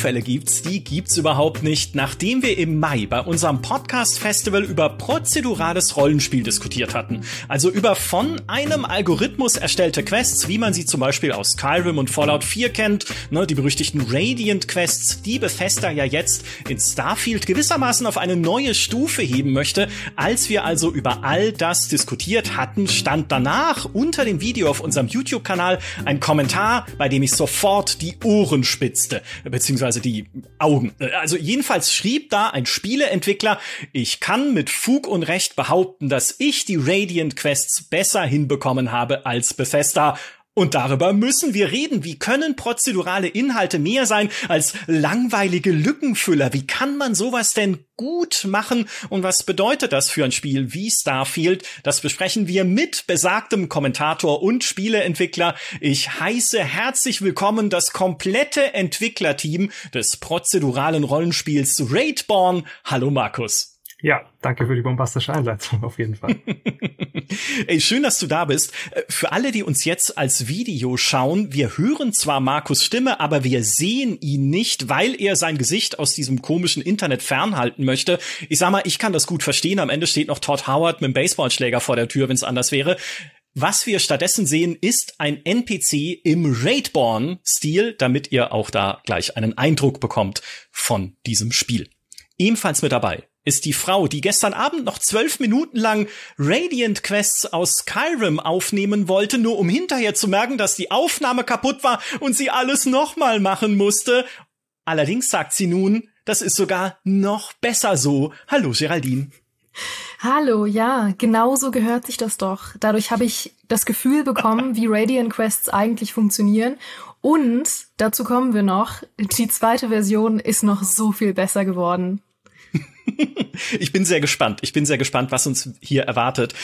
Zufälle gibt's, die gibt's überhaupt nicht. Nachdem wir im Mai bei unserem Podcast Festival über prozedurales Rollenspiel diskutiert hatten, also über von einem Algorithmus erstellte Quests, wie man sie zum Beispiel aus Skyrim und Fallout 4 kennt, ne, die berüchtigten Radiant Quests, die Bethesda ja jetzt in Starfield gewissermaßen auf eine neue Stufe heben möchte. Als wir also über all das diskutiert hatten, stand danach unter dem Video auf unserem YouTube-Kanal ein Kommentar, bei dem ich sofort die Ohren spitzte, beziehungsweise die Augen. Also jedenfalls schrieb da ein Spieleentwickler, ich kann mit Fug und Recht behaupten, dass ich die Radiant Quests besser hinbekommen habe als Bethesda. Und darüber müssen wir reden. Wie können prozedurale Inhalte mehr sein als langweilige Lückenfüller? Wie kann man sowas denn gut machen? Und was bedeutet das für ein Spiel wie Starfield? Das besprechen wir mit besagtem Kommentator und Spieleentwickler. Ich heiße herzlich willkommen das komplette Entwicklerteam des prozeduralen Rollenspiels Raidborn. Hallo Markus. Ja, danke für die bombastische Einleitung auf jeden Fall. Ey, schön, dass du da bist. Äh, für alle, die uns jetzt als Video schauen, wir hören zwar Markus Stimme, aber wir sehen ihn nicht, weil er sein Gesicht aus diesem komischen Internet fernhalten möchte. Ich sag mal, ich kann das gut verstehen. Am Ende steht noch Todd Howard mit dem Baseballschläger vor der Tür, wenn es anders wäre. Was wir stattdessen sehen, ist ein NPC im Raidborn-Stil, damit ihr auch da gleich einen Eindruck bekommt von diesem Spiel. Ebenfalls mit dabei ist die Frau, die gestern Abend noch zwölf Minuten lang Radiant Quests aus Skyrim aufnehmen wollte, nur um hinterher zu merken, dass die Aufnahme kaputt war und sie alles nochmal machen musste. Allerdings sagt sie nun, das ist sogar noch besser so. Hallo, Geraldine. Hallo, ja, genau so gehört sich das doch. Dadurch habe ich das Gefühl bekommen, wie Radiant Quests eigentlich funktionieren. Und dazu kommen wir noch, die zweite Version ist noch so viel besser geworden. ich bin sehr gespannt. Ich bin sehr gespannt, was uns hier erwartet.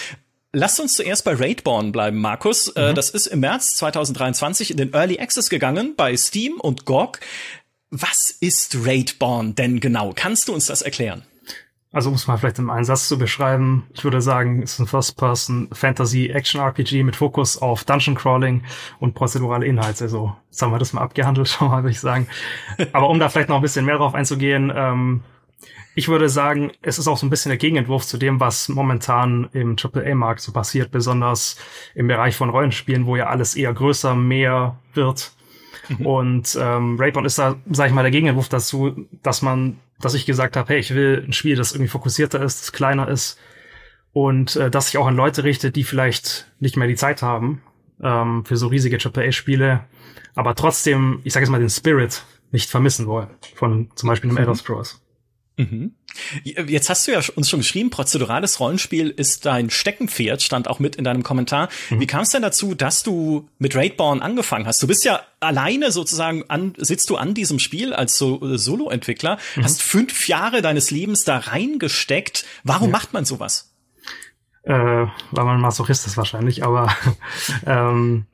Lasst uns zuerst bei Raidborn bleiben, Markus. Äh, mhm. Das ist im März 2023 in den Early Access gegangen bei Steam und GOG. Was ist Raidborn denn genau? Kannst du uns das erklären? Also um es mal vielleicht in einem Satz zu beschreiben, ich würde sagen, es ist ein First-Person-Fantasy-Action-RPG mit Fokus auf Dungeon-Crawling und prozedurale Inhalte. Also jetzt haben wir das mal abgehandelt schon mal, würde ich sagen. Aber um da vielleicht noch ein bisschen mehr drauf einzugehen, ähm, ich würde sagen, es ist auch so ein bisschen der Gegenentwurf zu dem, was momentan im AAA-Markt so passiert, besonders im Bereich von Rollenspielen, wo ja alles eher größer, mehr wird. Mhm. Und ähm, Raidborn ist da, sag ich mal, der Gegenentwurf dazu, dass man, dass ich gesagt habe, hey, ich will ein Spiel, das irgendwie fokussierter ist, das kleiner ist und äh, das sich auch an Leute richtet, die vielleicht nicht mehr die Zeit haben ähm, für so riesige AAA-Spiele, aber trotzdem, ich sage jetzt mal, den Spirit nicht vermissen wollen von zum Beispiel einem mhm. Elder Scrolls. Mhm. Jetzt hast du ja uns schon geschrieben, prozedurales Rollenspiel ist dein Steckenpferd, stand auch mit in deinem Kommentar. Mhm. Wie kam es denn dazu, dass du mit Raidborn angefangen hast? Du bist ja alleine sozusagen an, sitzt du an diesem Spiel als so äh, Solo-Entwickler, mhm. hast fünf Jahre deines Lebens da reingesteckt. Warum ja. macht man sowas? Äh, weil man Masochist ist wahrscheinlich, aber ähm,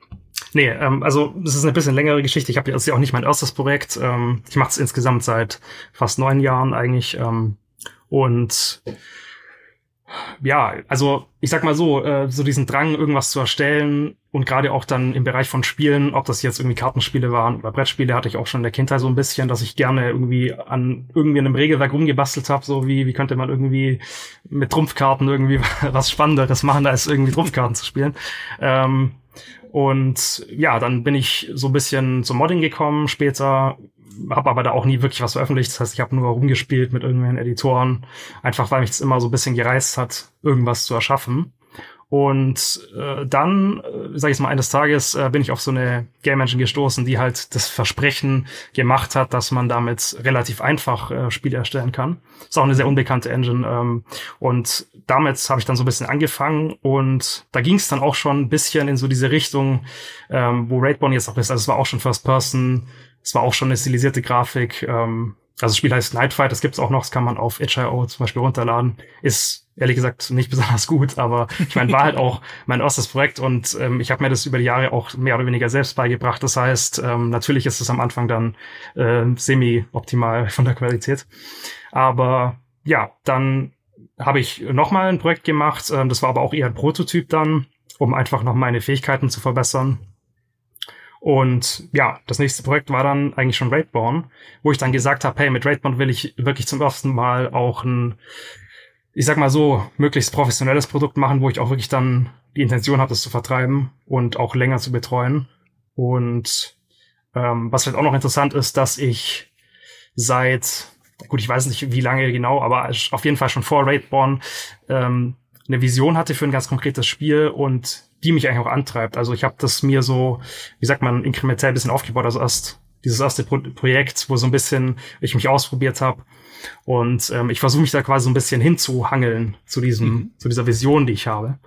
Nee, ähm, also es ist eine bisschen längere Geschichte. Ich habe das ja auch nicht mein erstes Projekt. Ähm, ich mache es insgesamt seit fast neun Jahren eigentlich. Ähm, und ja, also ich sag mal so, äh, so diesen Drang, irgendwas zu erstellen und gerade auch dann im Bereich von Spielen, ob das jetzt irgendwie Kartenspiele waren oder Brettspiele, hatte ich auch schon in der Kindheit so ein bisschen, dass ich gerne irgendwie an irgendwie in einem Regelwerk rumgebastelt habe, so wie, wie könnte man irgendwie mit Trumpfkarten irgendwie was Spannenderes machen, als irgendwie Trumpfkarten zu spielen. Ähm, und ja, dann bin ich so ein bisschen zum Modding gekommen später, habe aber da auch nie wirklich was veröffentlicht. Das heißt, ich habe nur rumgespielt mit irgendwelchen Editoren, einfach weil mich das immer so ein bisschen gereizt hat, irgendwas zu erschaffen. Und äh, dann, äh, sage ich mal, eines Tages äh, bin ich auf so eine Game Engine gestoßen, die halt das Versprechen gemacht hat, dass man damit relativ einfach äh, Spiele erstellen kann. Ist auch eine sehr unbekannte Engine. Ähm, und damit habe ich dann so ein bisschen angefangen und da ging es dann auch schon ein bisschen in so diese Richtung, ähm, wo Raidborn jetzt auch ist. Also es war auch schon First Person, es war auch schon eine stilisierte Grafik. Ähm, also das Spiel heißt Nightfight, das gibt's auch noch, das kann man auf itch.io zum Beispiel runterladen. Ist ehrlich gesagt nicht besonders gut, aber ich meine, war halt auch mein erstes Projekt und ähm, ich habe mir das über die Jahre auch mehr oder weniger selbst beigebracht. Das heißt, ähm, natürlich ist es am Anfang dann äh, semi-optimal von der Qualität. Aber ja, dann habe ich nochmal ein Projekt gemacht. Ähm, das war aber auch eher ein Prototyp dann, um einfach noch meine Fähigkeiten zu verbessern. Und ja, das nächste Projekt war dann eigentlich schon Raidborn, wo ich dann gesagt habe, hey, mit Raidborn will ich wirklich zum ersten Mal auch ein, ich sag mal so, möglichst professionelles Produkt machen, wo ich auch wirklich dann die Intention habe, das zu vertreiben und auch länger zu betreuen. Und ähm, was vielleicht auch noch interessant ist, dass ich seit, gut, ich weiß nicht wie lange genau, aber auf jeden Fall schon vor Raidborn ähm, eine Vision hatte für ein ganz konkretes Spiel und die mich eigentlich auch antreibt. Also ich habe das mir so, wie sagt man, inkrementell ein bisschen aufgebaut. Also erst dieses erste Pro Projekt, wo so ein bisschen ich mich ausprobiert habe. Und ähm, ich versuche mich da quasi so ein bisschen hinzuhangeln zu diesem, mhm. zu dieser Vision, die ich habe.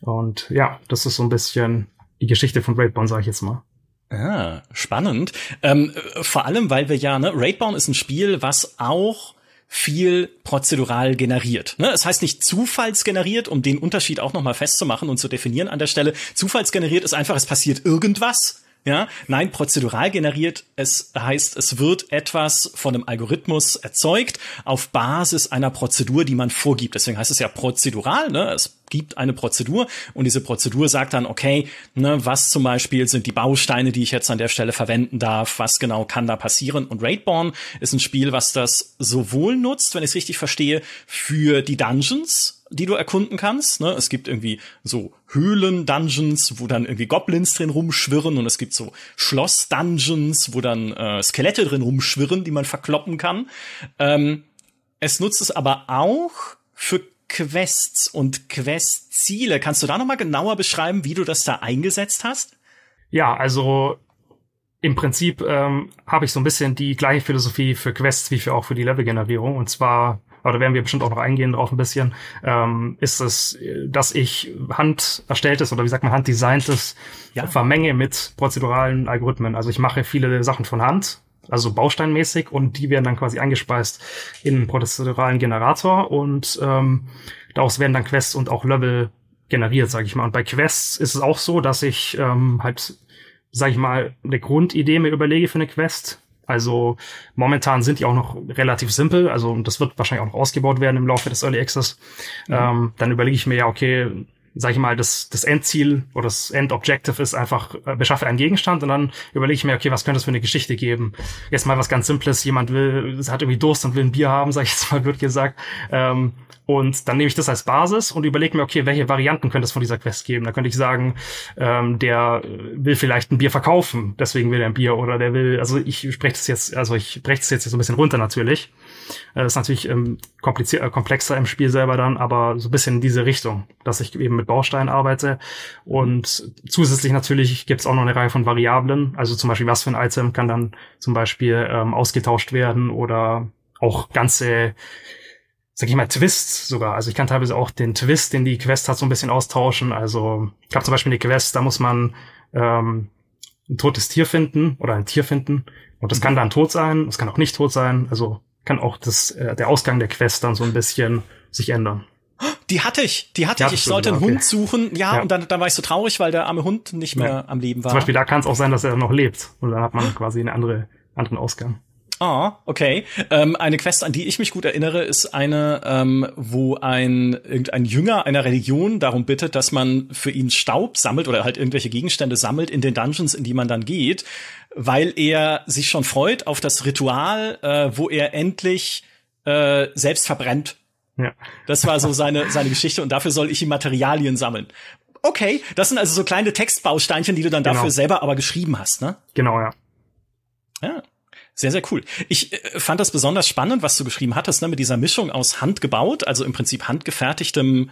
Und ja, das ist so ein bisschen die Geschichte von Raidborn, sage ich jetzt mal. Ah, spannend. Ähm, vor allem, weil wir ja, ne, Raidborn ist ein Spiel, was auch viel prozedural generiert. Ne? Es heißt nicht zufallsgeneriert, um den Unterschied auch nochmal festzumachen und zu definieren an der Stelle. Zufallsgeneriert ist einfach, es passiert irgendwas ja, nein, prozedural generiert. Es heißt, es wird etwas von einem Algorithmus erzeugt auf Basis einer Prozedur, die man vorgibt. Deswegen heißt es ja prozedural. Ne? Es gibt eine Prozedur und diese Prozedur sagt dann, okay, ne, was zum Beispiel sind die Bausteine, die ich jetzt an der Stelle verwenden darf, was genau kann da passieren. Und Raidborn ist ein Spiel, was das sowohl nutzt, wenn ich es richtig verstehe, für die Dungeons, die du erkunden kannst. Ne? Es gibt irgendwie so Höhlen-Dungeons, wo dann irgendwie Goblins drin rumschwirren und es gibt so Schloss-Dungeons, wo dann äh, Skelette drin rumschwirren, die man verkloppen kann. Ähm, es nutzt es aber auch für Quests und Questziele. Kannst du da noch mal genauer beschreiben, wie du das da eingesetzt hast? Ja, also im Prinzip ähm, habe ich so ein bisschen die gleiche Philosophie für Quests wie für auch für die Levelgenerierung. Und zwar aber da werden wir bestimmt auch noch eingehen drauf ein bisschen, ähm, ist es, dass ich hand erstelltes oder wie sagt man, handdesigntes ja. vermenge mit prozeduralen Algorithmen. Also ich mache viele Sachen von Hand, also bausteinmäßig und die werden dann quasi eingespeist in einen prozeduralen Generator und ähm, daraus werden dann Quests und auch Level generiert, sage ich mal. Und bei Quests ist es auch so, dass ich ähm, halt, sage ich mal, eine Grundidee mir überlege für eine Quest, also momentan sind die auch noch relativ simpel. Also das wird wahrscheinlich auch noch ausgebaut werden im Laufe des Early Access. Mhm. Ähm, dann überlege ich mir ja, okay, sag ich mal, das, das Endziel oder das Endobjective ist einfach, äh, beschaffe einen Gegenstand und dann überlege ich mir, okay, was könnte es für eine Geschichte geben? Jetzt mal was ganz Simples, jemand will, hat irgendwie Durst und will ein Bier haben, sag ich jetzt mal, wird gesagt. Ähm, und dann nehme ich das als Basis und überlege mir, okay, welche Varianten könnte es von dieser Quest geben? Da könnte ich sagen, ähm, der will vielleicht ein Bier verkaufen, deswegen will er ein Bier oder der will, also ich spreche das jetzt, also ich breche das jetzt so ein bisschen runter natürlich. Äh, das ist natürlich ähm, kompliziert, äh, komplexer im Spiel selber dann, aber so ein bisschen in diese Richtung, dass ich eben mit Bausteinen arbeite. Und zusätzlich natürlich gibt es auch noch eine Reihe von Variablen, also zum Beispiel was für ein Item kann dann zum Beispiel ähm, ausgetauscht werden oder auch ganze sag ich mal, Twists sogar. Also ich kann teilweise auch den Twist, den die Quest hat, so ein bisschen austauschen. Also ich habe zum Beispiel eine Quest, da muss man ähm, ein totes Tier finden oder ein Tier finden. Und das mhm. kann dann tot sein, das kann auch nicht tot sein. Also kann auch das, äh, der Ausgang der Quest dann so ein bisschen sich ändern. Die hatte ich, die hatte die ich. Ich sollte einen okay. Hund suchen, ja, ja, und dann, dann war ich so traurig, weil der arme Hund nicht mehr ja. am Leben war. Zum Beispiel da kann es auch sein, dass er noch lebt. Und dann hat man quasi einen andere, anderen Ausgang. Ah, okay. Ähm, eine Quest, an die ich mich gut erinnere, ist eine, ähm, wo ein irgendein Jünger einer Religion darum bittet, dass man für ihn Staub sammelt oder halt irgendwelche Gegenstände sammelt in den Dungeons, in die man dann geht, weil er sich schon freut auf das Ritual, äh, wo er endlich äh, selbst verbrennt. Ja. Das war so seine seine Geschichte und dafür soll ich ihm Materialien sammeln. Okay, das sind also so kleine Textbausteinchen, die du dann genau. dafür selber aber geschrieben hast, ne? Genau, ja. Ja. Sehr, sehr cool. Ich äh, fand das besonders spannend, was du geschrieben hattest, ne, mit dieser Mischung aus handgebaut, also im Prinzip handgefertigtem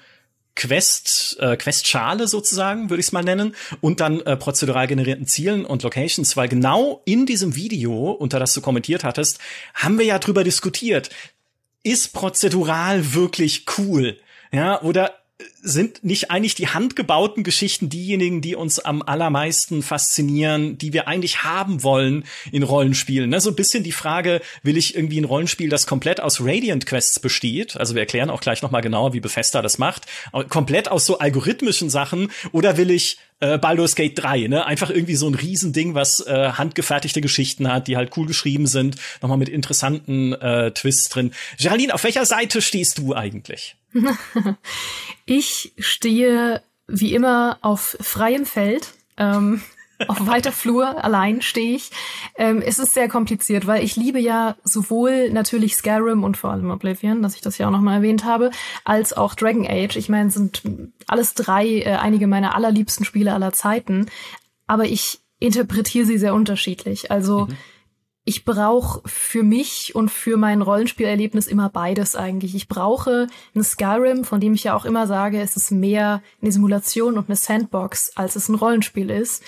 Quest, äh, Questschale sozusagen, würde ich es mal nennen, und dann äh, prozedural generierten Zielen und Locations, weil genau in diesem Video, unter das du kommentiert hattest, haben wir ja drüber diskutiert. Ist prozedural wirklich cool? Ja, oder sind nicht eigentlich die handgebauten Geschichten diejenigen, die uns am allermeisten faszinieren, die wir eigentlich haben wollen in Rollenspielen? Ne? So ein bisschen die Frage, will ich irgendwie ein Rollenspiel, das komplett aus Radiant Quests besteht? Also wir erklären auch gleich nochmal genauer, wie Bethesda das macht. Komplett aus so algorithmischen Sachen oder will ich äh, Baldur's Gate 3, ne? Einfach irgendwie so ein Riesending, was äh, handgefertigte Geschichten hat, die halt cool geschrieben sind, nochmal mit interessanten äh, Twists drin. Geraldine, auf welcher Seite stehst du eigentlich? ich stehe wie immer auf freiem Feld. Ähm, auf weiter Flur, allein stehe ich. Ähm, es ist sehr kompliziert, weil ich liebe ja sowohl natürlich Skyrim und vor allem Oblivion, dass ich das ja auch nochmal erwähnt habe, als auch Dragon Age. Ich meine, sind alles drei äh, einige meiner allerliebsten Spiele aller Zeiten. Aber ich interpretiere sie sehr unterschiedlich. Also mhm ich brauche für mich und für mein Rollenspielerlebnis immer beides eigentlich. Ich brauche ein Skyrim, von dem ich ja auch immer sage, es ist mehr eine Simulation und eine Sandbox, als es ein Rollenspiel ist.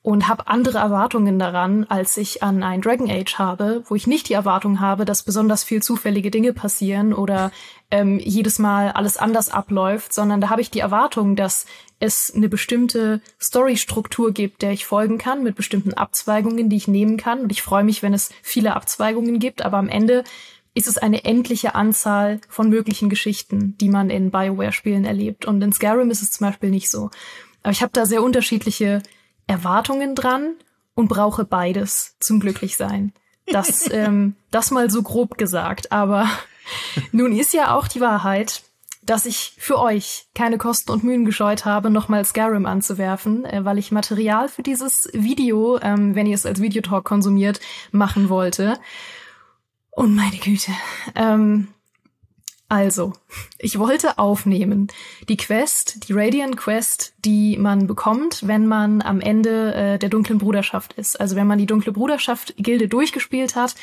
Und habe andere Erwartungen daran, als ich an ein Dragon Age habe, wo ich nicht die Erwartung habe, dass besonders viel zufällige Dinge passieren oder ähm, jedes Mal alles anders abläuft, sondern da habe ich die Erwartung, dass es eine bestimmte Storystruktur gibt, der ich folgen kann, mit bestimmten Abzweigungen, die ich nehmen kann. Und ich freue mich, wenn es viele Abzweigungen gibt, aber am Ende ist es eine endliche Anzahl von möglichen Geschichten, die man in Bioware-Spielen erlebt. Und in Skyrim ist es zum Beispiel nicht so. Aber ich habe da sehr unterschiedliche Erwartungen dran und brauche beides zum Glücklichsein. Das, ähm, das mal so grob gesagt. Aber nun ist ja auch die Wahrheit, dass ich für euch keine Kosten und Mühen gescheut habe, nochmal Skyrim anzuwerfen, äh, weil ich Material für dieses Video, ähm, wenn ihr es als Videotalk konsumiert, machen wollte. Und meine Güte, ähm, also, ich wollte aufnehmen die Quest, die Radiant Quest, die man bekommt, wenn man am Ende äh, der dunklen Bruderschaft ist. Also wenn man die dunkle Bruderschaft Gilde durchgespielt hat,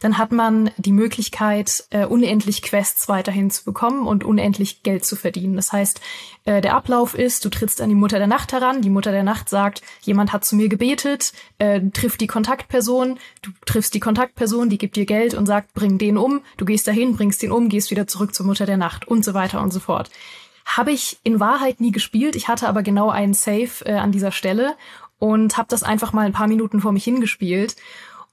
dann hat man die Möglichkeit, äh, unendlich Quests weiterhin zu bekommen und unendlich Geld zu verdienen. Das heißt, äh, der Ablauf ist, du trittst an die Mutter der Nacht heran, die Mutter der Nacht sagt, jemand hat zu mir gebetet, äh, trifft die Kontaktperson, du triffst die Kontaktperson, die gibt dir Geld und sagt, bring den um, du gehst dahin, bringst den um, gehst wieder zurück zur Mutter der Nacht und so weiter und so fort. Habe ich in Wahrheit nie gespielt, ich hatte aber genau einen Save äh, an dieser Stelle und habe das einfach mal ein paar Minuten vor mich hingespielt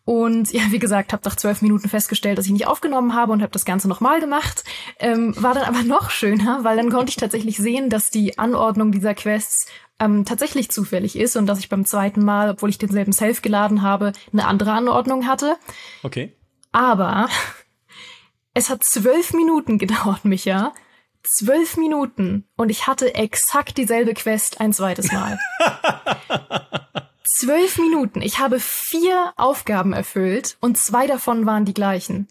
und ja, wie gesagt, habe nach zwölf Minuten festgestellt, dass ich nicht aufgenommen habe und habe das Ganze nochmal gemacht. Ähm, war dann aber noch schöner, weil dann konnte ich tatsächlich sehen, dass die Anordnung dieser Quests ähm, tatsächlich zufällig ist und dass ich beim zweiten Mal, obwohl ich denselben Self geladen habe, eine andere Anordnung hatte. Okay. Aber es hat zwölf Minuten gedauert, Micha. Zwölf Minuten. Und ich hatte exakt dieselbe Quest ein zweites Mal. Zwölf Minuten. Ich habe vier Aufgaben erfüllt und zwei davon waren die gleichen.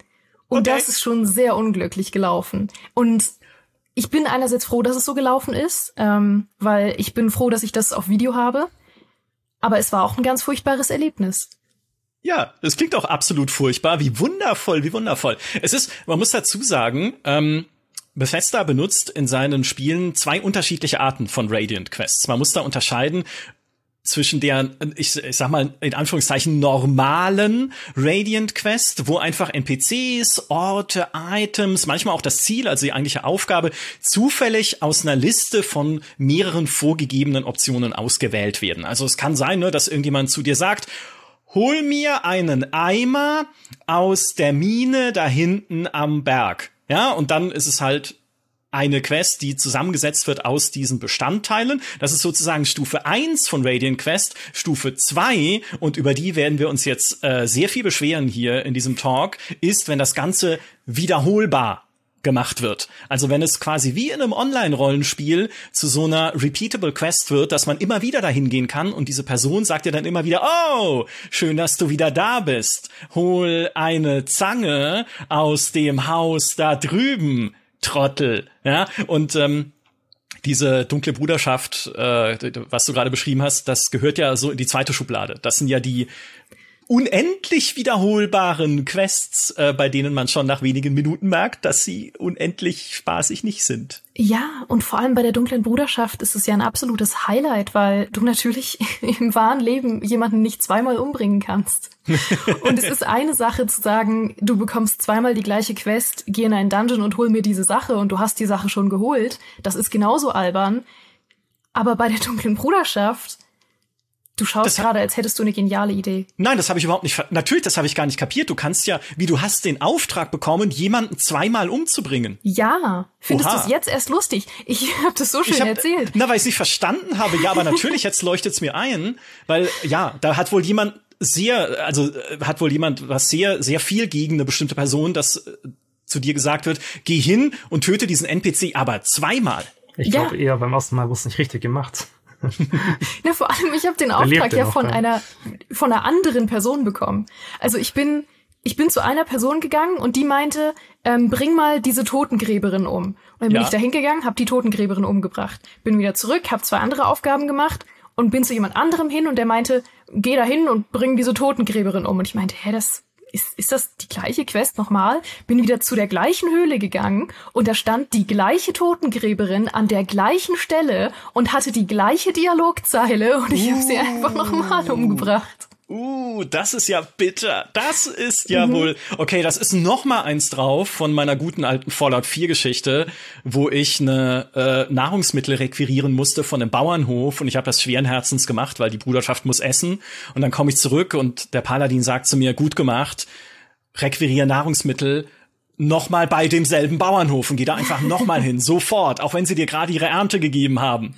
Und okay. das ist schon sehr unglücklich gelaufen. Und ich bin einerseits froh, dass es so gelaufen ist, ähm, weil ich bin froh, dass ich das auf Video habe. Aber es war auch ein ganz furchtbares Erlebnis. Ja, es klingt auch absolut furchtbar. Wie wundervoll, wie wundervoll. Es ist, man muss dazu sagen, ähm, Bethesda benutzt in seinen Spielen zwei unterschiedliche Arten von Radiant Quests. Man muss da unterscheiden zwischen der, ich, ich sag mal, in Anführungszeichen normalen Radiant Quest, wo einfach NPCs, Orte, Items, manchmal auch das Ziel, also die eigentliche Aufgabe, zufällig aus einer Liste von mehreren vorgegebenen Optionen ausgewählt werden. Also es kann sein, ne, dass irgendjemand zu dir sagt, hol mir einen Eimer aus der Mine da hinten am Berg. Ja, und dann ist es halt eine Quest, die zusammengesetzt wird aus diesen Bestandteilen. Das ist sozusagen Stufe 1 von Radiant Quest, Stufe 2, und über die werden wir uns jetzt äh, sehr viel beschweren hier in diesem Talk, ist, wenn das Ganze wiederholbar gemacht wird. Also wenn es quasi wie in einem Online-Rollenspiel zu so einer repeatable Quest wird, dass man immer wieder dahin gehen kann und diese Person sagt dir dann immer wieder, oh, schön, dass du wieder da bist. Hol eine Zange aus dem Haus da drüben. Trottel, ja, und ähm, diese dunkle Bruderschaft, äh, was du gerade beschrieben hast, das gehört ja so in die zweite Schublade. Das sind ja die unendlich wiederholbaren Quests, äh, bei denen man schon nach wenigen Minuten merkt, dass sie unendlich spaßig nicht sind. Ja, und vor allem bei der dunklen Bruderschaft ist es ja ein absolutes Highlight, weil du natürlich im wahren Leben jemanden nicht zweimal umbringen kannst. und es ist eine Sache zu sagen, du bekommst zweimal die gleiche Quest, geh in einen Dungeon und hol mir diese Sache und du hast die Sache schon geholt. Das ist genauso albern. Aber bei der dunklen Bruderschaft Du schaust gerade, als hättest du eine geniale Idee. Nein, das habe ich überhaupt nicht. Natürlich, das habe ich gar nicht kapiert. Du kannst ja, wie du hast den Auftrag bekommen, jemanden zweimal umzubringen. Ja, findest du es jetzt erst lustig? Ich habe das so schön hab, erzählt. Na, weil ich es nicht verstanden habe. Ja, aber natürlich jetzt leuchtet es mir ein, weil ja, da hat wohl jemand sehr, also äh, hat wohl jemand was sehr, sehr viel gegen eine bestimmte Person, dass äh, zu dir gesagt wird, geh hin und töte diesen NPC, aber zweimal. Ich glaube ja. eher beim ersten Mal wurde es nicht richtig gemacht. ja, vor allem, ich habe den Auftrag ja von einer von einer anderen Person bekommen. Also ich bin ich bin zu einer Person gegangen und die meinte, ähm, bring mal diese Totengräberin um. Und dann bin ja. ich da hingegangen, habe die Totengräberin umgebracht. Bin wieder zurück, habe zwei andere Aufgaben gemacht und bin zu jemand anderem hin und der meinte, geh da hin und bring diese Totengräberin um. Und ich meinte, hä, das ist, ist das die gleiche Quest nochmal? Bin wieder zu der gleichen Höhle gegangen und da stand die gleiche Totengräberin an der gleichen Stelle und hatte die gleiche Dialogzeile und ich uh. habe sie einfach nochmal umgebracht. Uh, das ist ja bitter. Das ist ja mhm. wohl. Okay, das ist noch mal eins drauf von meiner guten alten Fallout 4 Geschichte, wo ich eine äh, Nahrungsmittel requirieren musste von einem Bauernhof und ich habe das schweren Herzens gemacht, weil die Bruderschaft muss essen und dann komme ich zurück und der Paladin sagt zu mir, gut gemacht, requiriere Nahrungsmittel nochmal bei demselben Bauernhof und geh da einfach nochmal hin, sofort, auch wenn sie dir gerade ihre Ernte gegeben haben.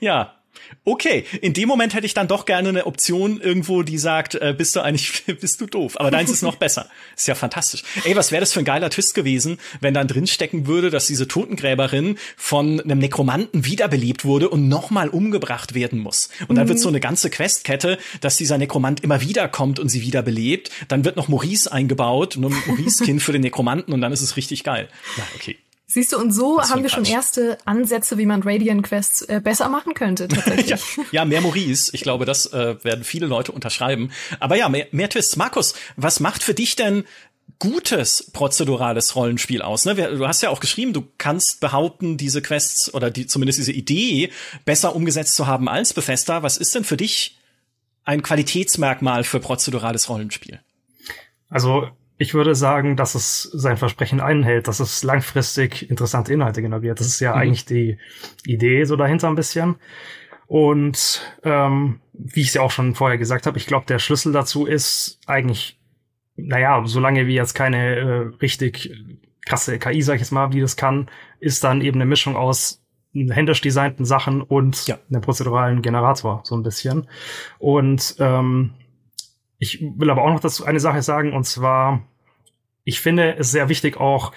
Ja, Okay, in dem Moment hätte ich dann doch gerne eine Option irgendwo, die sagt, äh, bist du eigentlich, bist du doof. Aber deins ist noch besser. Ist ja fantastisch. Ey, was wäre das für ein geiler Twist gewesen, wenn dann drinstecken würde, dass diese Totengräberin von einem Nekromanten wiederbelebt wurde und nochmal umgebracht werden muss. Und dann mhm. wird so eine ganze Questkette, dass dieser Nekromant immer wieder kommt und sie wiederbelebt. Dann wird noch Maurice eingebaut, nur Maurice-Kind für den Nekromanten und dann ist es richtig geil. Ja, okay. Siehst du, und so haben wir schon erste Ansätze, wie man Radiant Quests äh, besser machen könnte, tatsächlich. ja, ja, mehr Maurice. Ich glaube, das äh, werden viele Leute unterschreiben. Aber ja, mehr, mehr Twists. Markus, was macht für dich denn gutes prozedurales Rollenspiel aus. Ne? Du hast ja auch geschrieben, du kannst behaupten, diese Quests oder die, zumindest diese Idee besser umgesetzt zu haben als Bethesda. Was ist denn für dich ein Qualitätsmerkmal für prozedurales Rollenspiel? Also ich würde sagen, dass es sein Versprechen einhält, dass es langfristig interessante Inhalte generiert. Das ist ja mhm. eigentlich die Idee so dahinter ein bisschen. Und ähm, wie ich es ja auch schon vorher gesagt habe, ich glaube, der Schlüssel dazu ist eigentlich, naja, solange wir jetzt keine äh, richtig krasse KI, sag ich jetzt mal, wie das kann, ist dann eben eine Mischung aus händisch designten Sachen und ja. einem prozeduralen Generator, so ein bisschen. Und ähm, ich will aber auch noch dazu eine Sache sagen, und zwar, ich finde es sehr wichtig auch,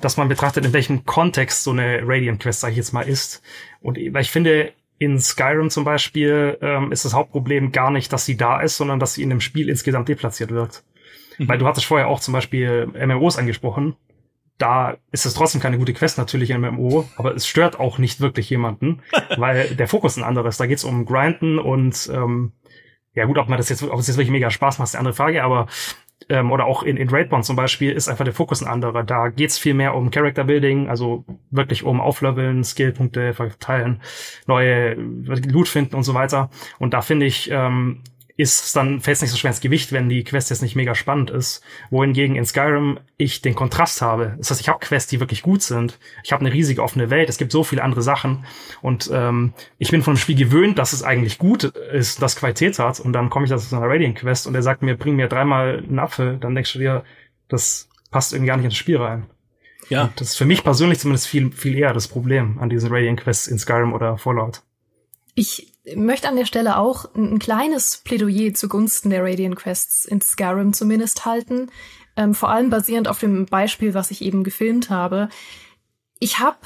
dass man betrachtet, in welchem Kontext so eine Radiant Quest, sag ich jetzt mal, ist. Und weil ich finde, in Skyrim zum Beispiel ähm, ist das Hauptproblem gar nicht, dass sie da ist, sondern dass sie in dem Spiel insgesamt deplatziert wirkt. Mhm. Weil du hattest vorher auch zum Beispiel MMOs angesprochen. Da ist es trotzdem keine gute Quest natürlich in MMO, aber es stört auch nicht wirklich jemanden, weil der Fokus ein anderes. Da geht's um Grinden und ähm, ja gut, ob man das jetzt, ob es jetzt wirklich mega Spaß macht, ist eine andere Frage, aber ähm, oder auch in, in Raidbond zum Beispiel ist einfach der Fokus ein anderer. Da geht's viel mehr um Character Building, also wirklich um Aufleveln, Skillpunkte verteilen, neue Loot finden und so weiter. Und da finde ich, ähm, ist dann fällt es nicht so schwer ins Gewicht, wenn die Quest jetzt nicht mega spannend ist. Wohingegen in Skyrim ich den Kontrast habe. Das heißt, ich habe Quests, die wirklich gut sind. Ich habe eine riesige offene Welt. Es gibt so viele andere Sachen. Und ähm, ich bin von dem Spiel gewöhnt, dass es eigentlich gut ist, dass Qualität hat. Und dann komme ich da zu einer Radiant Quest und er sagt mir, bring mir dreimal einen Apfel. Dann denkst du dir, das passt irgendwie gar nicht ins Spiel rein. Ja. Und das ist für mich persönlich zumindest viel, viel eher das Problem an diesen Radiant Quests in Skyrim oder Fallout. Ich möchte an der Stelle auch ein kleines Plädoyer zugunsten der Radiant Quests in Skyrim zumindest halten, ähm, vor allem basierend auf dem Beispiel, was ich eben gefilmt habe. Ich habe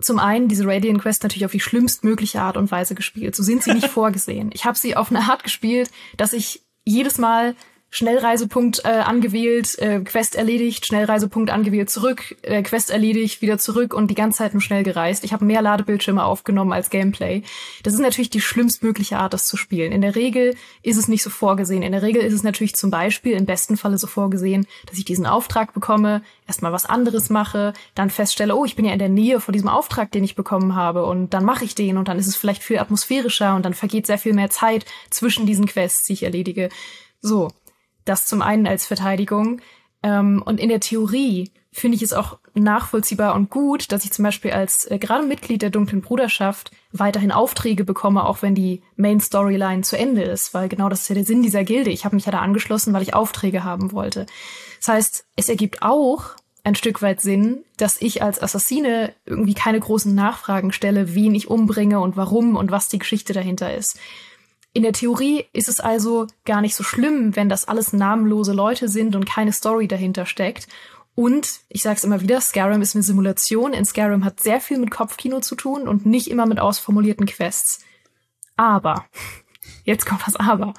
zum einen diese Radiant Quest natürlich auf die schlimmstmögliche Art und Weise gespielt. So sind sie nicht vorgesehen. Ich habe sie auf eine Art gespielt, dass ich jedes Mal Schnellreisepunkt äh, angewählt, äh, Quest erledigt, Schnellreisepunkt angewählt, zurück, äh, Quest erledigt, wieder zurück und die ganze Zeit nur schnell gereist. Ich habe mehr Ladebildschirme aufgenommen als Gameplay. Das ist natürlich die schlimmstmögliche Art, das zu spielen. In der Regel ist es nicht so vorgesehen. In der Regel ist es natürlich zum Beispiel im besten Falle so vorgesehen, dass ich diesen Auftrag bekomme, erstmal was anderes mache, dann feststelle, oh, ich bin ja in der Nähe von diesem Auftrag, den ich bekommen habe und dann mache ich den und dann ist es vielleicht viel atmosphärischer und dann vergeht sehr viel mehr Zeit zwischen diesen Quests, die ich erledige. So, das zum einen als Verteidigung. Ähm, und in der Theorie finde ich es auch nachvollziehbar und gut, dass ich zum Beispiel als äh, gerade Mitglied der dunklen Bruderschaft weiterhin Aufträge bekomme, auch wenn die Main Storyline zu Ende ist, weil genau das ist ja der Sinn dieser Gilde. Ich habe mich ja da angeschlossen, weil ich Aufträge haben wollte. Das heißt, es ergibt auch ein Stück weit Sinn, dass ich als Assassine irgendwie keine großen Nachfragen stelle, wen ich umbringe und warum und was die Geschichte dahinter ist. In der Theorie ist es also gar nicht so schlimm, wenn das alles namenlose Leute sind und keine Story dahinter steckt. Und ich sage es immer wieder, Skyrim ist eine Simulation. In Skyrim hat sehr viel mit Kopfkino zu tun und nicht immer mit ausformulierten Quests. Aber, jetzt kommt das Aber.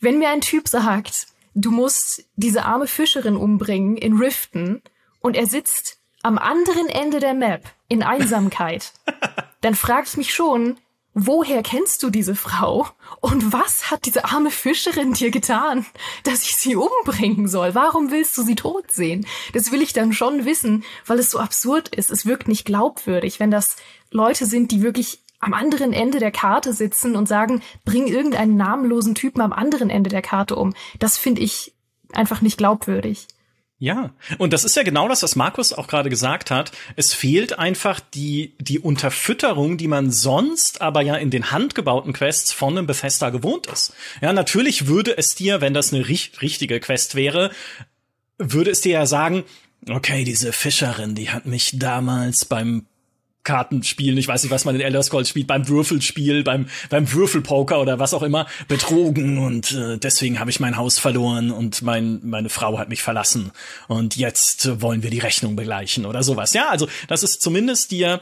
Wenn mir ein Typ sagt, du musst diese arme Fischerin umbringen in Riften und er sitzt am anderen Ende der Map in Einsamkeit, dann frage ich mich schon, woher kennst du diese Frau? Und was hat diese arme Fischerin dir getan, dass ich sie umbringen soll? Warum willst du sie tot sehen? Das will ich dann schon wissen, weil es so absurd ist. Es wirkt nicht glaubwürdig, wenn das Leute sind, die wirklich am anderen Ende der Karte sitzen und sagen, bring irgendeinen namenlosen Typen am anderen Ende der Karte um. Das finde ich einfach nicht glaubwürdig. Ja, und das ist ja genau das, was Markus auch gerade gesagt hat. Es fehlt einfach die, die Unterfütterung, die man sonst aber ja in den handgebauten Quests von einem Bethesda gewohnt ist. Ja, natürlich würde es dir, wenn das eine richtige Quest wäre, würde es dir ja sagen, okay, diese Fischerin, die hat mich damals beim Kartenspielen, ich weiß nicht, was man in Elder Scrolls spielt, beim Würfelspiel, beim, beim Würfelpoker oder was auch immer, betrogen und äh, deswegen habe ich mein Haus verloren und mein, meine Frau hat mich verlassen und jetzt wollen wir die Rechnung begleichen oder sowas. Ja, also das ist zumindest dir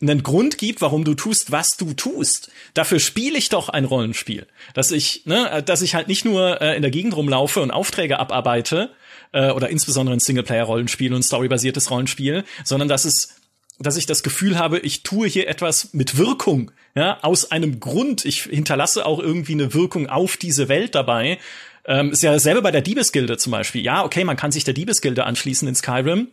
einen Grund gibt, warum du tust, was du tust. Dafür spiele ich doch ein Rollenspiel, dass ich, ne, dass ich halt nicht nur äh, in der Gegend rumlaufe und Aufträge abarbeite äh, oder insbesondere ein Singleplayer-Rollenspiel und storybasiertes Rollenspiel, sondern dass es dass ich das Gefühl habe, ich tue hier etwas mit Wirkung, ja, aus einem Grund. Ich hinterlasse auch irgendwie eine Wirkung auf diese Welt dabei. Ähm, ist ja dasselbe bei der Diebesgilde zum Beispiel. Ja, okay, man kann sich der Diebesgilde anschließen in Skyrim.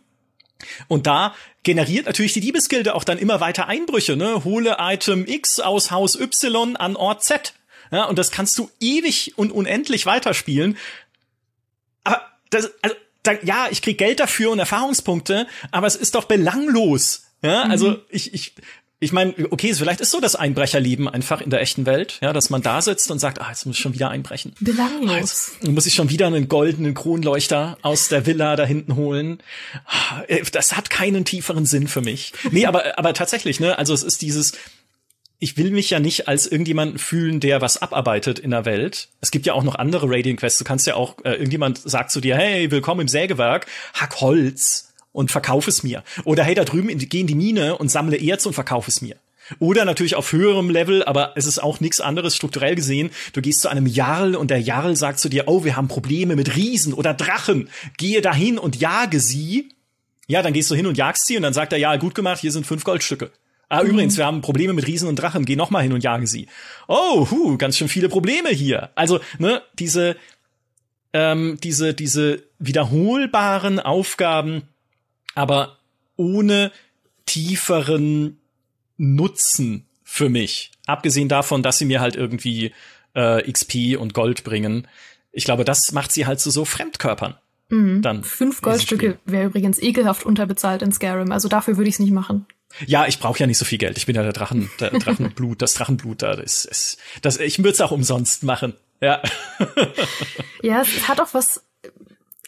Und da generiert natürlich die Diebesgilde auch dann immer weiter Einbrüche, ne? Hole Item X aus Haus Y an Ort Z. Ja, und das kannst du ewig und unendlich weiterspielen. Aber das, also, ja, ich krieg Geld dafür und Erfahrungspunkte, aber es ist doch belanglos. Ja, also mhm. ich, ich, ich meine, okay, vielleicht ist so das Einbrecherleben einfach in der echten Welt, ja, dass man da sitzt und sagt, ah, jetzt muss ich schon wieder einbrechen. Belanglos. Ah, muss ich schon wieder einen goldenen Kronleuchter aus der Villa da hinten holen. Ah, das hat keinen tieferen Sinn für mich. Nee, aber, aber tatsächlich, ne, also es ist dieses, ich will mich ja nicht als irgendjemand fühlen, der was abarbeitet in der Welt. Es gibt ja auch noch andere Radiant Quests. Du kannst ja auch, äh, irgendjemand sagt zu dir, hey, willkommen im Sägewerk, hack Holz und verkauf es mir. Oder hey, da drüben in, geh in die Mine und sammle Erz und verkauf es mir. Oder natürlich auf höherem Level, aber es ist auch nichts anderes strukturell gesehen. Du gehst zu einem Jarl und der Jarl sagt zu dir, oh, wir haben Probleme mit Riesen oder Drachen. Gehe dahin und jage sie. Ja, dann gehst du hin und jagst sie und dann sagt er, ja, gut gemacht, hier sind fünf Goldstücke. Ah, mhm. übrigens, wir haben Probleme mit Riesen und Drachen. Geh noch mal hin und jage sie. Oh, hu, ganz schön viele Probleme hier. Also, ne, diese, ähm, diese, diese wiederholbaren Aufgaben, aber ohne tieferen Nutzen für mich. Abgesehen davon, dass sie mir halt irgendwie äh, XP und Gold bringen. Ich glaube, das macht sie halt zu so Fremdkörpern. Mhm. Dann Fünf Goldstücke wäre übrigens ekelhaft unterbezahlt in Skyrim. Also dafür würde ich es nicht machen. Ja, ich brauche ja nicht so viel Geld. Ich bin ja der Drachen, der Drachenblut, das Drachenblut da. Das ist, das, ich würde es auch umsonst machen. Ja. ja, es hat auch was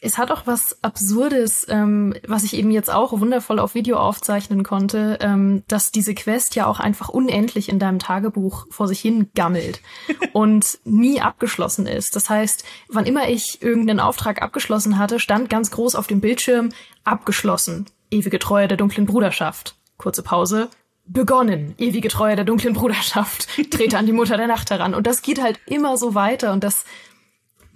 es hat auch was Absurdes, ähm, was ich eben jetzt auch wundervoll auf Video aufzeichnen konnte, ähm, dass diese Quest ja auch einfach unendlich in deinem Tagebuch vor sich hin gammelt und nie abgeschlossen ist. Das heißt, wann immer ich irgendeinen Auftrag abgeschlossen hatte, stand ganz groß auf dem Bildschirm abgeschlossen. Ewige Treue der dunklen Bruderschaft. Kurze Pause. Begonnen. Ewige Treue der dunklen Bruderschaft. Trete an die Mutter der Nacht heran. Und das geht halt immer so weiter und das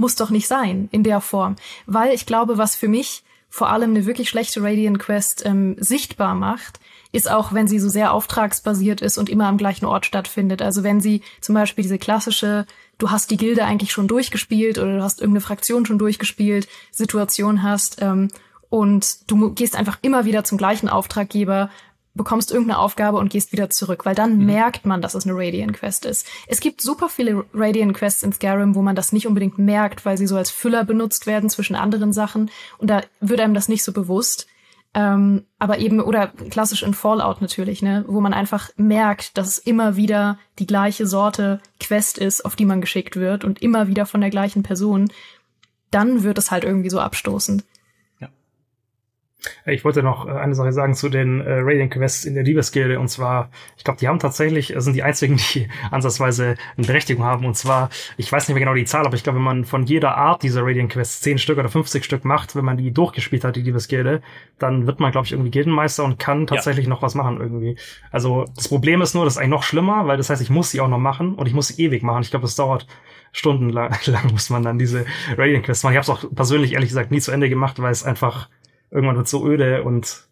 muss doch nicht sein in der Form. Weil ich glaube, was für mich vor allem eine wirklich schlechte Radiant Quest ähm, sichtbar macht, ist auch, wenn sie so sehr auftragsbasiert ist und immer am gleichen Ort stattfindet. Also wenn sie zum Beispiel diese klassische, du hast die Gilde eigentlich schon durchgespielt oder du hast irgendeine Fraktion schon durchgespielt, Situation hast ähm, und du gehst einfach immer wieder zum gleichen Auftraggeber, bekommst irgendeine Aufgabe und gehst wieder zurück, weil dann mhm. merkt man, dass es eine Radiant Quest ist. Es gibt super viele Radiant Quests in Skyrim, wo man das nicht unbedingt merkt, weil sie so als Füller benutzt werden zwischen anderen Sachen und da wird einem das nicht so bewusst. Ähm, aber eben, oder klassisch in Fallout natürlich, ne, wo man einfach merkt, dass es immer wieder die gleiche Sorte Quest ist, auf die man geschickt wird und immer wieder von der gleichen Person, dann wird es halt irgendwie so abstoßend. Ich wollte noch äh, eine Sache sagen zu den äh, Radiant Quests in der Liebesgilde. Und zwar, ich glaube, die haben tatsächlich, äh, sind die einzigen, die ansatzweise eine Berechtigung haben. Und zwar, ich weiß nicht mehr genau die Zahl, aber ich glaube, wenn man von jeder Art dieser Radiant Quests 10 Stück oder 50 Stück macht, wenn man die durchgespielt hat, die Liebesgilde, dann wird man, glaube ich, irgendwie Gildenmeister und kann tatsächlich ja. noch was machen irgendwie. Also das Problem ist nur, das ist eigentlich noch schlimmer, weil das heißt, ich muss sie auch noch machen und ich muss sie ewig machen. Ich glaube, es dauert stundenlang lang muss man dann diese Radiant Quests machen. Ich habe es auch persönlich ehrlich gesagt nie zu Ende gemacht, weil es einfach irgendwann wird so öde und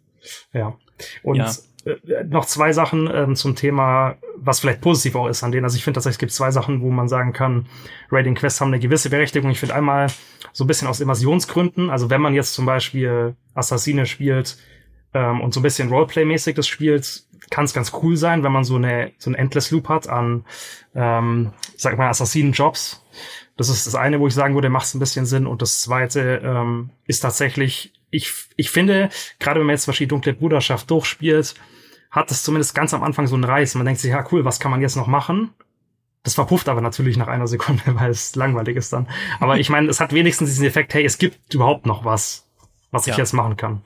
ja. Und ja. Äh, noch zwei Sachen ähm, zum Thema, was vielleicht positiv auch ist an denen. Also ich finde tatsächlich, es gibt zwei Sachen, wo man sagen kann, Raiding Quests haben eine gewisse Berechtigung. Ich finde einmal so ein bisschen aus Immersionsgründen. Also wenn man jetzt zum Beispiel Assassine spielt ähm, und so ein bisschen Roleplay-mäßig das spielt, kann es ganz cool sein, wenn man so eine so ein Endless Loop hat an, ähm, sag mal, Assassinen-Jobs. Das ist das eine, wo ich sagen würde, macht es ein bisschen Sinn. Und das zweite ähm, ist tatsächlich ich, ich finde, gerade wenn man jetzt zum Beispiel Dunkle Bruderschaft durchspielt, hat es zumindest ganz am Anfang so einen Reiz. Man denkt sich, ja cool, was kann man jetzt noch machen? Das verpufft aber natürlich nach einer Sekunde, weil es langweilig ist dann. Aber ich meine, es hat wenigstens diesen Effekt, hey, es gibt überhaupt noch was, was ich jetzt machen kann.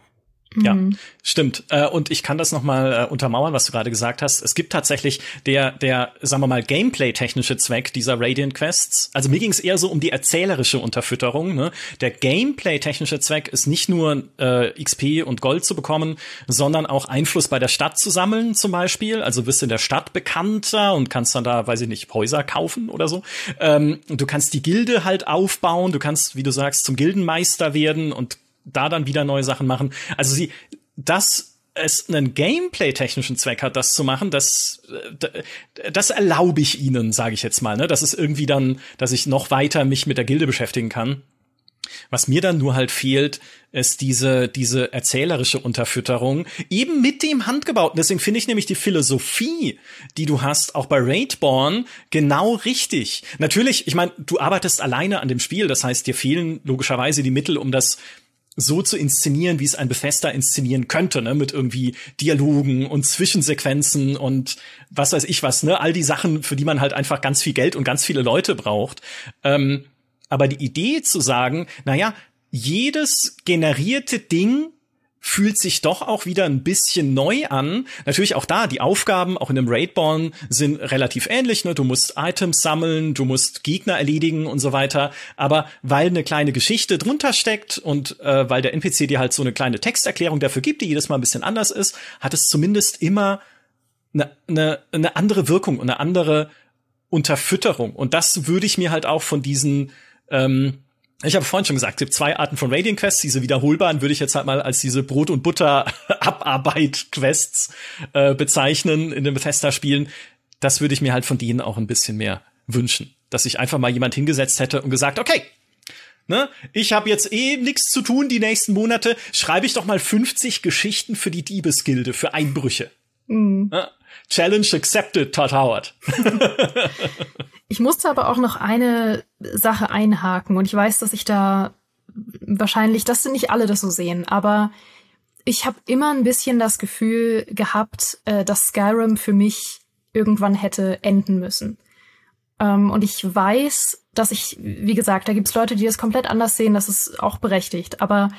Ja, mhm. stimmt. Äh, und ich kann das noch mal äh, untermauern, was du gerade gesagt hast. Es gibt tatsächlich der, der, sagen wir mal, Gameplay-technische Zweck dieser Radiant Quests. Also mir ging es eher so um die erzählerische Unterfütterung. Ne? Der Gameplay-technische Zweck ist nicht nur äh, XP und Gold zu bekommen, sondern auch Einfluss bei der Stadt zu sammeln, zum Beispiel. Also wirst in der Stadt bekannter und kannst dann da, weiß ich nicht, Häuser kaufen oder so. Ähm, du kannst die Gilde halt aufbauen. Du kannst, wie du sagst, zum Gildenmeister werden und da dann wieder neue Sachen machen. Also sie, dass es einen Gameplay-technischen Zweck hat, das zu machen, das, äh, das erlaube ich ihnen, sage ich jetzt mal. Ne? Das ist irgendwie dann, dass ich noch weiter mich mit der Gilde beschäftigen kann. Was mir dann nur halt fehlt, ist diese, diese erzählerische Unterfütterung, eben mit dem Handgebauten. Deswegen finde ich nämlich die Philosophie, die du hast, auch bei Raidborn, genau richtig. Natürlich, ich meine, du arbeitest alleine an dem Spiel, das heißt, dir fehlen logischerweise die Mittel, um das so zu inszenieren, wie es ein Bethesda inszenieren könnte, ne, mit irgendwie Dialogen und Zwischensequenzen und was weiß ich was, ne, all die Sachen, für die man halt einfach ganz viel Geld und ganz viele Leute braucht. Ähm, aber die Idee zu sagen, na ja, jedes generierte Ding fühlt sich doch auch wieder ein bisschen neu an. Natürlich auch da, die Aufgaben, auch in dem Raidborn, sind relativ ähnlich. Ne? Du musst Items sammeln, du musst Gegner erledigen und so weiter. Aber weil eine kleine Geschichte drunter steckt und äh, weil der NPC dir halt so eine kleine Texterklärung dafür gibt, die jedes Mal ein bisschen anders ist, hat es zumindest immer eine, eine, eine andere Wirkung und eine andere Unterfütterung. Und das würde ich mir halt auch von diesen ähm, ich habe vorhin schon gesagt, es gibt zwei Arten von Radiant Quests. Diese wiederholbaren würde ich jetzt halt mal als diese Brot- und Butter-Abarbeit-Quests äh, bezeichnen in den Bethesda-Spielen. Das würde ich mir halt von denen auch ein bisschen mehr wünschen. Dass sich einfach mal jemand hingesetzt hätte und gesagt, okay, ne, ich habe jetzt eh nichts zu tun die nächsten Monate, schreibe ich doch mal 50 Geschichten für die Diebesgilde, für Einbrüche. Mhm. Challenge accepted, Todd Howard. ich musste aber auch noch eine Sache einhaken und ich weiß, dass ich da wahrscheinlich, dass nicht alle das so sehen, aber ich habe immer ein bisschen das Gefühl gehabt, äh, dass Skyrim für mich irgendwann hätte enden müssen. Ähm, und ich weiß, dass ich, wie gesagt, da gibt's Leute, die das komplett anders sehen, das ist auch berechtigt. Aber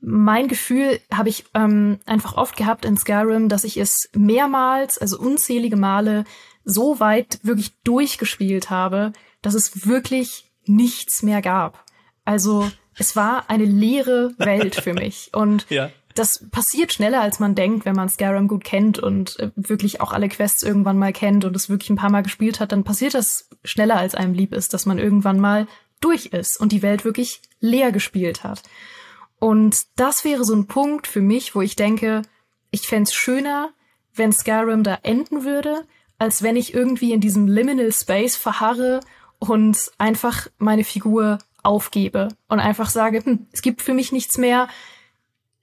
mein Gefühl habe ich ähm, einfach oft gehabt in Skyrim, dass ich es mehrmals, also unzählige Male, so weit wirklich durchgespielt habe, dass es wirklich nichts mehr gab. Also es war eine leere Welt für mich. Und ja. das passiert schneller, als man denkt, wenn man Skyrim gut kennt und äh, wirklich auch alle Quests irgendwann mal kennt und es wirklich ein paar Mal gespielt hat, dann passiert das schneller, als einem lieb ist, dass man irgendwann mal durch ist und die Welt wirklich leer gespielt hat. Und das wäre so ein Punkt für mich, wo ich denke, ich fände schöner, wenn Skyrim da enden würde, als wenn ich irgendwie in diesem Liminal Space verharre und einfach meine Figur aufgebe und einfach sage, hm, es gibt für mich nichts mehr,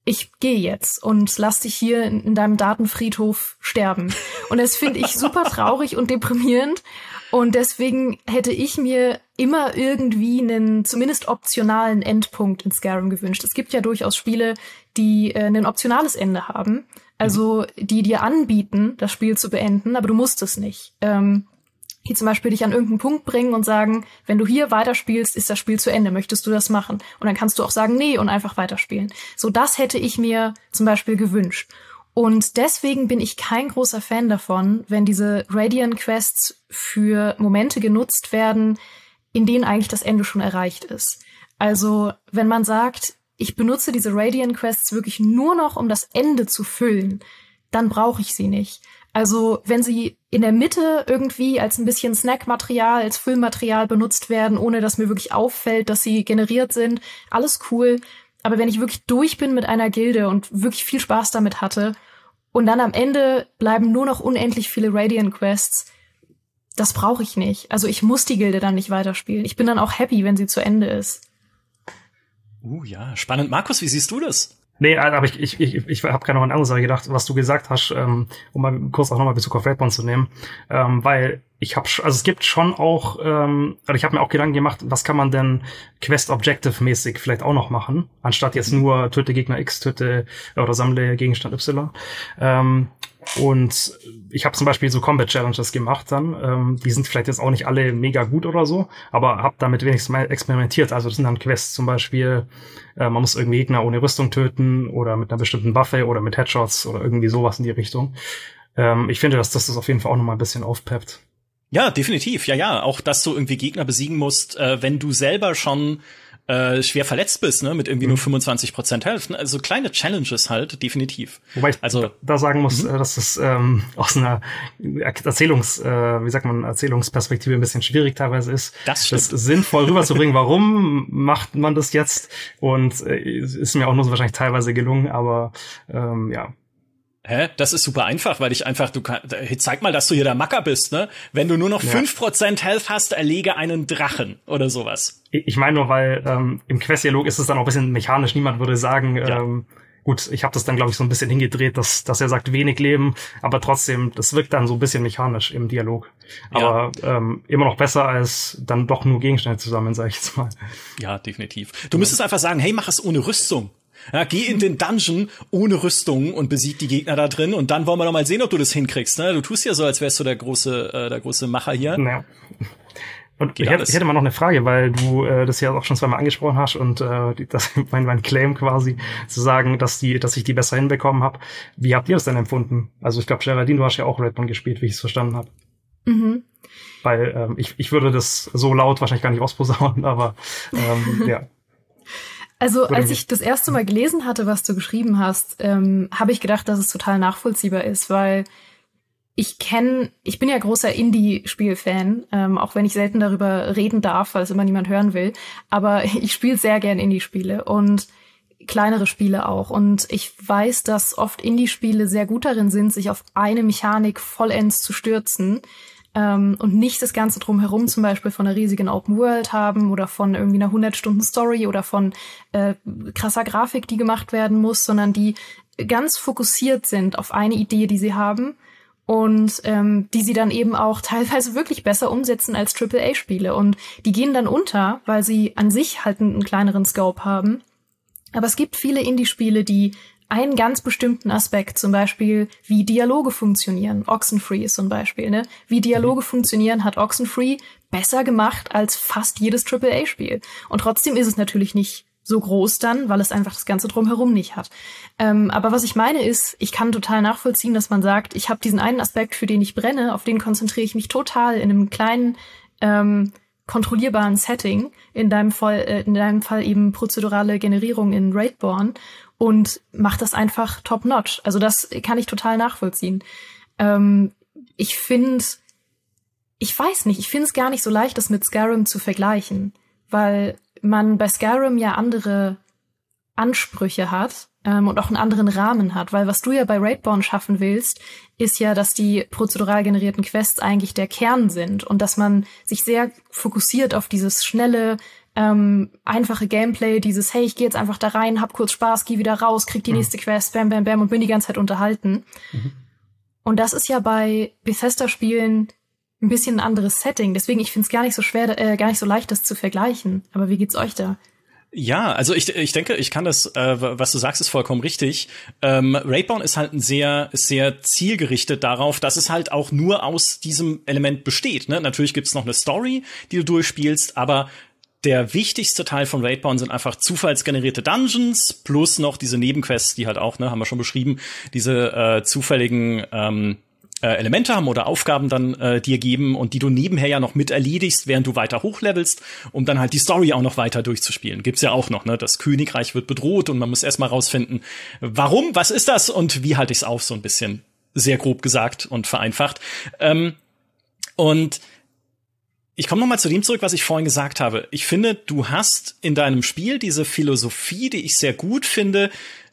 ich gehe jetzt und lass dich hier in, in deinem Datenfriedhof sterben. Und das finde ich super traurig und deprimierend. Und deswegen hätte ich mir immer irgendwie einen zumindest optionalen Endpunkt in Skyrim gewünscht. Es gibt ja durchaus Spiele, die äh, ein optionales Ende haben. Also die dir anbieten, das Spiel zu beenden, aber du musst es nicht. Ähm, die zum Beispiel dich an irgendeinen Punkt bringen und sagen, wenn du hier weiterspielst, ist das Spiel zu Ende, möchtest du das machen? Und dann kannst du auch sagen, nee, und einfach weiterspielen. So, das hätte ich mir zum Beispiel gewünscht. Und deswegen bin ich kein großer Fan davon, wenn diese Radiant Quests für Momente genutzt werden, in denen eigentlich das Ende schon erreicht ist. Also, wenn man sagt, ich benutze diese Radiant Quests wirklich nur noch, um das Ende zu füllen, dann brauche ich sie nicht. Also, wenn sie in der Mitte irgendwie als ein bisschen Snackmaterial, als Füllmaterial benutzt werden, ohne dass mir wirklich auffällt, dass sie generiert sind, alles cool. Aber wenn ich wirklich durch bin mit einer Gilde und wirklich viel Spaß damit hatte, und dann am Ende bleiben nur noch unendlich viele Radiant Quests. Das brauche ich nicht. Also ich muss die Gilde dann nicht weiterspielen. Ich bin dann auch happy, wenn sie zu Ende ist. Uh, ja, spannend. Markus, wie siehst du das? Nee, aber ich, ich, ich, ich habe gerade noch an andere Sache gedacht, was du gesagt hast, ähm, um mal kurz auch nochmal Bezug auf Redbone zu nehmen, ähm, weil ich habe, also es gibt schon auch, ähm, also ich habe mir auch Gedanken gemacht, was kann man denn Quest-Objective-mäßig vielleicht auch noch machen, anstatt jetzt nur töte Gegner X, töte oder sammle Gegenstand Y. Ähm, und ich habe zum Beispiel so Combat Challenges gemacht dann. Ähm, die sind vielleicht jetzt auch nicht alle mega gut oder so, aber habe damit wenigstens mal experimentiert. Also das sind dann Quests zum Beispiel, äh, man muss irgendwie Gegner ohne Rüstung töten oder mit einer bestimmten Waffe oder mit Headshots oder irgendwie sowas in die Richtung. Ähm, ich finde, dass das das auf jeden Fall auch noch mal ein bisschen aufpeppt. Ja, definitiv. Ja, ja. Auch, dass du irgendwie Gegner besiegen musst, äh, wenn du selber schon äh, schwer verletzt bist, ne, mit irgendwie mhm. nur 25 Prozent Health. Also kleine Challenges halt, definitiv. Wobei ich also, da sagen muss, mhm. Äh, dass es ähm, aus einer Erzählungs, äh, wie sagt man, Erzählungsperspektive ein bisschen schwierig teilweise ist, das, das sinnvoll rüberzubringen. Warum macht man das jetzt? Und äh, ist mir auch nur so wahrscheinlich teilweise gelungen, aber ähm, ja, Hä? Das ist super einfach, weil ich einfach, du kannst, zeig mal, dass du hier der Macker bist, ne? Wenn du nur noch fünf ja. Prozent Health hast, erlege einen Drachen oder sowas. Ich meine nur, weil ähm, im Quest-Dialog ist es dann auch ein bisschen mechanisch. Niemand würde sagen, ja. ähm, gut, ich habe das dann, glaube ich, so ein bisschen hingedreht, dass, dass er sagt, wenig Leben, aber trotzdem, das wirkt dann so ein bisschen mechanisch im Dialog. Aber ja. ähm, immer noch besser, als dann doch nur Gegenstände zusammen, sage ich jetzt mal. Ja, definitiv. Du müsstest einfach sagen, hey, mach es ohne Rüstung. Ja, geh in den Dungeon ohne Rüstung und besieg die Gegner da drin und dann wollen wir noch mal sehen, ob du das hinkriegst. Ne? Du tust ja so, als wärst du der große, äh, der große Macher hier. Ja. Und ich hätte, ich hätte mal noch eine Frage, weil du äh, das ja auch schon zweimal angesprochen hast und äh, das mein, mein Claim quasi zu sagen, dass die, dass ich die besser hinbekommen habe. Wie habt ihr das denn empfunden? Also ich glaube, Geraldine, du hast ja auch Redmond gespielt, wie ich es verstanden habe. Mhm. Weil ähm, ich, ich würde das so laut wahrscheinlich gar nicht ausposaunen, aber ähm, ja. Also als ich das erste Mal gelesen hatte, was du geschrieben hast, ähm, habe ich gedacht, dass es total nachvollziehbar ist, weil ich kenne, ich bin ja großer Indie-Spiel-Fan, ähm, auch wenn ich selten darüber reden darf, weil es immer niemand hören will. Aber ich spiele sehr gern Indie-Spiele und kleinere Spiele auch. Und ich weiß, dass oft Indie-Spiele sehr gut darin sind, sich auf eine Mechanik vollends zu stürzen ähm, und nicht das Ganze drumherum zum Beispiel von einer riesigen Open World haben oder von irgendwie einer 100-Stunden-Story oder von äh, krasser Grafik, die gemacht werden muss, sondern die ganz fokussiert sind auf eine Idee, die sie haben und ähm, die sie dann eben auch teilweise wirklich besser umsetzen als AAA-Spiele. Und die gehen dann unter, weil sie an sich halt einen kleineren Scope haben. Aber es gibt viele Indie-Spiele, die einen ganz bestimmten Aspekt, zum Beispiel wie Dialoge funktionieren. Oxenfree ist zum Beispiel, ne? Wie Dialoge mhm. funktionieren, hat Oxenfree besser gemacht als fast jedes AAA-Spiel. Und trotzdem ist es natürlich nicht so groß dann, weil es einfach das Ganze drumherum nicht hat. Ähm, aber was ich meine ist, ich kann total nachvollziehen, dass man sagt, ich habe diesen einen Aspekt, für den ich brenne, auf den konzentriere ich mich total in einem kleinen ähm, kontrollierbaren Setting, in deinem Fall, äh, in deinem Fall eben prozedurale Generierung in Raidborn und macht das einfach top notch. Also das kann ich total nachvollziehen. Ähm, ich finde, ich weiß nicht, ich finde es gar nicht so leicht, das mit Skyrim zu vergleichen, weil man bei Skyrim ja andere Ansprüche hat ähm, und auch einen anderen Rahmen hat, weil was du ja bei Raidborn schaffen willst, ist ja, dass die prozedural generierten Quests eigentlich der Kern sind und dass man sich sehr fokussiert auf dieses schnelle, ähm, einfache Gameplay, dieses, hey, ich gehe jetzt einfach da rein, hab kurz Spaß, geh wieder raus, krieg die mhm. nächste Quest, bam, bam, bam und bin die ganze Zeit unterhalten. Mhm. Und das ist ja bei Bethesda-Spielen ein bisschen ein anderes Setting. Deswegen, ich finde es gar nicht so schwer, äh, gar nicht so leicht, das zu vergleichen. Aber wie geht's euch da? Ja, also ich, ich denke, ich kann das, äh, was du sagst, ist vollkommen richtig. Ähm, Raidbound ist halt ein sehr, sehr zielgerichtet darauf, dass es halt auch nur aus diesem Element besteht. Ne? Natürlich gibt's noch eine Story, die du durchspielst, aber der wichtigste Teil von Raidbound sind einfach zufallsgenerierte Dungeons plus noch diese Nebenquests, die halt auch, ne, haben wir schon beschrieben, diese äh, zufälligen ähm, äh, Elemente haben oder Aufgaben dann äh, dir geben und die du nebenher ja noch mit erledigst, während du weiter hochlevelst, um dann halt die Story auch noch weiter durchzuspielen. Gibt's ja auch noch, ne? Das Königreich wird bedroht und man muss erstmal rausfinden, warum, was ist das und wie halte ich's auf, so ein bisschen sehr grob gesagt und vereinfacht. Ähm, und ich komme noch mal zu dem zurück, was ich vorhin gesagt habe. Ich finde, du hast in deinem Spiel diese Philosophie, die ich sehr gut finde,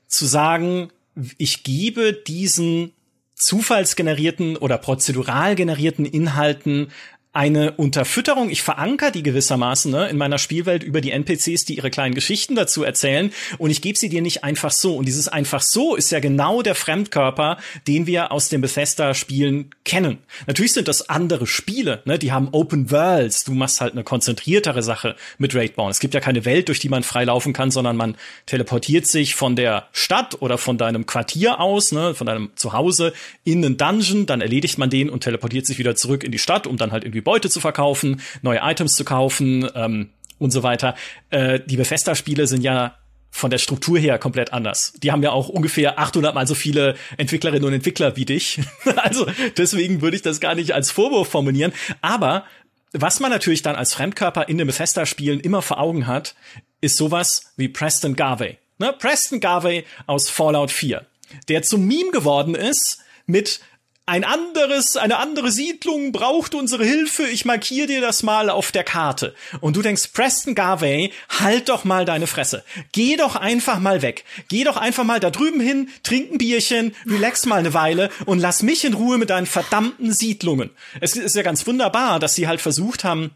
zu sagen, ich gebe diesen zufallsgenerierten oder prozedural generierten Inhalten eine Unterfütterung. Ich veranker die gewissermaßen ne, in meiner Spielwelt über die NPCs, die ihre kleinen Geschichten dazu erzählen. Und ich gebe sie dir nicht einfach so. Und dieses einfach so ist ja genau der Fremdkörper, den wir aus den Bethesda-Spielen kennen. Natürlich sind das andere Spiele. Ne? Die haben Open Worlds. Du machst halt eine konzentriertere Sache mit Raidborn. Es gibt ja keine Welt, durch die man frei laufen kann, sondern man teleportiert sich von der Stadt oder von deinem Quartier aus, ne, von deinem Zuhause in einen Dungeon. Dann erledigt man den und teleportiert sich wieder zurück in die Stadt, um dann halt irgendwie Beute zu verkaufen, neue Items zu kaufen ähm, und so weiter. Äh, die Bethesda-Spiele sind ja von der Struktur her komplett anders. Die haben ja auch ungefähr 800 mal so viele Entwicklerinnen und Entwickler wie dich. also deswegen würde ich das gar nicht als Vorwurf formulieren. Aber was man natürlich dann als Fremdkörper in den Bethesda-Spielen immer vor Augen hat, ist sowas wie Preston Garvey. Ne? Preston Garvey aus Fallout 4, der zum Meme geworden ist mit ein anderes, eine andere Siedlung braucht unsere Hilfe. Ich markiere dir das mal auf der Karte. Und du denkst, Preston Garvey, halt doch mal deine Fresse. Geh doch einfach mal weg. Geh doch einfach mal da drüben hin, trink ein Bierchen, relax mal eine Weile und lass mich in Ruhe mit deinen verdammten Siedlungen. Es ist ja ganz wunderbar, dass sie halt versucht haben,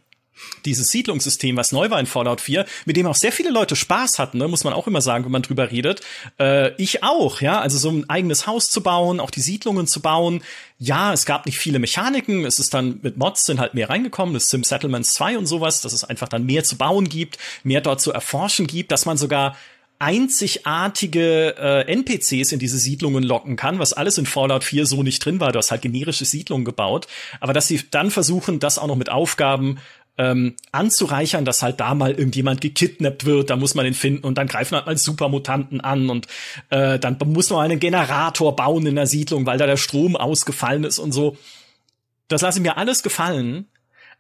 dieses Siedlungssystem, was neu war in Fallout 4, mit dem auch sehr viele Leute Spaß hatten, ne, muss man auch immer sagen, wenn man drüber redet. Äh, ich auch, ja, also so ein eigenes Haus zu bauen, auch die Siedlungen zu bauen. Ja, es gab nicht viele Mechaniken, es ist dann mit Mods sind halt mehr reingekommen, das Sim Settlements 2 und sowas, dass es einfach dann mehr zu bauen gibt, mehr dort zu erforschen gibt, dass man sogar einzigartige äh, NPCs in diese Siedlungen locken kann, was alles in Fallout 4 so nicht drin war. Du hast halt generische Siedlungen gebaut, aber dass sie dann versuchen, das auch noch mit Aufgaben ähm, anzureichern, dass halt da mal irgendjemand gekidnappt wird, da muss man ihn finden und dann greifen halt mal Supermutanten an und äh, dann muss man einen Generator bauen in der Siedlung, weil da der Strom ausgefallen ist und so. Das lasse ich mir alles gefallen,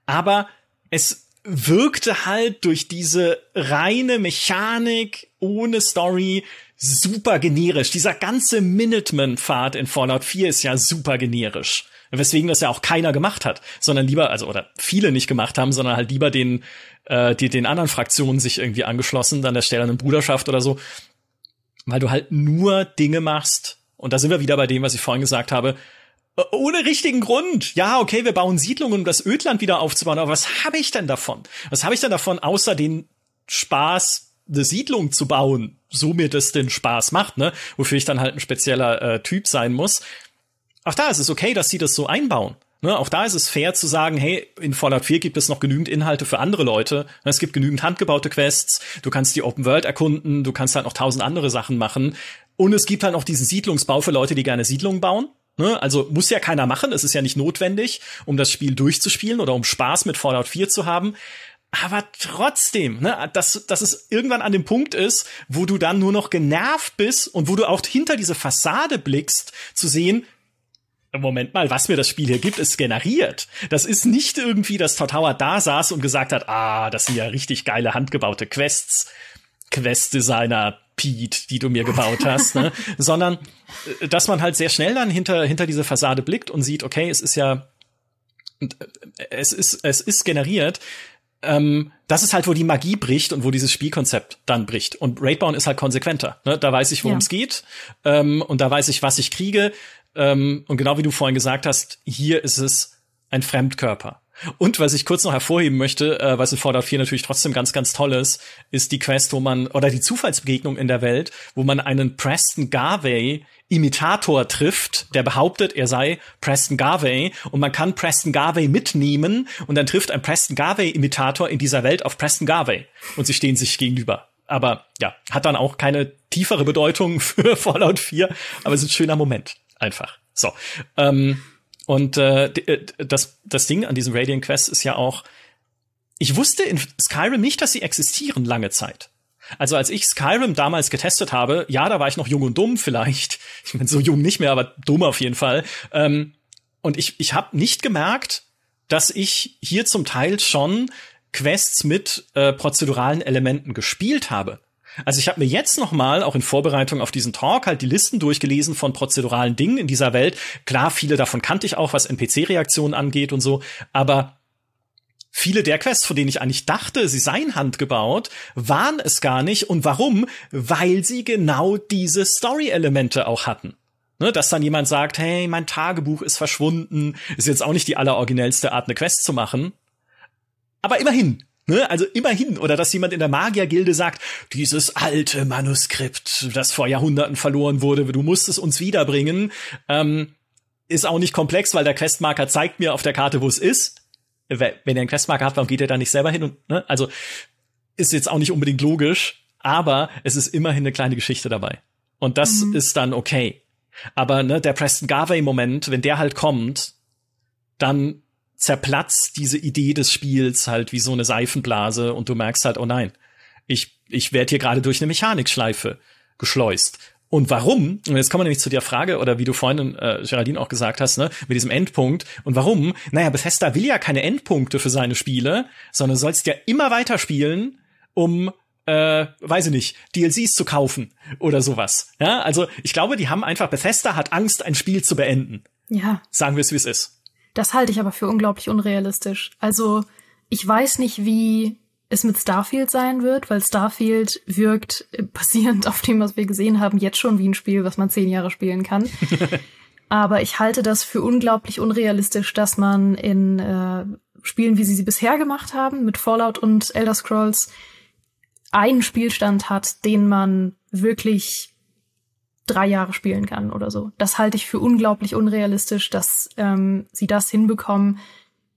aber es wirkte halt durch diese reine Mechanik ohne Story super generisch. Dieser ganze Minuteman-Pfad in Fallout 4 ist ja super generisch. Weswegen das ja auch keiner gemacht hat, sondern lieber, also oder viele nicht gemacht haben, sondern halt lieber den, äh, die, den anderen Fraktionen sich irgendwie angeschlossen, dann der stellenden Bruderschaft oder so, weil du halt nur Dinge machst, und da sind wir wieder bei dem, was ich vorhin gesagt habe, ohne richtigen Grund. Ja, okay, wir bauen Siedlungen, um das Ödland wieder aufzubauen, aber was habe ich denn davon? Was habe ich denn davon, außer den Spaß, eine Siedlung zu bauen, so mir das den Spaß macht, ne? Wofür ich dann halt ein spezieller äh, Typ sein muss. Auch da ist es okay, dass sie das so einbauen. Ne, auch da ist es fair zu sagen, hey, in Fallout 4 gibt es noch genügend Inhalte für andere Leute. Es gibt genügend handgebaute Quests. Du kannst die Open World erkunden. Du kannst halt noch tausend andere Sachen machen. Und es gibt halt noch diesen Siedlungsbau für Leute, die gerne Siedlungen bauen. Ne, also muss ja keiner machen. Es ist ja nicht notwendig, um das Spiel durchzuspielen oder um Spaß mit Fallout 4 zu haben. Aber trotzdem, ne, dass, dass es irgendwann an dem Punkt ist, wo du dann nur noch genervt bist und wo du auch hinter diese Fassade blickst, zu sehen, Moment mal, was mir das Spiel hier gibt, ist generiert. Das ist nicht irgendwie, dass Todd Howard da saß und gesagt hat, ah, das sind ja richtig geile handgebaute Quests. Quest-Designer Pete, die du mir gebaut hast, ne? sondern äh, dass man halt sehr schnell dann hinter, hinter diese Fassade blickt und sieht, okay, es ist ja, äh, es ist, es ist generiert. Ähm, das ist halt, wo die Magie bricht und wo dieses Spielkonzept dann bricht. Und Raidbound ist halt konsequenter. Ne? Da weiß ich, worum es ja. geht. Ähm, und da weiß ich, was ich kriege. Ähm, und genau wie du vorhin gesagt hast, hier ist es ein Fremdkörper. Und was ich kurz noch hervorheben möchte, äh, was in Fallout 4 natürlich trotzdem ganz, ganz toll ist, ist die Quest, wo man, oder die Zufallsbegegnung in der Welt, wo man einen Preston Garvey Imitator trifft, der behauptet, er sei Preston Garvey und man kann Preston Garvey mitnehmen und dann trifft ein Preston Garvey Imitator in dieser Welt auf Preston Garvey und sie stehen sich gegenüber. aber ja, hat dann auch keine tiefere Bedeutung für Fallout 4, aber es ist ein schöner Moment. Einfach. So. Ähm, und äh, äh, das, das Ding an diesem Radiant Quest ist ja auch, ich wusste in Skyrim nicht, dass sie existieren lange Zeit. Also als ich Skyrim damals getestet habe, ja, da war ich noch jung und dumm vielleicht. Ich meine, so jung nicht mehr, aber dumm auf jeden Fall. Ähm, und ich, ich habe nicht gemerkt, dass ich hier zum Teil schon Quests mit äh, prozeduralen Elementen gespielt habe. Also ich habe mir jetzt noch mal auch in Vorbereitung auf diesen Talk halt die Listen durchgelesen von prozeduralen Dingen in dieser Welt. Klar, viele davon kannte ich auch, was NPC-Reaktionen angeht und so, aber viele der Quests, von denen ich eigentlich dachte, sie seien handgebaut, waren es gar nicht. Und warum? Weil sie genau diese Story-Elemente auch hatten. Ne, dass dann jemand sagt, hey, mein Tagebuch ist verschwunden, ist jetzt auch nicht die alleroriginellste Art, eine Quest zu machen. Aber immerhin, ne, also immerhin, oder dass jemand in der Magiergilde sagt, dieses alte Manuskript, das vor Jahrhunderten verloren wurde, du musst es uns wiederbringen, ähm, ist auch nicht komplex, weil der Questmarker zeigt mir auf der Karte, wo es ist. Wenn er einen Questmarker hat, warum geht er da nicht selber hin? Und, ne? Also ist jetzt auch nicht unbedingt logisch, aber es ist immerhin eine kleine Geschichte dabei. Und das mhm. ist dann okay. Aber ne, der Preston Garvey-Moment, wenn der halt kommt, dann zerplatzt diese Idee des Spiels halt wie so eine Seifenblase und du merkst halt, oh nein, ich, ich werde hier gerade durch eine Mechanikschleife geschleust. Und warum? Und jetzt kommen wir nämlich zu der Frage, oder wie du vorhin, äh, Geraldine, auch gesagt hast, ne, mit diesem Endpunkt. Und warum? Naja, Bethesda will ja keine Endpunkte für seine Spiele, sondern du sollst ja immer weiter spielen, um äh, weiß ich nicht, DLCs zu kaufen oder sowas. Ja, also ich glaube, die haben einfach, Bethesda hat Angst, ein Spiel zu beenden. Ja. Sagen wir es, wie es ist. Das halte ich aber für unglaublich unrealistisch. Also, ich weiß nicht, wie es mit Starfield sein wird, weil Starfield wirkt basierend auf dem, was wir gesehen haben, jetzt schon wie ein Spiel, was man zehn Jahre spielen kann. aber ich halte das für unglaublich unrealistisch, dass man in äh, Spielen, wie sie sie bisher gemacht haben, mit Fallout und Elder Scrolls, einen Spielstand hat, den man wirklich drei Jahre spielen kann oder so. Das halte ich für unglaublich unrealistisch, dass ähm, sie das hinbekommen,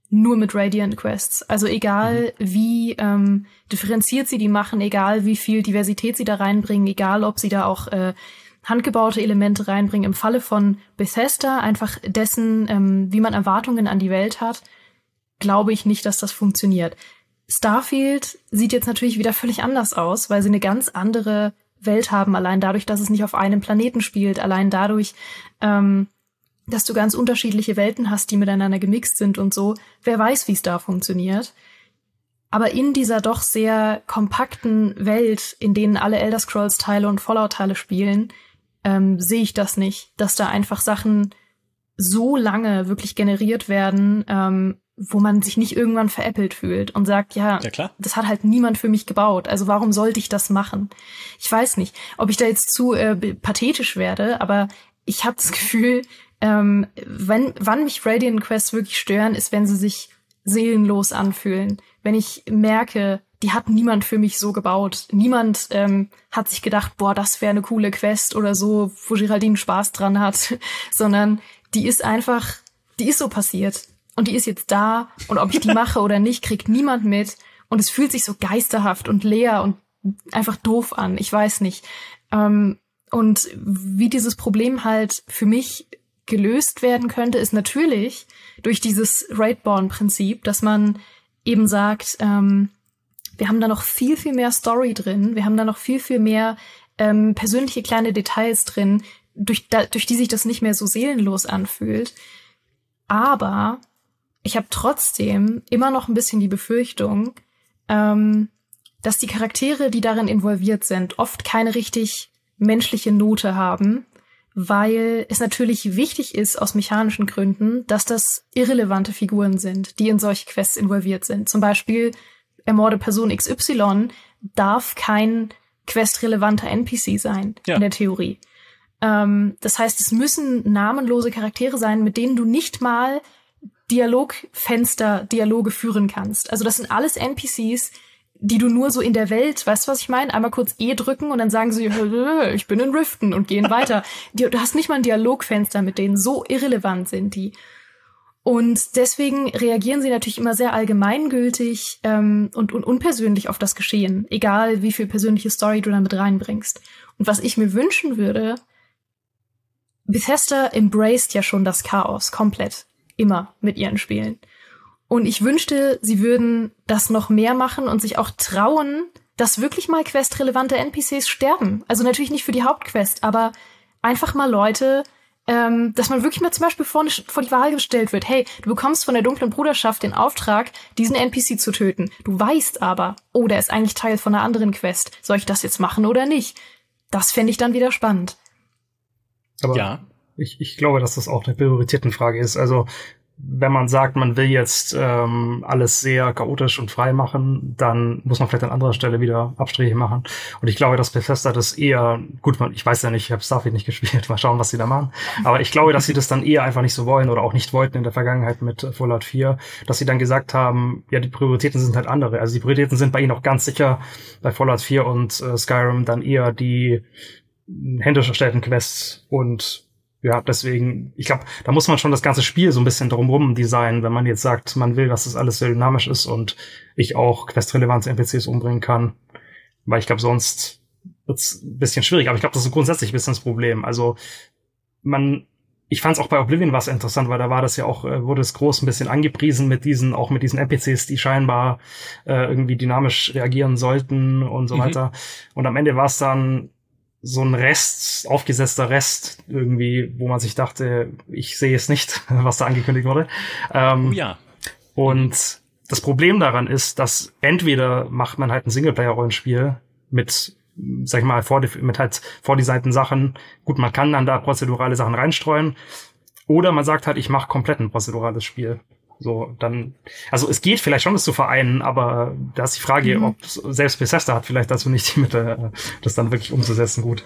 nur mit Radiant Quests. Also egal mhm. wie ähm, differenziert sie die machen, egal wie viel Diversität sie da reinbringen, egal ob sie da auch äh, handgebaute Elemente reinbringen. Im Falle von Bethesda, einfach dessen, ähm, wie man Erwartungen an die Welt hat, glaube ich nicht, dass das funktioniert. Starfield sieht jetzt natürlich wieder völlig anders aus, weil sie eine ganz andere Welt haben, allein dadurch, dass es nicht auf einem Planeten spielt, allein dadurch, ähm, dass du ganz unterschiedliche Welten hast, die miteinander gemixt sind und so. Wer weiß, wie es da funktioniert. Aber in dieser doch sehr kompakten Welt, in denen alle Elder Scrolls Teile und Fallout Teile spielen, ähm, sehe ich das nicht, dass da einfach Sachen so lange wirklich generiert werden, ähm, wo man sich nicht irgendwann veräppelt fühlt und sagt, ja, ja das hat halt niemand für mich gebaut. Also warum sollte ich das machen? Ich weiß nicht, ob ich da jetzt zu äh, pathetisch werde, aber ich habe das Gefühl, ähm, wenn, wann mich Radiant Quests wirklich stören, ist, wenn sie sich seelenlos anfühlen. Wenn ich merke, die hat niemand für mich so gebaut. Niemand ähm, hat sich gedacht, boah, das wäre eine coole Quest oder so, wo Geraldine Spaß dran hat, sondern die ist einfach, die ist so passiert und die ist jetzt da und ob ich die mache oder nicht, kriegt niemand mit und es fühlt sich so geisterhaft und leer und einfach doof an. Ich weiß nicht. Ähm, und wie dieses Problem halt für mich gelöst werden könnte, ist natürlich durch dieses Raidborn-Prinzip, dass man eben sagt, ähm, wir haben da noch viel, viel mehr Story drin, wir haben da noch viel, viel mehr ähm, persönliche kleine Details drin, durch, da, durch die sich das nicht mehr so seelenlos anfühlt. Aber ich habe trotzdem immer noch ein bisschen die Befürchtung, ähm, dass die Charaktere, die darin involviert sind, oft keine richtig menschliche Note haben, weil es natürlich wichtig ist aus mechanischen Gründen, dass das irrelevante Figuren sind, die in solche Quests involviert sind. Zum Beispiel ermorde Person XY darf kein questrelevanter NPC sein ja. in der Theorie. Ähm, das heißt, es müssen namenlose Charaktere sein, mit denen du nicht mal Dialogfenster Dialoge führen kannst. Also das sind alles NPCs, die du nur so in der Welt, weißt du, was ich meine? Einmal kurz E drücken und dann sagen sie, ich bin in Riften und gehen weiter. Du hast nicht mal ein Dialogfenster mit denen, so irrelevant sind die. Und deswegen reagieren sie natürlich immer sehr allgemeingültig ähm, und, und unpersönlich auf das Geschehen, egal wie viel persönliche Story du damit reinbringst. Und was ich mir wünschen würde, Bethesda embraced ja schon das Chaos komplett, immer mit ihren Spielen. Und ich wünschte, sie würden das noch mehr machen und sich auch trauen, dass wirklich mal questrelevante NPCs sterben. Also natürlich nicht für die Hauptquest, aber einfach mal Leute, ähm, dass man wirklich mal zum Beispiel vor, vor die Wahl gestellt wird, hey, du bekommst von der dunklen Bruderschaft den Auftrag, diesen NPC zu töten. Du weißt aber, oh, der ist eigentlich Teil von einer anderen Quest. Soll ich das jetzt machen oder nicht? Das fände ich dann wieder spannend. Aber ja. Ich, ich glaube, dass das auch eine Prioritätenfrage ist. Also wenn man sagt, man will jetzt ähm, alles sehr chaotisch und frei machen, dann muss man vielleicht an anderer Stelle wieder Abstriche machen. Und ich glaube, dass Bethesda das eher, gut, ich weiß ja nicht, ich habe Starfield nicht gespielt, mal schauen, was sie da machen. Aber ich glaube, dass sie das dann eher einfach nicht so wollen oder auch nicht wollten in der Vergangenheit mit Fallout 4, dass sie dann gesagt haben, ja, die Prioritäten sind halt andere. Also die Prioritäten sind bei ihnen auch ganz sicher bei Fallout 4 und äh, Skyrim dann eher die händisch erstellten Quests und ja, deswegen, ich glaube, da muss man schon das ganze Spiel so ein bisschen drumrum designen, wenn man jetzt sagt, man will, dass das alles sehr dynamisch ist und ich auch questrelevante NPCs umbringen kann. Weil ich glaube, sonst wird's ein bisschen schwierig. Aber ich glaube, das ist grundsätzlich ein bisschen das Problem. Also man, ich fand es auch bei Oblivion was interessant, weil da war das ja auch, äh, wurde es groß ein bisschen angepriesen mit diesen, auch mit diesen NPCs, die scheinbar äh, irgendwie dynamisch reagieren sollten und so mhm. weiter. Und am Ende war es dann so ein Rest, aufgesetzter Rest irgendwie, wo man sich dachte, ich sehe es nicht, was da angekündigt wurde. Ähm, oh ja. Und das Problem daran ist, dass entweder macht man halt ein Singleplayer-Rollenspiel mit, sag ich mal, vor, mit halt vordesignten Sachen. Gut, man kann dann da prozedurale Sachen reinstreuen. Oder man sagt halt, ich mache komplett ein prozedurales Spiel. So, dann, also es geht vielleicht schon, das zu vereinen, aber da ist die Frage, mhm. ob selbst Bethesda hat vielleicht dazu nicht die Mittel, das dann wirklich umzusetzen, gut.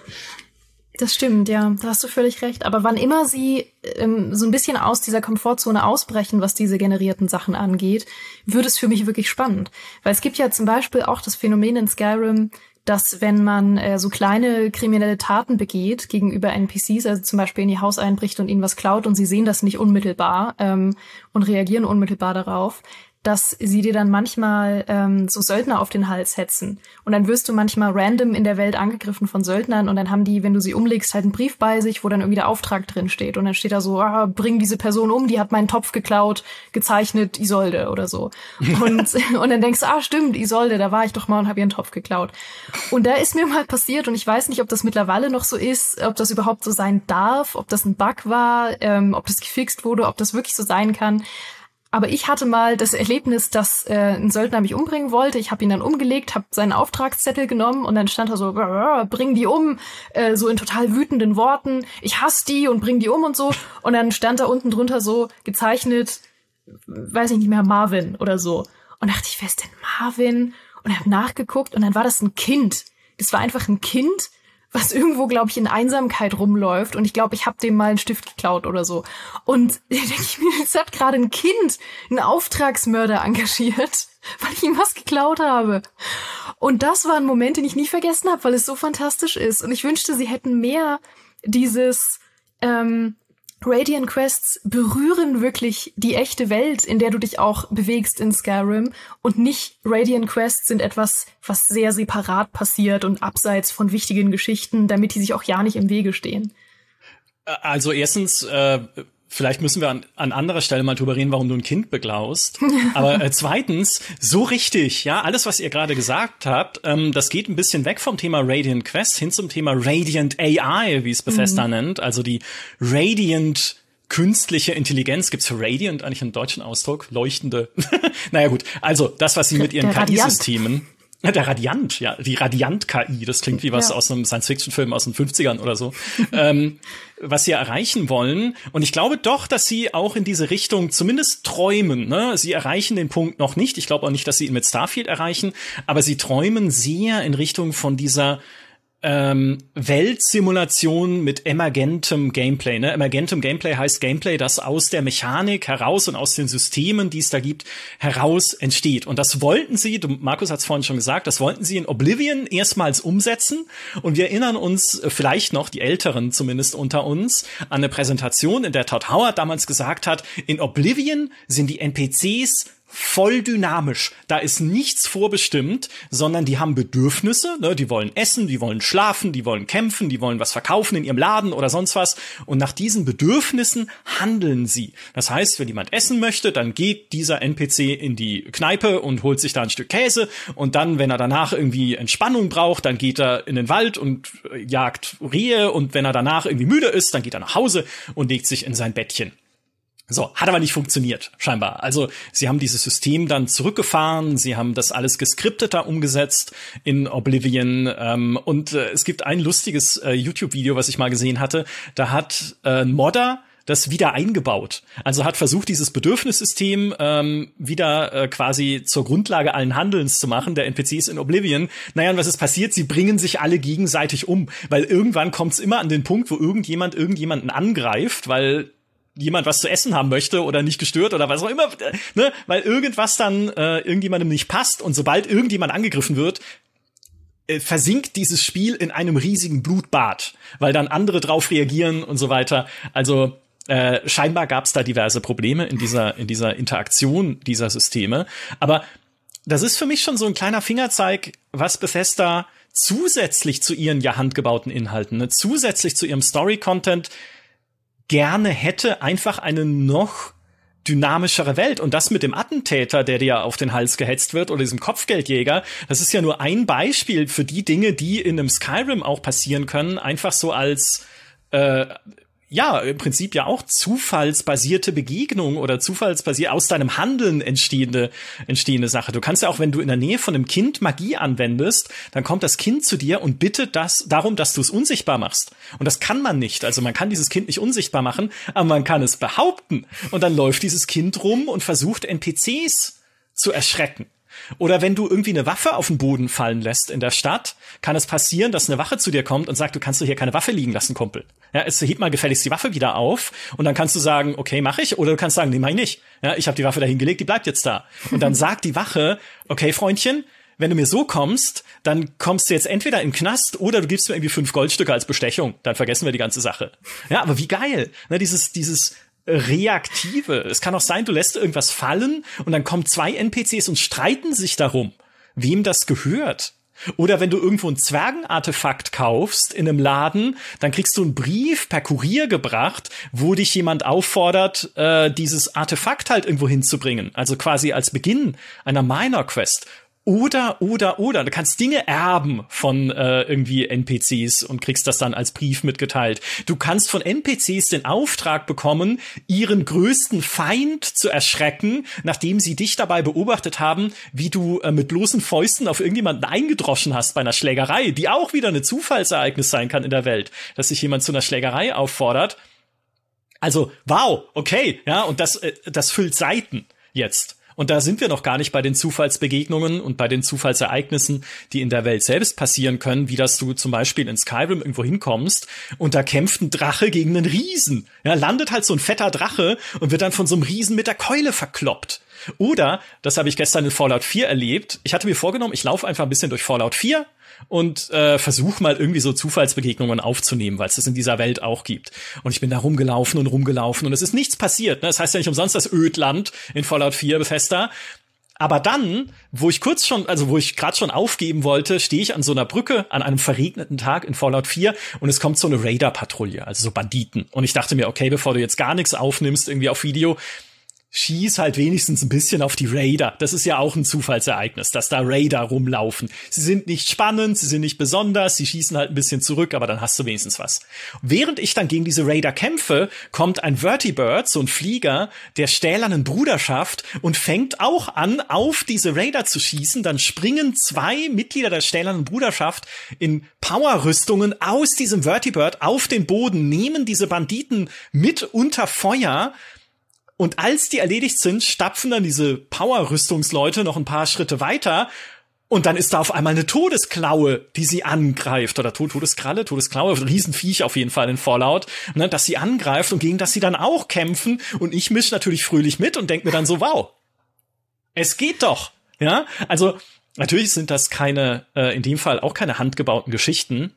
Das stimmt, ja, da hast du völlig recht. Aber wann immer sie ähm, so ein bisschen aus dieser Komfortzone ausbrechen, was diese generierten Sachen angeht, wird es für mich wirklich spannend. Weil es gibt ja zum Beispiel auch das Phänomen in Skyrim, dass wenn man äh, so kleine kriminelle Taten begeht gegenüber NPCs, also zum Beispiel in ihr Haus einbricht und ihnen was klaut und sie sehen das nicht unmittelbar ähm, und reagieren unmittelbar darauf, dass sie dir dann manchmal ähm, so Söldner auf den Hals hetzen. Und dann wirst du manchmal random in der Welt angegriffen von Söldnern und dann haben die, wenn du sie umlegst, halt einen Brief bei sich, wo dann irgendwie der Auftrag drin steht. Und dann steht da so, ah, bring diese Person um, die hat meinen Topf geklaut, gezeichnet Isolde oder so. Und, und dann denkst du, ah, stimmt, Isolde, da war ich doch mal und habe ihren Topf geklaut. Und da ist mir mal passiert und ich weiß nicht, ob das mittlerweile noch so ist, ob das überhaupt so sein darf, ob das ein Bug war, ähm, ob das gefixt wurde, ob das wirklich so sein kann. Aber ich hatte mal das Erlebnis, dass äh, ein Söldner mich umbringen wollte. Ich habe ihn dann umgelegt, habe seinen Auftragszettel genommen und dann stand er so, bring die um, äh, so in total wütenden Worten. Ich hasse die und bring die um und so. Und dann stand da unten drunter so gezeichnet, weiß ich nicht mehr, Marvin oder so. Und dachte ich, wer ist denn Marvin? Und habe nachgeguckt und dann war das ein Kind. Das war einfach ein Kind, was irgendwo, glaube ich, in Einsamkeit rumläuft. Und ich glaube, ich habe dem mal einen Stift geklaut oder so. Und da denke ich mir, jetzt hat gerade ein Kind einen Auftragsmörder engagiert, weil ich ihm was geklaut habe. Und das war ein Moment, den ich nie vergessen habe, weil es so fantastisch ist. Und ich wünschte, sie hätten mehr dieses ähm, Radiant Quests berühren wirklich die echte Welt, in der du dich auch bewegst in Skyrim und nicht Radiant Quests sind etwas, was sehr separat passiert und abseits von wichtigen Geschichten, damit die sich auch ja nicht im Wege stehen. Also erstens, äh, Vielleicht müssen wir an, an anderer Stelle mal drüber reden, warum du ein Kind beglaust. Aber äh, zweitens, so richtig, ja, alles, was ihr gerade gesagt habt, ähm, das geht ein bisschen weg vom Thema Radiant Quest hin zum Thema Radiant AI, wie es Bethesda mhm. nennt. Also die Radiant künstliche Intelligenz. Gibt's für Radiant eigentlich einen deutschen Ausdruck? Leuchtende. naja gut, also das, was sie mit ihren KI-Systemen der Radiant, ja, die Radiant-KI, das klingt wie was ja. aus einem Science-Fiction-Film aus den 50ern oder so, ähm, was sie erreichen wollen. Und ich glaube doch, dass sie auch in diese Richtung zumindest träumen. Ne? Sie erreichen den Punkt noch nicht. Ich glaube auch nicht, dass sie ihn mit Starfield erreichen, aber sie träumen sehr in Richtung von dieser ähm, Weltsimulation mit emergentem Gameplay. Ne? Emergentem Gameplay heißt Gameplay, das aus der Mechanik heraus und aus den Systemen, die es da gibt, heraus entsteht. Und das wollten sie, du, Markus hat es vorhin schon gesagt, das wollten sie in Oblivion erstmals umsetzen. Und wir erinnern uns äh, vielleicht noch, die Älteren zumindest unter uns, an eine Präsentation, in der Todd Howard damals gesagt hat, in Oblivion sind die NPCs voll dynamisch. Da ist nichts vorbestimmt, sondern die haben Bedürfnisse, ne? die wollen essen, die wollen schlafen, die wollen kämpfen, die wollen was verkaufen in ihrem Laden oder sonst was. Und nach diesen Bedürfnissen handeln sie. Das heißt, wenn jemand essen möchte, dann geht dieser NPC in die Kneipe und holt sich da ein Stück Käse. Und dann, wenn er danach irgendwie Entspannung braucht, dann geht er in den Wald und äh, jagt Rehe. Und wenn er danach irgendwie müde ist, dann geht er nach Hause und legt sich in sein Bettchen. So, hat aber nicht funktioniert, scheinbar. Also, sie haben dieses System dann zurückgefahren, sie haben das alles geskripteter umgesetzt in Oblivion. Ähm, und äh, es gibt ein lustiges äh, YouTube-Video, was ich mal gesehen hatte. Da hat äh, ein Modder das wieder eingebaut. Also hat versucht, dieses Bedürfnissystem ähm, wieder äh, quasi zur Grundlage allen Handelns zu machen, der NPCs in Oblivion. Naja, und was ist passiert? Sie bringen sich alle gegenseitig um, weil irgendwann kommt es immer an den Punkt, wo irgendjemand irgendjemanden angreift, weil jemand was zu essen haben möchte oder nicht gestört oder was auch immer, ne? weil irgendwas dann äh, irgendjemandem nicht passt und sobald irgendjemand angegriffen wird, äh, versinkt dieses Spiel in einem riesigen Blutbad, weil dann andere drauf reagieren und so weiter. Also äh, scheinbar gab es da diverse Probleme in dieser in dieser Interaktion dieser Systeme, aber das ist für mich schon so ein kleiner Fingerzeig, was Bethesda zusätzlich zu ihren ja handgebauten Inhalten, ne, zusätzlich zu ihrem Story-Content gerne hätte, einfach eine noch dynamischere Welt. Und das mit dem Attentäter, der dir auf den Hals gehetzt wird, oder diesem Kopfgeldjäger, das ist ja nur ein Beispiel für die Dinge, die in einem Skyrim auch passieren können, einfach so als äh, ja, im Prinzip ja auch zufallsbasierte Begegnung oder zufallsbasiert aus deinem Handeln entstehende, entstehende Sache. Du kannst ja auch, wenn du in der Nähe von einem Kind Magie anwendest, dann kommt das Kind zu dir und bittet das darum, dass du es unsichtbar machst. Und das kann man nicht. Also man kann dieses Kind nicht unsichtbar machen, aber man kann es behaupten. Und dann läuft dieses Kind rum und versucht NPCs zu erschrecken. Oder wenn du irgendwie eine Waffe auf den Boden fallen lässt in der Stadt, kann es passieren, dass eine Wache zu dir kommt und sagt, du kannst hier keine Waffe liegen lassen, Kumpel. Ja, es hebt mal gefälligst die Waffe wieder auf und dann kannst du sagen, okay, mach ich, oder du kannst sagen, nee, mach ich nicht. Ja, ich habe die Waffe dahin gelegt, die bleibt jetzt da. Und dann sagt die Wache, okay, Freundchen, wenn du mir so kommst, dann kommst du jetzt entweder den Knast oder du gibst mir irgendwie fünf Goldstücke als Bestechung. Dann vergessen wir die ganze Sache. Ja, aber wie geil. Ne, dieses, dieses Reaktive. Es kann auch sein, du lässt irgendwas fallen und dann kommen zwei NPCs und streiten sich darum, wem das gehört. Oder wenn du irgendwo ein Zwergenartefakt kaufst in einem Laden, dann kriegst du einen Brief per Kurier gebracht, wo dich jemand auffordert, äh, dieses Artefakt halt irgendwo hinzubringen. Also quasi als Beginn einer Minor Quest. Oder, oder, oder. Du kannst Dinge erben von äh, irgendwie NPCs und kriegst das dann als Brief mitgeteilt. Du kannst von NPCs den Auftrag bekommen, ihren größten Feind zu erschrecken, nachdem sie dich dabei beobachtet haben, wie du äh, mit bloßen Fäusten auf irgendjemanden eingedroschen hast bei einer Schlägerei, die auch wieder eine Zufallsereignis sein kann in der Welt, dass sich jemand zu einer Schlägerei auffordert. Also, wow, okay, ja, und das, äh, das füllt Seiten jetzt. Und da sind wir noch gar nicht bei den Zufallsbegegnungen und bei den Zufallsereignissen, die in der Welt selbst passieren können, wie dass du zum Beispiel in Skyrim irgendwo hinkommst und da kämpft ein Drache gegen einen Riesen. Ja, landet halt so ein fetter Drache und wird dann von so einem Riesen mit der Keule verkloppt. Oder, das habe ich gestern in Fallout 4 erlebt, ich hatte mir vorgenommen, ich laufe einfach ein bisschen durch Fallout 4 und äh, versuche mal irgendwie so Zufallsbegegnungen aufzunehmen, weil es das in dieser Welt auch gibt. Und ich bin da rumgelaufen und rumgelaufen und es ist nichts passiert. Ne? Das heißt ja nicht umsonst das Ödland in Fallout 4 Bethesda. Aber dann, wo ich kurz schon, also wo ich gerade schon aufgeben wollte, stehe ich an so einer Brücke an einem verregneten Tag in Fallout 4 und es kommt so eine Raider-Patrouille, also so Banditen. Und ich dachte mir, okay, bevor du jetzt gar nichts aufnimmst irgendwie auf Video, schieß halt wenigstens ein bisschen auf die Raider. Das ist ja auch ein Zufallsereignis, dass da Raider rumlaufen. Sie sind nicht spannend, sie sind nicht besonders, sie schießen halt ein bisschen zurück, aber dann hast du wenigstens was. Während ich dann gegen diese Raider kämpfe, kommt ein Vertibird, so ein Flieger, der stählernen Bruderschaft und fängt auch an, auf diese Raider zu schießen. Dann springen zwei Mitglieder der stählernen Bruderschaft in Powerrüstungen aus diesem Vertibird auf den Boden, nehmen diese Banditen mit unter Feuer und als die erledigt sind, stapfen dann diese Power-Rüstungsleute noch ein paar Schritte weiter Und dann ist da auf einmal eine Todesklaue, die sie angreift. Oder Todeskralle, Todesklaue, Riesenviech auf jeden Fall in Fallout, ne, dass sie angreift und gegen das sie dann auch kämpfen. Und ich mische natürlich fröhlich mit und denke mir dann so, wow, es geht doch. Ja, also natürlich sind das keine, äh, in dem Fall auch keine handgebauten Geschichten.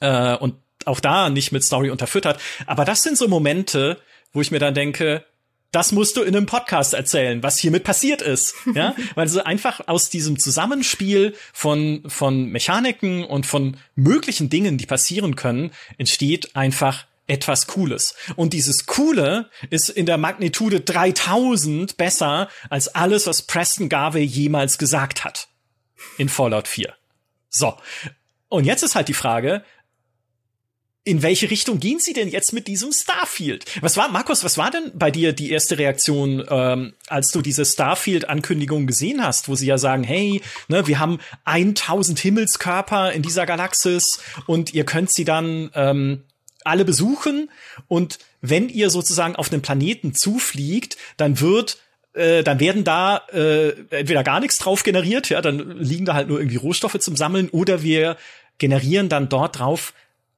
Äh, und auch da nicht mit Story unterfüttert. Aber das sind so Momente, wo ich mir dann denke, das musst du in einem Podcast erzählen, was hiermit passiert ist. Ja, weil so einfach aus diesem Zusammenspiel von, von Mechaniken und von möglichen Dingen, die passieren können, entsteht einfach etwas Cooles. Und dieses Coole ist in der Magnitude 3000 besser als alles, was Preston Garvey jemals gesagt hat. In Fallout 4. So. Und jetzt ist halt die Frage, in welche Richtung gehen Sie denn jetzt mit diesem Starfield? Was war, Markus, was war denn bei dir die erste Reaktion, ähm, als du diese Starfield-Ankündigung gesehen hast, wo sie ja sagen, hey, ne, wir haben 1000 Himmelskörper in dieser Galaxis und ihr könnt sie dann ähm, alle besuchen und wenn ihr sozusagen auf einen Planeten zufliegt, dann wird äh, dann werden da äh, entweder gar nichts drauf generiert, ja, dann liegen da halt nur irgendwie Rohstoffe zum Sammeln, oder wir generieren dann dort drauf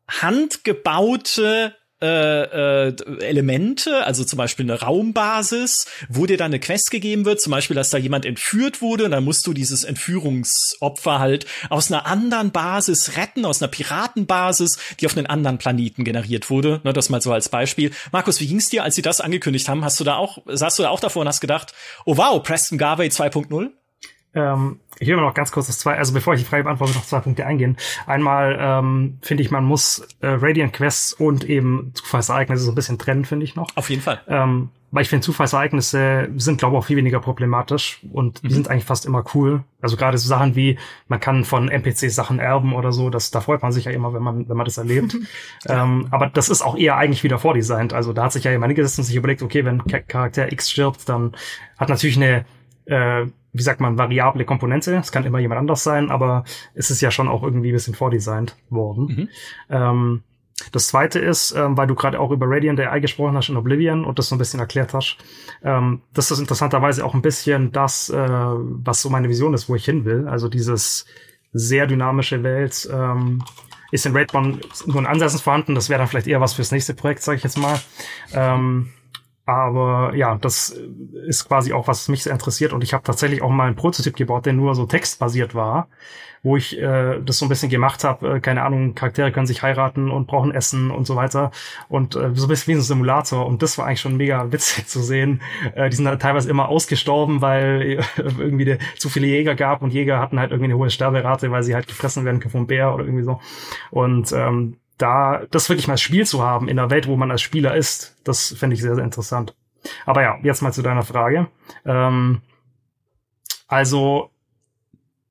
handgebaute äh, äh, Elemente, also zum Beispiel eine Raumbasis, wo dir dann eine Quest gegeben wird, zum Beispiel, dass da jemand entführt wurde und dann musst du dieses Entführungsopfer halt aus einer anderen Basis retten, aus einer Piratenbasis, die auf einen anderen Planeten generiert wurde. Ne, das mal so als Beispiel. Markus, wie ging's dir, als sie das angekündigt haben? Hast du da auch, saßt du da auch davor und hast gedacht, oh wow, Preston Garvey 2.0? Ähm, ich will noch ganz kurz das zwei, also bevor ich die Frage beantworte, noch zwei Punkte eingehen. Einmal ähm, finde ich, man muss äh, Radiant Quests und eben Zufallsereignisse so ein bisschen trennen, finde ich noch. Auf jeden Fall. Ähm, weil ich finde, Zufallsereignisse sind, glaube ich, auch viel weniger problematisch und mhm. die sind eigentlich fast immer cool. Also gerade so Sachen wie, man kann von NPCs Sachen erben oder so, das, da freut man sich ja immer, wenn man, wenn man das erlebt. ähm, aber das ist auch eher eigentlich wieder vordesignt. Also da hat sich ja jemand hingesetzt und sich überlegt, okay, wenn Charakter X stirbt, dann hat natürlich eine äh, wie sagt man, variable Komponente. Es kann immer jemand anders sein, aber es ist ja schon auch irgendwie ein bisschen vordesignt worden. Mhm. Ähm, das zweite ist, ähm, weil du gerade auch über Radiant AI gesprochen hast in Oblivion und das so ein bisschen erklärt hast, ähm, das ist interessanterweise auch ein bisschen das, äh, was so meine Vision ist, wo ich hin will. Also dieses sehr dynamische Welt ähm, ist in Raidborn nur in Ansätzen vorhanden. Das wäre dann vielleicht eher was fürs nächste Projekt, sage ich jetzt mal. Ähm, aber ja, das ist quasi auch, was mich sehr interessiert. Und ich habe tatsächlich auch mal einen Prototyp gebaut, der nur so textbasiert war, wo ich äh, das so ein bisschen gemacht habe. Äh, keine Ahnung, Charaktere können sich heiraten und brauchen Essen und so weiter. Und äh, so ein bisschen wie ein Simulator. Und das war eigentlich schon mega witzig zu sehen. Äh, die sind halt teilweise immer ausgestorben, weil irgendwie de, zu viele Jäger gab und Jäger hatten halt irgendwie eine hohe Sterberate, weil sie halt gefressen werden können vom Bär oder irgendwie so. Und ähm, da das wirklich mal als Spiel zu haben in der Welt, wo man als Spieler ist, das fände ich sehr, sehr interessant. Aber ja, jetzt mal zu deiner Frage. Ähm, also,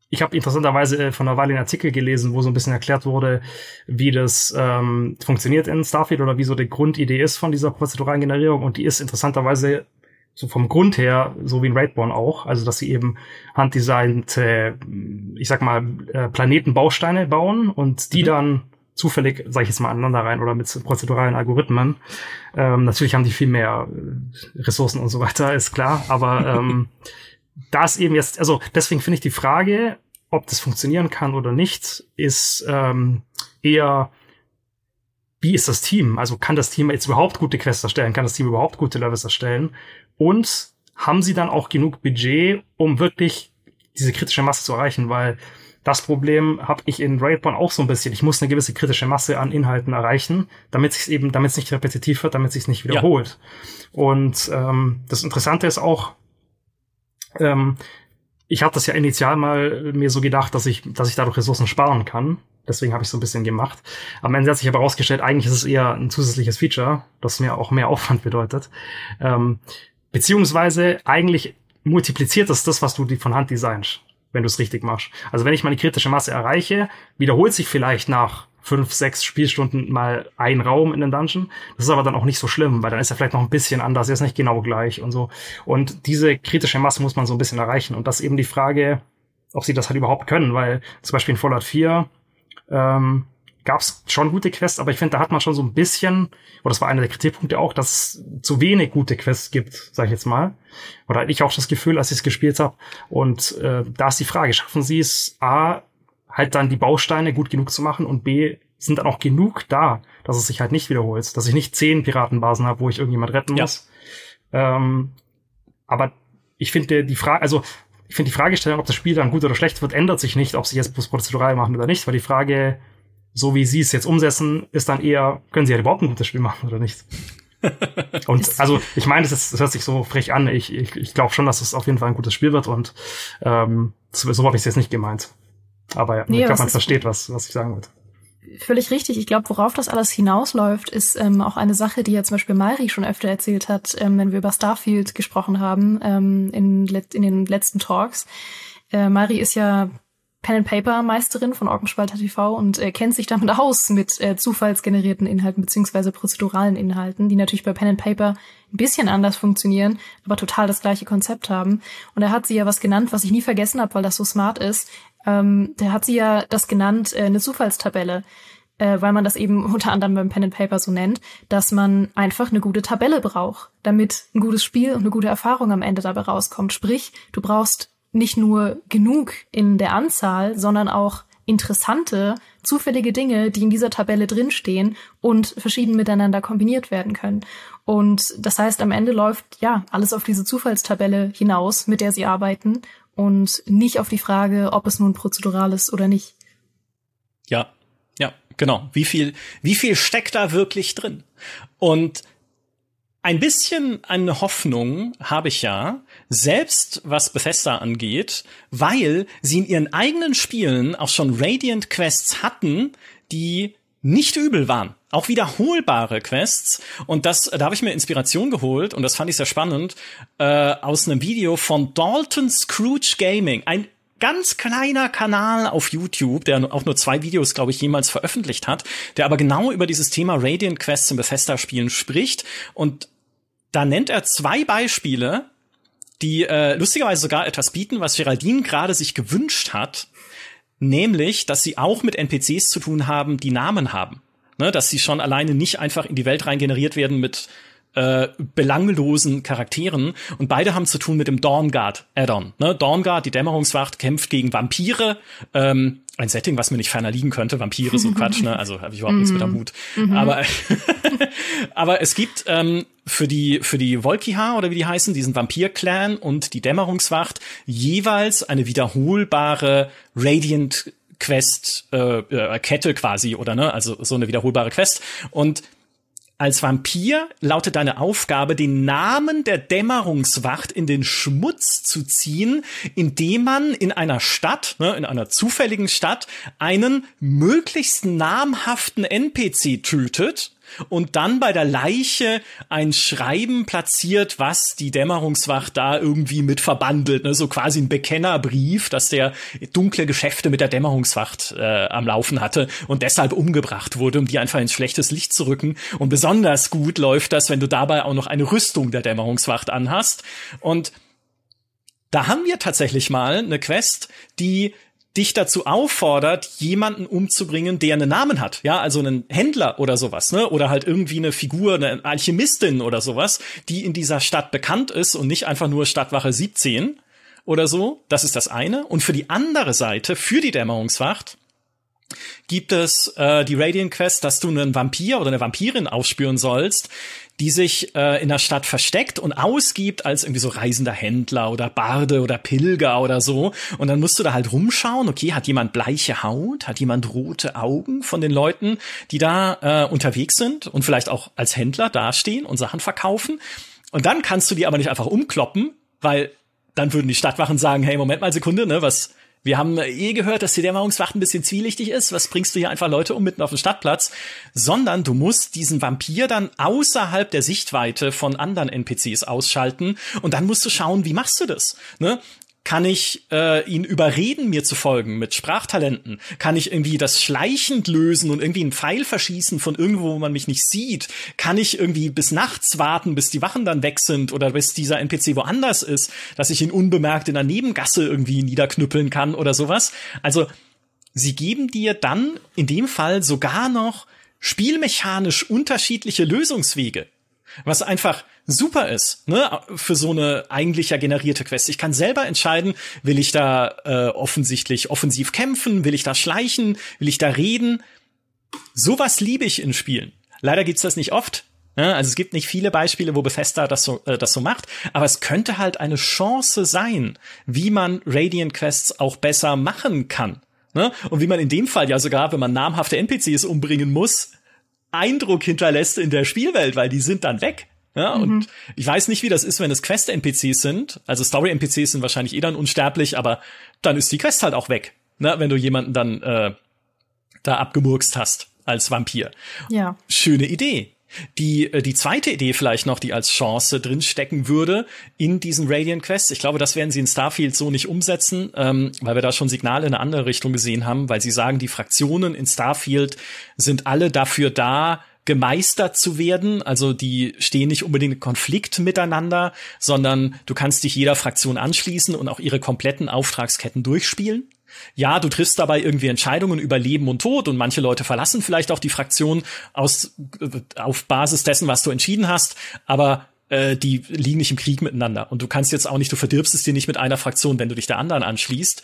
ich habe interessanterweise äh, von einer Weile einen Artikel gelesen, wo so ein bisschen erklärt wurde, wie das ähm, funktioniert in Starfield oder wie so die Grundidee ist von dieser prozeduralen Generierung. Und die ist interessanterweise so vom Grund her, so wie in Raidborn auch, also dass sie eben handdesignte, ich sag mal, äh, Planetenbausteine bauen und die mhm. dann zufällig, sage ich jetzt mal, aneinander rein oder mit prozeduralen Algorithmen. Ähm, natürlich haben die viel mehr äh, Ressourcen und so weiter, ist klar. Aber ähm, da ist eben jetzt, also deswegen finde ich die Frage, ob das funktionieren kann oder nicht, ist ähm, eher, wie ist das Team? Also kann das Team jetzt überhaupt gute Quests erstellen? Kann das Team überhaupt gute Levels erstellen? Und haben sie dann auch genug Budget, um wirklich diese kritische Masse zu erreichen? Weil das Problem habe ich in Raidborn auch so ein bisschen. Ich muss eine gewisse kritische Masse an Inhalten erreichen, damit es eben, damit es nicht repetitiv wird, damit es sich nicht wiederholt. Ja. Und ähm, das Interessante ist auch, ähm, ich hatte das ja initial mal mir so gedacht, dass ich, dass ich dadurch Ressourcen sparen kann. Deswegen habe ich so ein bisschen gemacht. Am Ende hat sich aber herausgestellt, eigentlich ist es eher ein zusätzliches Feature, das mir auch mehr Aufwand bedeutet. Ähm, beziehungsweise eigentlich multipliziert es das, was du von Hand designst wenn du es richtig machst. Also wenn ich meine kritische Masse erreiche, wiederholt sich vielleicht nach fünf, sechs Spielstunden mal ein Raum in den Dungeon. Das ist aber dann auch nicht so schlimm, weil dann ist er vielleicht noch ein bisschen anders, er ist nicht genau gleich und so. Und diese kritische Masse muss man so ein bisschen erreichen. Und das ist eben die Frage, ob sie das halt überhaupt können, weil zum Beispiel in Fallout 4 ähm, gab es schon gute Quests, aber ich finde, da hat man schon so ein bisschen, oder das war einer der Kritikpunkte auch, dass es zu wenig gute Quests gibt, sag ich jetzt mal. Oder hatte ich auch das Gefühl, als ich es gespielt habe. Und äh, da ist die Frage, schaffen sie es, A, halt dann die Bausteine gut genug zu machen und B, sind dann auch genug da, dass es sich halt nicht wiederholt, dass ich nicht zehn Piratenbasen habe, wo ich irgendjemand retten muss. Ja. Ähm, aber ich finde die Frage, also ich finde die Fragestellung, ob das Spiel dann gut oder schlecht wird, ändert sich nicht, ob sie jetzt prozedural machen oder nicht, weil die Frage, so wie sie es jetzt umsetzen, ist dann eher, können sie ja überhaupt ein gutes Spiel machen oder nicht? und also ich meine, das, das hört sich so frech an. Ich, ich, ich glaube schon, dass es auf jeden Fall ein gutes Spiel wird und ähm, so, so habe ich es jetzt nicht gemeint. Aber ja, nee, ich glaube, man versteht, was, was ich sagen wollte. Völlig richtig. Ich glaube, worauf das alles hinausläuft, ist ähm, auch eine Sache, die ja zum Beispiel Mari schon öfter erzählt hat, ähm, wenn wir über Starfield gesprochen haben ähm, in, in den letzten Talks. Äh, Mari ist ja Pen and Paper Meisterin von Orkenspalter TV und äh, kennt sich damit aus mit äh, zufallsgenerierten Inhalten beziehungsweise prozeduralen Inhalten, die natürlich bei Pen and Paper ein bisschen anders funktionieren, aber total das gleiche Konzept haben. Und er hat sie ja was genannt, was ich nie vergessen habe, weil das so smart ist. Ähm, der hat sie ja das genannt, äh, eine Zufallstabelle äh, weil man das eben unter anderem beim Pen and Paper so nennt, dass man einfach eine gute Tabelle braucht, damit ein gutes Spiel und eine gute Erfahrung am Ende dabei rauskommt. Sprich, du brauchst nicht nur genug in der Anzahl, sondern auch interessante, zufällige Dinge, die in dieser Tabelle drinstehen und verschieden miteinander kombiniert werden können. Und das heißt, am Ende läuft ja alles auf diese Zufallstabelle hinaus, mit der sie arbeiten und nicht auf die Frage, ob es nun prozedural ist oder nicht. Ja, ja, genau. Wie viel, wie viel steckt da wirklich drin? Und ein bisschen eine Hoffnung habe ich ja, selbst was Bethesda angeht, weil sie in ihren eigenen Spielen auch schon Radiant Quests hatten, die nicht übel waren. Auch wiederholbare Quests. Und das, da habe ich mir Inspiration geholt, und das fand ich sehr spannend, äh, aus einem Video von Dalton Scrooge Gaming. Ein ganz kleiner Kanal auf YouTube, der auch nur zwei Videos, glaube ich, jemals veröffentlicht hat, der aber genau über dieses Thema Radiant Quests in Bethesda-Spielen spricht. Und da nennt er zwei Beispiele, die äh, lustigerweise sogar etwas bieten, was Geraldine gerade sich gewünscht hat, nämlich, dass sie auch mit NPCs zu tun haben, die Namen haben. Ne, dass sie schon alleine nicht einfach in die Welt rein generiert werden mit äh, belanglosen Charakteren und beide haben zu tun mit dem Dawnguard Add-on. Ne? Dawnguard, die Dämmerungswacht, kämpft gegen Vampire. Ähm, ein Setting, was mir nicht ferner liegen könnte. Vampire, so Quatsch, ne? Also habe ich überhaupt nichts mit am Hut. Mhm. Aber, aber es gibt ähm, für die für die Volkiha oder wie die heißen, diesen Vampir-Clan und die Dämmerungswacht jeweils eine wiederholbare Radiant Quest äh, äh, Kette quasi oder ne, also so eine wiederholbare Quest und als Vampir lautet deine Aufgabe, den Namen der Dämmerungswacht in den Schmutz zu ziehen, indem man in einer Stadt, ne, in einer zufälligen Stadt, einen möglichst namhaften NPC tötet und dann bei der Leiche ein Schreiben platziert, was die Dämmerungswacht da irgendwie mit verbandelt, ne? so quasi ein Bekennerbrief, dass der dunkle Geschäfte mit der Dämmerungswacht äh, am Laufen hatte und deshalb umgebracht wurde, um die einfach ins schlechtes Licht zu rücken. Und besonders gut läuft das, wenn du dabei auch noch eine Rüstung der Dämmerungswacht anhast. Und da haben wir tatsächlich mal eine Quest, die dich dazu auffordert, jemanden umzubringen, der einen Namen hat. Ja, also einen Händler oder sowas, ne? Oder halt irgendwie eine Figur, eine Alchemistin oder sowas, die in dieser Stadt bekannt ist und nicht einfach nur Stadtwache 17 oder so. Das ist das eine. Und für die andere Seite, für die Dämmerungswacht, gibt es äh, die Radiant Quest, dass du einen Vampir oder eine Vampirin aufspüren sollst, die sich äh, in der Stadt versteckt und ausgibt als irgendwie so reisender Händler oder Barde oder Pilger oder so. Und dann musst du da halt rumschauen, okay, hat jemand bleiche Haut, hat jemand rote Augen von den Leuten, die da äh, unterwegs sind und vielleicht auch als Händler dastehen und Sachen verkaufen. Und dann kannst du die aber nicht einfach umkloppen, weil dann würden die Stadtwachen sagen, hey, Moment mal, Sekunde, ne, was, wir haben eh gehört, dass die Dämmerungswacht ein bisschen zwielichtig ist. Was bringst du hier einfach Leute um mitten auf dem Stadtplatz? Sondern du musst diesen Vampir dann außerhalb der Sichtweite von anderen NPCs ausschalten und dann musst du schauen, wie machst du das? Ne? Kann ich äh, ihn überreden, mir zu folgen mit Sprachtalenten? Kann ich irgendwie das schleichend lösen und irgendwie einen Pfeil verschießen von irgendwo, wo man mich nicht sieht? Kann ich irgendwie bis nachts warten, bis die Wachen dann weg sind oder bis dieser NPC woanders ist, dass ich ihn unbemerkt in der Nebengasse irgendwie niederknüppeln kann oder sowas? Also sie geben dir dann in dem Fall sogar noch spielmechanisch unterschiedliche Lösungswege. Was einfach super ist, ne, für so eine eigentlich ja generierte Quest. Ich kann selber entscheiden, will ich da äh, offensichtlich offensiv kämpfen, will ich da schleichen, will ich da reden. Sowas liebe ich in Spielen. Leider gibt's das nicht oft. Ne? Also es gibt nicht viele Beispiele, wo Bethesda das so, äh, das so macht, aber es könnte halt eine Chance sein, wie man Radiant Quests auch besser machen kann. Ne? Und wie man in dem Fall ja sogar, wenn man namhafte NPCs umbringen muss, Eindruck hinterlässt in der Spielwelt, weil die sind dann weg. Ja, mhm. und ich weiß nicht, wie das ist, wenn es Quest-NPCs sind. Also Story-NPCs sind wahrscheinlich eh dann unsterblich, aber dann ist die Quest halt auch weg, ne, wenn du jemanden dann äh, da abgemurkst hast als Vampir. Ja. Schöne Idee. Die, äh, die zweite Idee vielleicht noch, die als Chance drin stecken würde in diesen Radiant Quests. Ich glaube, das werden sie in Starfield so nicht umsetzen, ähm, weil wir da schon Signale in eine andere Richtung gesehen haben, weil sie sagen, die Fraktionen in Starfield sind alle dafür da, gemeistert zu werden. Also die stehen nicht unbedingt in Konflikt miteinander, sondern du kannst dich jeder Fraktion anschließen und auch ihre kompletten Auftragsketten durchspielen. Ja, du triffst dabei irgendwie Entscheidungen über Leben und Tod und manche Leute verlassen vielleicht auch die Fraktion aus, auf Basis dessen, was du entschieden hast, aber äh, die liegen nicht im Krieg miteinander. Und du kannst jetzt auch nicht, du verdirbst es dir nicht mit einer Fraktion, wenn du dich der anderen anschließt.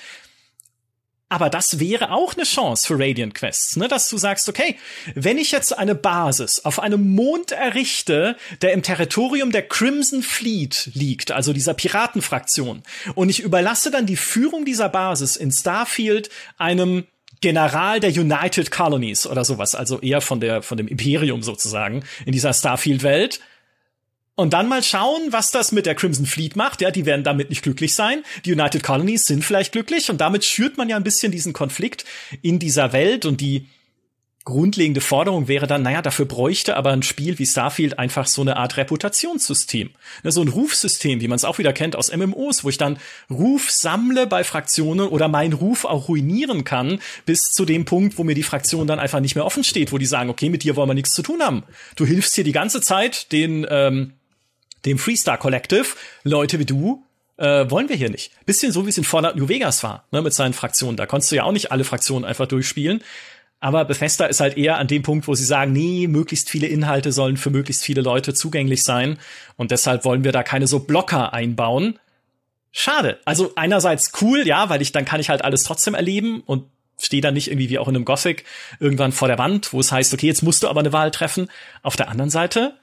Aber das wäre auch eine Chance für Radiant Quests, ne? dass du sagst, okay, wenn ich jetzt eine Basis auf einem Mond errichte, der im Territorium der Crimson Fleet liegt, also dieser Piratenfraktion, und ich überlasse dann die Führung dieser Basis in Starfield einem General der United Colonies oder sowas, also eher von der, von dem Imperium sozusagen in dieser Starfield-Welt, und dann mal schauen, was das mit der Crimson Fleet macht. Ja, die werden damit nicht glücklich sein. Die United Colonies sind vielleicht glücklich und damit schürt man ja ein bisschen diesen Konflikt in dieser Welt und die grundlegende Forderung wäre dann, naja, dafür bräuchte aber ein Spiel wie Starfield einfach so eine Art Reputationssystem. Ne, so ein Rufsystem, wie man es auch wieder kennt aus MMOs, wo ich dann Ruf sammle bei Fraktionen oder meinen Ruf auch ruinieren kann, bis zu dem Punkt, wo mir die Fraktion dann einfach nicht mehr offen steht, wo die sagen, okay, mit dir wollen wir nichts zu tun haben. Du hilfst hier die ganze Zeit den ähm, dem Freestar Collective, Leute wie du, äh, wollen wir hier nicht. Bisschen so, wie es in Fallout New Vegas war, ne, mit seinen Fraktionen. Da konntest du ja auch nicht alle Fraktionen einfach durchspielen. Aber Bethesda ist halt eher an dem Punkt, wo sie sagen, nee, möglichst viele Inhalte sollen für möglichst viele Leute zugänglich sein. Und deshalb wollen wir da keine so Blocker einbauen. Schade. Also einerseits cool, ja, weil ich dann kann ich halt alles trotzdem erleben und stehe dann nicht irgendwie wie auch in einem Gothic irgendwann vor der Wand, wo es heißt, okay, jetzt musst du aber eine Wahl treffen. Auf der anderen Seite,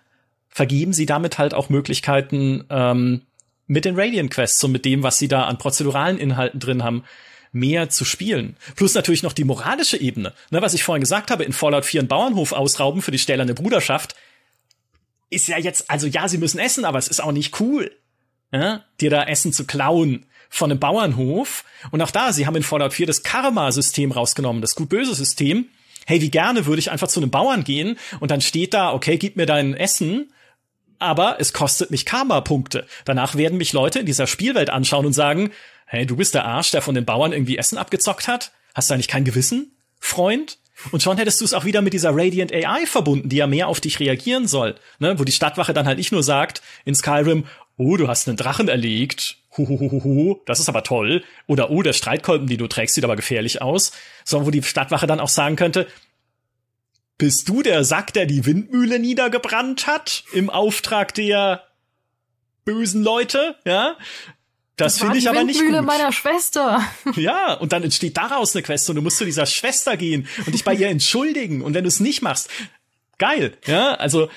vergeben sie damit halt auch Möglichkeiten ähm, mit den Radiant Quests und mit dem, was sie da an prozeduralen Inhalten drin haben, mehr zu spielen. Plus natürlich noch die moralische Ebene. Ne, was ich vorhin gesagt habe, in Fallout 4 einen Bauernhof ausrauben für die stählerne Bruderschaft, ist ja jetzt, also ja, sie müssen essen, aber es ist auch nicht cool, ja, dir da Essen zu klauen von einem Bauernhof. Und auch da, sie haben in Fallout 4 das Karma-System rausgenommen, das Gut-Böse-System. Hey, wie gerne würde ich einfach zu einem Bauern gehen und dann steht da, okay, gib mir dein Essen aber es kostet mich Karma-Punkte. Danach werden mich Leute in dieser Spielwelt anschauen und sagen, hey, du bist der Arsch, der von den Bauern irgendwie Essen abgezockt hat? Hast du eigentlich kein Gewissen, Freund? Und schon hättest du es auch wieder mit dieser Radiant AI verbunden, die ja mehr auf dich reagieren soll. Ne? Wo die Stadtwache dann halt nicht nur sagt in Skyrim, oh, du hast einen Drachen erlegt, huhuhuhu, das ist aber toll. Oder oh, der Streitkolben, den du trägst, sieht aber gefährlich aus. Sondern wo die Stadtwache dann auch sagen könnte, bist du der Sack, der die Windmühle niedergebrannt hat im Auftrag der bösen Leute? Ja, das, das finde ich aber nicht gut. meiner Schwester. Ja, und dann entsteht daraus eine Quest und du musst zu dieser Schwester gehen und dich bei ihr entschuldigen. Und wenn du es nicht machst, geil. Ja, also,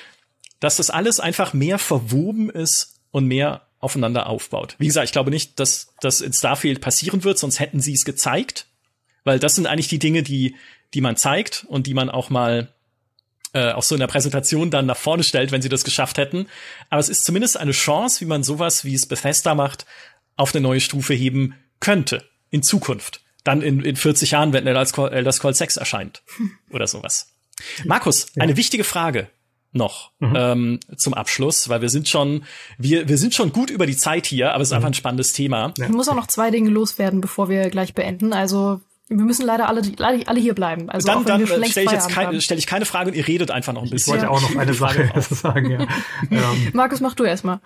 dass das alles einfach mehr verwoben ist und mehr aufeinander aufbaut. Wie gesagt, ich glaube nicht, dass das in Starfield passieren wird, sonst hätten sie es gezeigt. Weil das sind eigentlich die Dinge, die die man zeigt und die man auch mal äh, auch so in der Präsentation dann nach vorne stellt, wenn sie das geschafft hätten. Aber es ist zumindest eine Chance, wie man sowas, wie es Bethesda macht, auf eine neue Stufe heben könnte in Zukunft. Dann in, in 40 Jahren, wenn Elder Scrolls, Elder Scrolls 6 erscheint oder sowas. Markus, ja. eine wichtige Frage noch mhm. ähm, zum Abschluss, weil wir sind schon, wir, wir sind schon gut über die Zeit hier, aber es ist mhm. einfach ein spannendes Thema. Ich muss auch noch zwei Dinge loswerden, bevor wir gleich beenden. Also wir müssen leider alle, leider alle hier bleiben. Also dann, dann stelle ich jetzt kein, stell ich keine Frage und ihr redet einfach noch ein bisschen. Ich wollte auch noch eine Sache sagen, ja. ähm, Markus, mach du erstmal.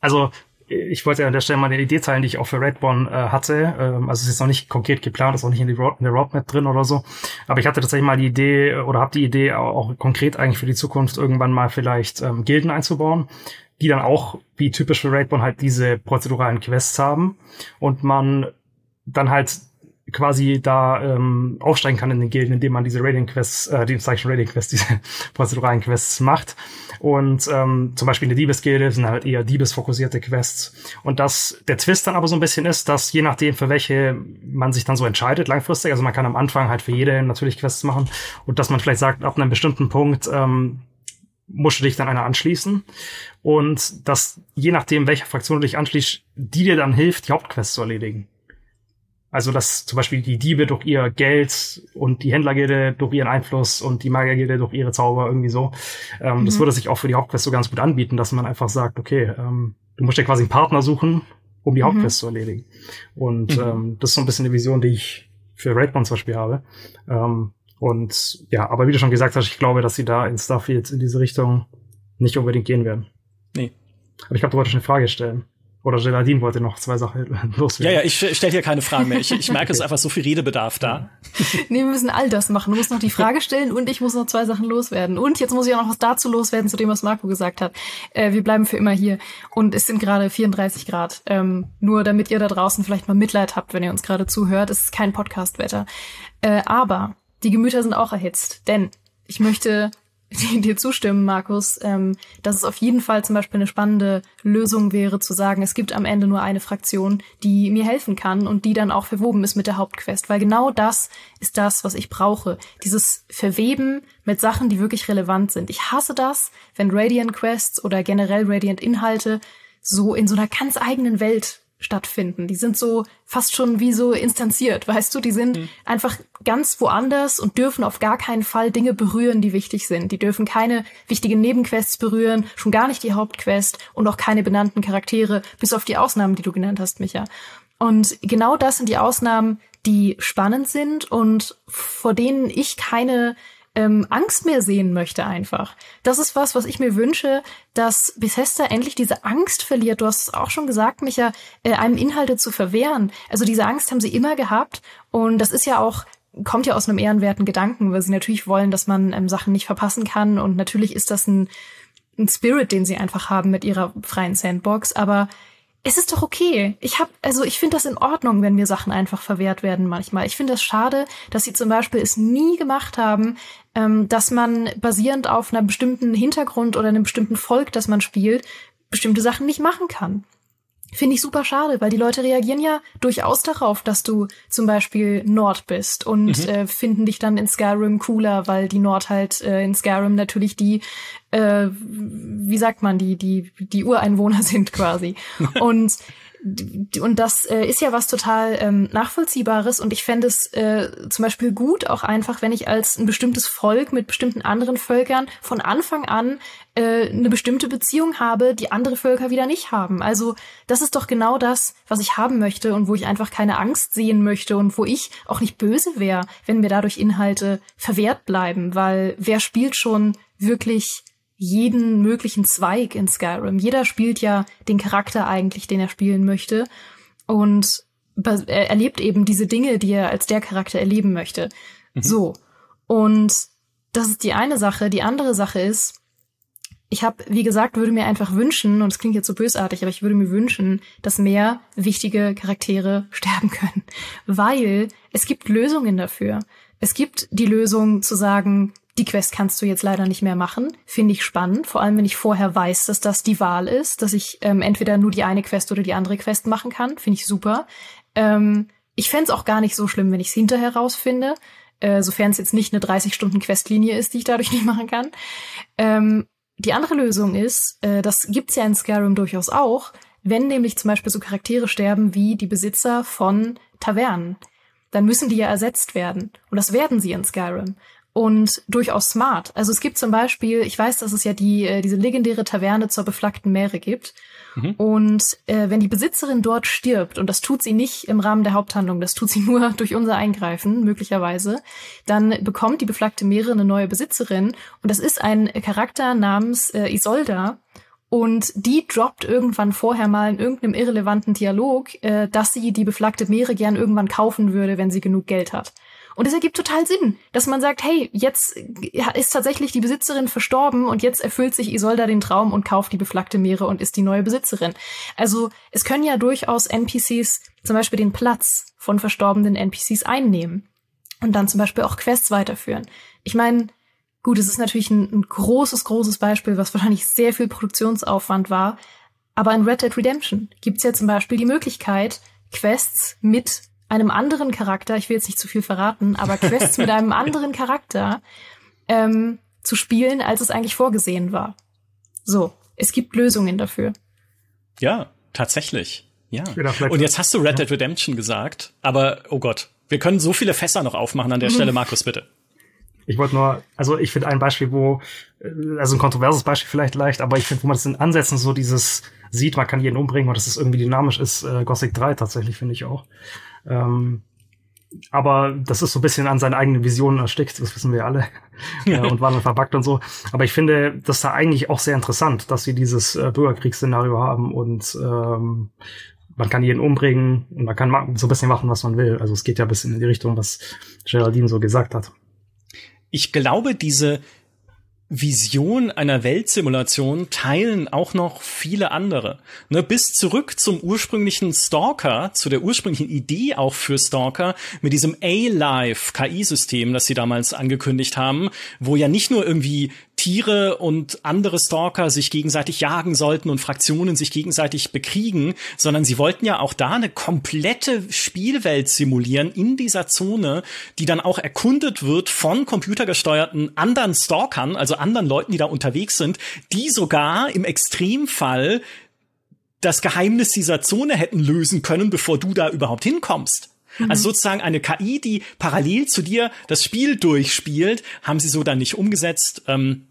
Also ich wollte an der Stelle mal eine Idee teilen, die ich auch für Redbone äh, hatte. Ähm, also es ist noch nicht konkret geplant, ist auch nicht in, die Road, in der Roadmap drin oder so. Aber ich hatte tatsächlich mal die Idee oder habe die Idee auch, auch, konkret eigentlich für die Zukunft irgendwann mal vielleicht ähm, Gilden einzubauen, die dann auch wie typisch für Raidbone halt diese prozeduralen Quests haben und man dann halt quasi da ähm, aufsteigen kann in den Gilden, indem man diese Raiding Quests, äh, die schon Raiding Quests, diese prozeduralen Quests macht. Und ähm, zum Beispiel eine Diebesgilde sind halt eher diebesfokussierte Quests. Und dass der Twist dann aber so ein bisschen ist, dass je nachdem, für welche man sich dann so entscheidet, langfristig, also man kann am Anfang halt für jede natürlich Quests machen und dass man vielleicht sagt, ab einem bestimmten Punkt ähm, musst du dich dann einer anschließen. Und dass je nachdem, welcher Fraktion du dich anschließt, die dir dann hilft, die Hauptquest zu erledigen. Also, dass zum Beispiel die Diebe durch ihr Geld und die Händlergilde durch ihren Einfluss und die Magiergilde durch ihre Zauber irgendwie so. Ähm, mhm. Das würde sich auch für die Hauptquest so ganz gut anbieten, dass man einfach sagt, okay, ähm, du musst ja quasi einen Partner suchen, um die mhm. Hauptquest zu erledigen. Und mhm. ähm, das ist so ein bisschen eine Vision, die ich für Raidbond zum Beispiel habe. Ähm, und ja, aber wie du schon gesagt hast, ich glaube, dass sie da in Starfield in diese Richtung nicht unbedingt gehen werden. Nee. Aber ich glaube, du wolltest eine Frage stellen. Oder Geladin wollte noch zwei Sachen loswerden. Ja, ja, ich stelle hier keine Fragen mehr. Ich, ich merke, es ist einfach so viel Redebedarf da. Nee, wir müssen all das machen. Du musst noch die Frage stellen und ich muss noch zwei Sachen loswerden. Und jetzt muss ich auch noch was dazu loswerden, zu dem, was Marco gesagt hat. Äh, wir bleiben für immer hier. Und es sind gerade 34 Grad. Ähm, nur damit ihr da draußen vielleicht mal Mitleid habt, wenn ihr uns gerade zuhört. Es ist kein Podcast-Wetter. Äh, aber die Gemüter sind auch erhitzt. Denn ich möchte dir zustimmen, Markus, ähm, dass es auf jeden Fall zum Beispiel eine spannende Lösung wäre, zu sagen, es gibt am Ende nur eine Fraktion, die mir helfen kann und die dann auch verwoben ist mit der Hauptquest. Weil genau das ist das, was ich brauche. Dieses Verweben mit Sachen, die wirklich relevant sind. Ich hasse das, wenn Radiant Quests oder generell Radiant Inhalte so in so einer ganz eigenen Welt stattfinden. Die sind so fast schon wie so instanziert, weißt du? Die sind mhm. einfach ganz woanders und dürfen auf gar keinen Fall Dinge berühren, die wichtig sind. Die dürfen keine wichtigen Nebenquests berühren, schon gar nicht die Hauptquest und auch keine benannten Charaktere, bis auf die Ausnahmen, die du genannt hast, Micha. Und genau das sind die Ausnahmen, die spannend sind und vor denen ich keine ähm, Angst mehr sehen möchte einfach. Das ist was, was ich mir wünsche, dass Bethesda endlich diese Angst verliert. Du hast es auch schon gesagt, Micha, äh, einem Inhalte zu verwehren. Also diese Angst haben sie immer gehabt und das ist ja auch kommt ja aus einem ehrenwerten Gedanken, weil sie natürlich wollen, dass man ähm, Sachen nicht verpassen kann und natürlich ist das ein, ein Spirit, den sie einfach haben mit ihrer freien Sandbox, aber es ist doch okay. Ich hab, also ich finde das in Ordnung, wenn mir Sachen einfach verwehrt werden manchmal. Ich finde es das schade, dass sie zum Beispiel es nie gemacht haben, ähm, dass man basierend auf einem bestimmten Hintergrund oder einem bestimmten Volk, das man spielt, bestimmte Sachen nicht machen kann. Finde ich super schade, weil die Leute reagieren ja durchaus darauf, dass du zum Beispiel Nord bist und mhm. äh, finden dich dann in Skyrim cooler, weil die Nord halt äh, in Skyrim natürlich die, äh, wie sagt man, die, die, die Ureinwohner sind quasi. und und das äh, ist ja was total ähm, nachvollziehbares und ich fände es äh, zum Beispiel gut auch einfach, wenn ich als ein bestimmtes Volk mit bestimmten anderen Völkern von Anfang an äh, eine bestimmte Beziehung habe, die andere Völker wieder nicht haben. Also das ist doch genau das, was ich haben möchte und wo ich einfach keine Angst sehen möchte und wo ich auch nicht böse wäre, wenn mir dadurch Inhalte verwehrt bleiben, weil wer spielt schon wirklich jeden möglichen Zweig in Skyrim. Jeder spielt ja den Charakter eigentlich, den er spielen möchte und er erlebt eben diese Dinge, die er als der Charakter erleben möchte. Mhm. So. Und das ist die eine Sache. Die andere Sache ist, ich habe, wie gesagt, würde mir einfach wünschen, und es klingt jetzt so bösartig, aber ich würde mir wünschen, dass mehr wichtige Charaktere sterben können. Weil es gibt Lösungen dafür. Es gibt die Lösung zu sagen, die Quest kannst du jetzt leider nicht mehr machen. Finde ich spannend, vor allem wenn ich vorher weiß, dass das die Wahl ist, dass ich ähm, entweder nur die eine Quest oder die andere Quest machen kann. Finde ich super. Ähm, ich fände auch gar nicht so schlimm, wenn ich es hinterher rausfinde, äh, sofern es jetzt nicht eine 30-Stunden-Questlinie ist, die ich dadurch nicht machen kann. Ähm, die andere Lösung ist, äh, das gibt's ja in Skyrim durchaus auch, wenn nämlich zum Beispiel so Charaktere sterben wie die Besitzer von Tavernen, dann müssen die ja ersetzt werden. Und das werden sie in Skyrim und durchaus smart. Also es gibt zum Beispiel, ich weiß, dass es ja die äh, diese legendäre Taverne zur beflaggten Meere gibt. Mhm. Und äh, wenn die Besitzerin dort stirbt, und das tut sie nicht im Rahmen der Haupthandlung, das tut sie nur durch unser Eingreifen, möglicherweise, dann bekommt die beflaggte Meere eine neue Besitzerin. Und das ist ein Charakter namens äh, Isolda. Und die droppt irgendwann vorher mal in irgendeinem irrelevanten Dialog, äh, dass sie die beflaggte Meere gern irgendwann kaufen würde, wenn sie genug Geld hat. Und es ergibt total Sinn, dass man sagt, hey, jetzt ist tatsächlich die Besitzerin verstorben und jetzt erfüllt sich Isolda den Traum und kauft die beflaggte Meere und ist die neue Besitzerin. Also es können ja durchaus NPCs zum Beispiel den Platz von verstorbenen NPCs einnehmen und dann zum Beispiel auch Quests weiterführen. Ich meine, gut, es ist natürlich ein, ein großes, großes Beispiel, was wahrscheinlich sehr viel Produktionsaufwand war. Aber in Red Dead Redemption gibt es ja zum Beispiel die Möglichkeit, Quests mit einem anderen Charakter, ich will jetzt nicht zu viel verraten, aber Quests mit einem anderen Charakter ähm, zu spielen, als es eigentlich vorgesehen war. So, es gibt Lösungen dafür. Ja, tatsächlich. Ja. Und jetzt hast du Red Dead Redemption gesagt, aber oh Gott, wir können so viele Fässer noch aufmachen an der Stelle, Markus, bitte. Ich wollte nur, also ich finde ein Beispiel, wo, äh, also ein kontroverses Beispiel vielleicht leicht, aber ich finde, wo man das in Ansätzen so dieses sieht, man kann jeden umbringen und dass es irgendwie dynamisch ist, äh, Gothic 3 tatsächlich, finde ich auch. Ähm, aber das ist so ein bisschen an seinen eigenen Visionen erstickt, das wissen wir alle, äh, und war dann verbuggt und so. Aber ich finde das da eigentlich auch sehr interessant, dass sie dieses äh, Bürgerkriegsszenario haben und ähm, man kann jeden umbringen und man kann so ein bisschen machen, was man will. Also es geht ja ein bisschen in die Richtung, was Geraldine so gesagt hat. Ich glaube, diese Vision einer Weltsimulation teilen auch noch viele andere. Ne, bis zurück zum ursprünglichen Stalker, zu der ursprünglichen Idee auch für Stalker mit diesem A-Live KI-System, das sie damals angekündigt haben, wo ja nicht nur irgendwie Tiere und andere Stalker sich gegenseitig jagen sollten und Fraktionen sich gegenseitig bekriegen, sondern sie wollten ja auch da eine komplette Spielwelt simulieren in dieser Zone, die dann auch erkundet wird von computergesteuerten anderen Stalkern, also anderen Leuten, die da unterwegs sind, die sogar im Extremfall das Geheimnis dieser Zone hätten lösen können, bevor du da überhaupt hinkommst. Mhm. Also sozusagen eine KI, die parallel zu dir das Spiel durchspielt, haben sie so dann nicht umgesetzt. Ähm,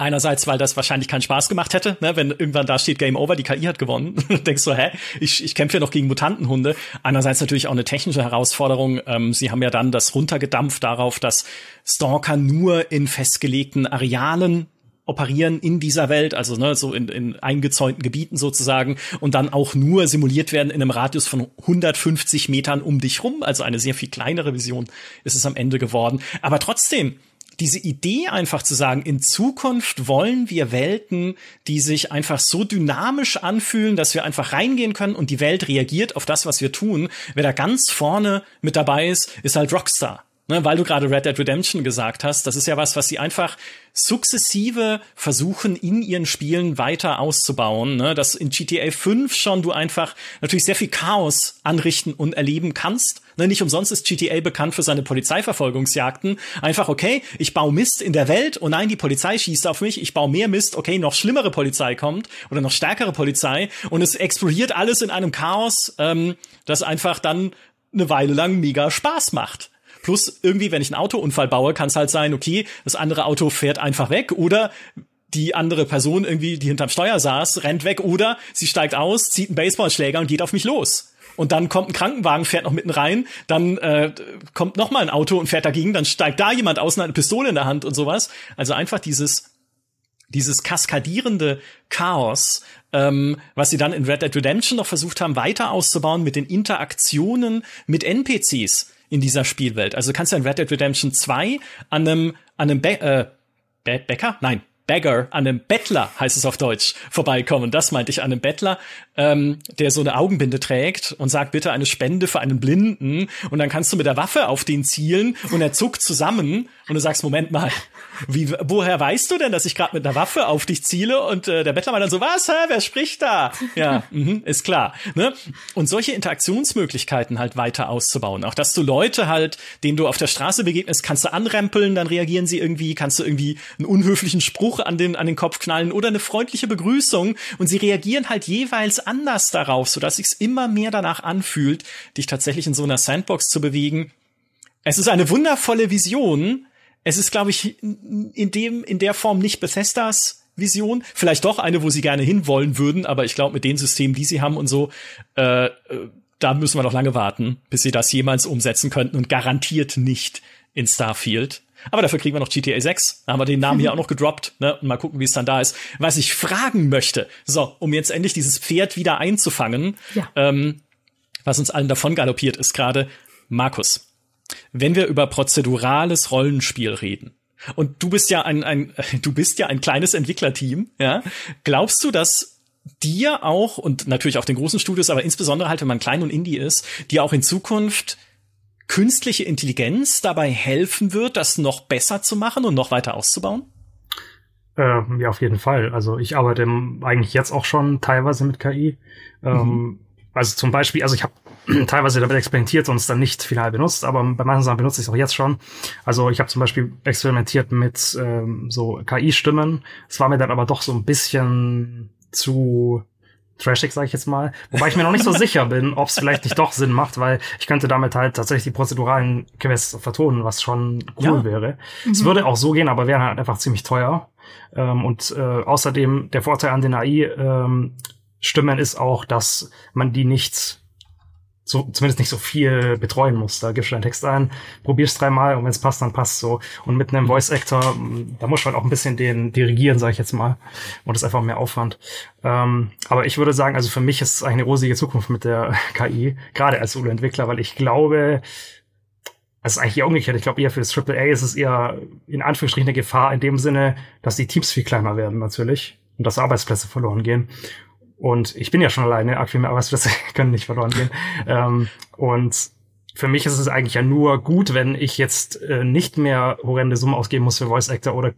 Einerseits, weil das wahrscheinlich keinen Spaß gemacht hätte, ne, wenn irgendwann da steht Game Over, die KI hat gewonnen. denkst du, hä, ich, ich kämpfe ja noch gegen Mutantenhunde. Einerseits natürlich auch eine technische Herausforderung. Ähm, sie haben ja dann das runtergedampft darauf, dass Stalker nur in festgelegten Arealen operieren in dieser Welt, also ne, so in, in eingezäunten Gebieten sozusagen und dann auch nur simuliert werden in einem Radius von 150 Metern um dich rum, also eine sehr viel kleinere Vision ist es am Ende geworden. Aber trotzdem, diese Idee einfach zu sagen, in Zukunft wollen wir Welten, die sich einfach so dynamisch anfühlen, dass wir einfach reingehen können und die Welt reagiert auf das, was wir tun. Wer da ganz vorne mit dabei ist, ist halt Rockstar. Ne, weil du gerade Red Dead Redemption gesagt hast, das ist ja was, was sie einfach sukzessive versuchen, in ihren Spielen weiter auszubauen. Ne? Dass in GTA 5 schon du einfach natürlich sehr viel Chaos anrichten und erleben kannst. Ne? Nicht umsonst ist GTA bekannt für seine Polizeiverfolgungsjagden. Einfach, okay, ich baue Mist in der Welt, oh nein, die Polizei schießt auf mich, ich baue mehr Mist, okay, noch schlimmere Polizei kommt oder noch stärkere Polizei und es explodiert alles in einem Chaos, ähm, das einfach dann eine Weile lang mega Spaß macht. Plus irgendwie, wenn ich einen Autounfall baue, kann es halt sein, okay, das andere Auto fährt einfach weg oder die andere Person irgendwie, die hinterm Steuer saß, rennt weg oder sie steigt aus, zieht einen Baseballschläger und geht auf mich los. Und dann kommt ein Krankenwagen, fährt noch mitten rein, dann äh, kommt noch mal ein Auto und fährt dagegen, dann steigt da jemand aus und hat eine Pistole in der Hand und sowas. Also einfach dieses dieses kaskadierende Chaos, ähm, was sie dann in Red Dead Redemption noch versucht haben, weiter auszubauen mit den Interaktionen mit NPCs in dieser Spielwelt. Also du kannst ja in Red Dead Redemption 2 an einem, an einem Be äh, Be Bäcker? Nein, Beggar, an einem Bettler, heißt es auf Deutsch, vorbeikommen. Das meinte ich, an einem Bettler, ähm, der so eine Augenbinde trägt und sagt, bitte eine Spende für einen Blinden. Und dann kannst du mit der Waffe auf den zielen und er zuckt zusammen und du sagst, Moment mal, wie, woher weißt du denn, dass ich gerade mit einer Waffe auf dich ziele? Und äh, der Bettler war dann so, was, hä, wer spricht da? Ja, mh, ist klar. Ne? Und solche Interaktionsmöglichkeiten halt weiter auszubauen. Auch dass du Leute halt, denen du auf der Straße begegnest, kannst du anrempeln, dann reagieren sie irgendwie, kannst du irgendwie einen unhöflichen Spruch an den, an den Kopf knallen oder eine freundliche Begrüßung und sie reagieren halt jeweils anders darauf, sodass sich's immer mehr danach anfühlt, dich tatsächlich in so einer Sandbox zu bewegen. Es ist eine wundervolle Vision, es ist, glaube ich, in dem, in der Form nicht Bethesdas Vision. Vielleicht doch eine, wo sie gerne hinwollen würden, aber ich glaube, mit den Systemen, die sie haben und so, äh, äh, da müssen wir noch lange warten, bis sie das jemals umsetzen könnten und garantiert nicht in Starfield. Aber dafür kriegen wir noch GTA 6. Da haben wir den Namen hier auch noch gedroppt. Ne? Und mal gucken, wie es dann da ist. Was ich fragen möchte, so, um jetzt endlich dieses Pferd wieder einzufangen, ja. ähm, was uns allen davon galoppiert, ist gerade Markus. Wenn wir über prozedurales Rollenspiel reden, und du bist ja ein, ein du bist ja ein kleines Entwicklerteam, ja, glaubst du, dass dir auch und natürlich auch den großen Studios, aber insbesondere halt, wenn man klein und indie ist, dir auch in Zukunft künstliche Intelligenz dabei helfen wird, das noch besser zu machen und noch weiter auszubauen? Ähm, ja, auf jeden Fall. Also ich arbeite eigentlich jetzt auch schon teilweise mit KI. Ähm, mhm. Also zum Beispiel, also ich habe teilweise damit experimentiert und es dann nicht final benutzt, aber bei manchen Sachen benutze ich es auch jetzt schon. Also ich habe zum Beispiel experimentiert mit ähm, so KI-Stimmen. Es war mir dann aber doch so ein bisschen zu trashig, sage ich jetzt mal. Wobei ich mir noch nicht so sicher bin, ob es vielleicht nicht doch Sinn macht, weil ich könnte damit halt tatsächlich die prozeduralen Quests vertonen, was schon cool ja. wäre. Mhm. Es würde auch so gehen, aber wäre halt einfach ziemlich teuer. Ähm, und äh, außerdem der Vorteil an den AI ähm, Stimmen ist auch, dass man die nicht so, zumindest nicht so viel betreuen muss. Da gibst du deinen Text ein, probierst dreimal und wenn es passt, dann passt so. Und mit einem Voice Actor, da muss man auch ein bisschen den dirigieren, sage ich jetzt mal. Und das ist einfach mehr Aufwand. Ähm, aber ich würde sagen, also für mich ist es eine rosige Zukunft mit der KI, gerade als Solo-Entwickler, weil ich glaube, es ist eigentlich eher umgekehrt. Ich glaube eher für das AAA ist es eher in Anführungsstrichen eine Gefahr in dem Sinne, dass die Teams viel kleiner werden natürlich und dass Arbeitsplätze verloren gehen. Und ich bin ja schon alleine, viel mehr Arbeitsplätze können nicht verloren gehen. Ähm, und für mich ist es eigentlich ja nur gut, wenn ich jetzt äh, nicht mehr horrende Summen ausgeben muss für Voice Actor oder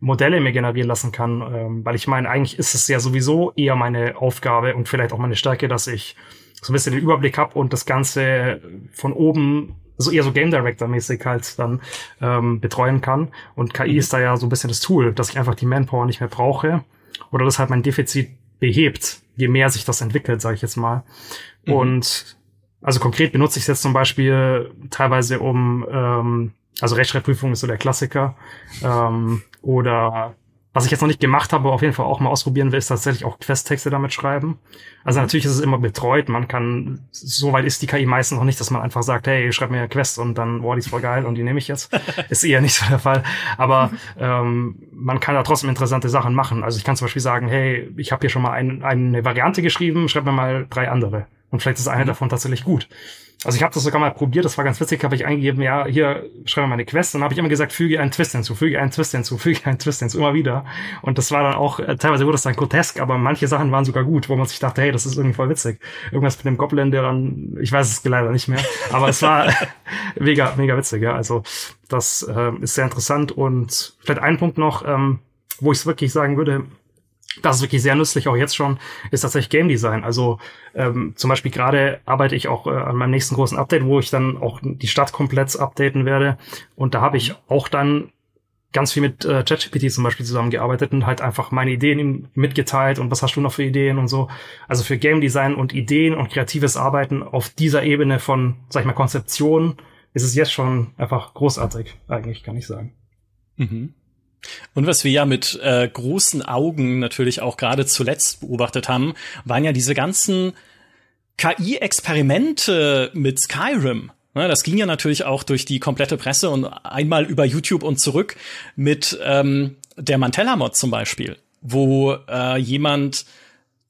Modelle mir generieren lassen kann, ähm, weil ich meine, eigentlich ist es ja sowieso eher meine Aufgabe und vielleicht auch meine Stärke, dass ich so ein bisschen den Überblick habe und das Ganze von oben so eher so Game Director mäßig halt dann ähm, betreuen kann. Und KI mhm. ist da ja so ein bisschen das Tool, dass ich einfach die Manpower nicht mehr brauche oder das halt mein Defizit behebt, je mehr sich das entwickelt, sage ich jetzt mal. Mhm. Und also konkret benutze ich es jetzt zum Beispiel teilweise um, ähm, also Rechtschreibprüfung ist so der Klassiker, ähm, oder was ich jetzt noch nicht gemacht habe, aber auf jeden Fall auch mal ausprobieren will, ist tatsächlich auch Questtexte damit schreiben. Also natürlich ist es immer betreut. Man kann, so weit ist die KI meistens noch nicht, dass man einfach sagt, hey, schreib mir eine Quest und dann, boah, die ist voll geil und die nehme ich jetzt. ist eher nicht so der Fall. Aber ähm, man kann da trotzdem interessante Sachen machen. Also ich kann zum Beispiel sagen, hey, ich habe hier schon mal ein, eine Variante geschrieben, schreib mir mal drei andere. Und vielleicht ist eine mhm. davon tatsächlich gut. Also ich habe das sogar mal probiert, das war ganz witzig, habe ich eingegeben, ja, hier schreibe meine Quest und habe ich immer gesagt, füge einen Twist hinzu, füge einen Twist hinzu, füge einen Twist hinzu, immer wieder. Und das war dann auch, äh, teilweise wurde das dann grotesk, aber manche Sachen waren sogar gut, wo man sich dachte, hey, das ist irgendwie voll witzig. Irgendwas mit dem Goblin, der dann, ich weiß es leider nicht mehr, aber es war mega, mega witzig, ja. Also das äh, ist sehr interessant und vielleicht ein Punkt noch, ähm, wo ich es wirklich sagen würde, das ist wirklich sehr nützlich, auch jetzt schon, ist tatsächlich Game Design. Also ähm, zum Beispiel gerade arbeite ich auch äh, an meinem nächsten großen Update, wo ich dann auch die Stadt komplett updaten werde. Und da habe ich auch dann ganz viel mit äh, ChatGPT zum Beispiel zusammengearbeitet und halt einfach meine Ideen mitgeteilt und was hast du noch für Ideen und so. Also für Game Design und Ideen und kreatives Arbeiten auf dieser Ebene von, sag ich mal, Konzeption ist es jetzt schon einfach großartig, eigentlich, kann ich sagen. Mhm. Und was wir ja mit äh, großen Augen natürlich auch gerade zuletzt beobachtet haben, waren ja diese ganzen KI-Experimente mit Skyrim. Ne, das ging ja natürlich auch durch die komplette Presse und einmal über YouTube und zurück mit ähm, der Mantella-Mod zum Beispiel, wo äh, jemand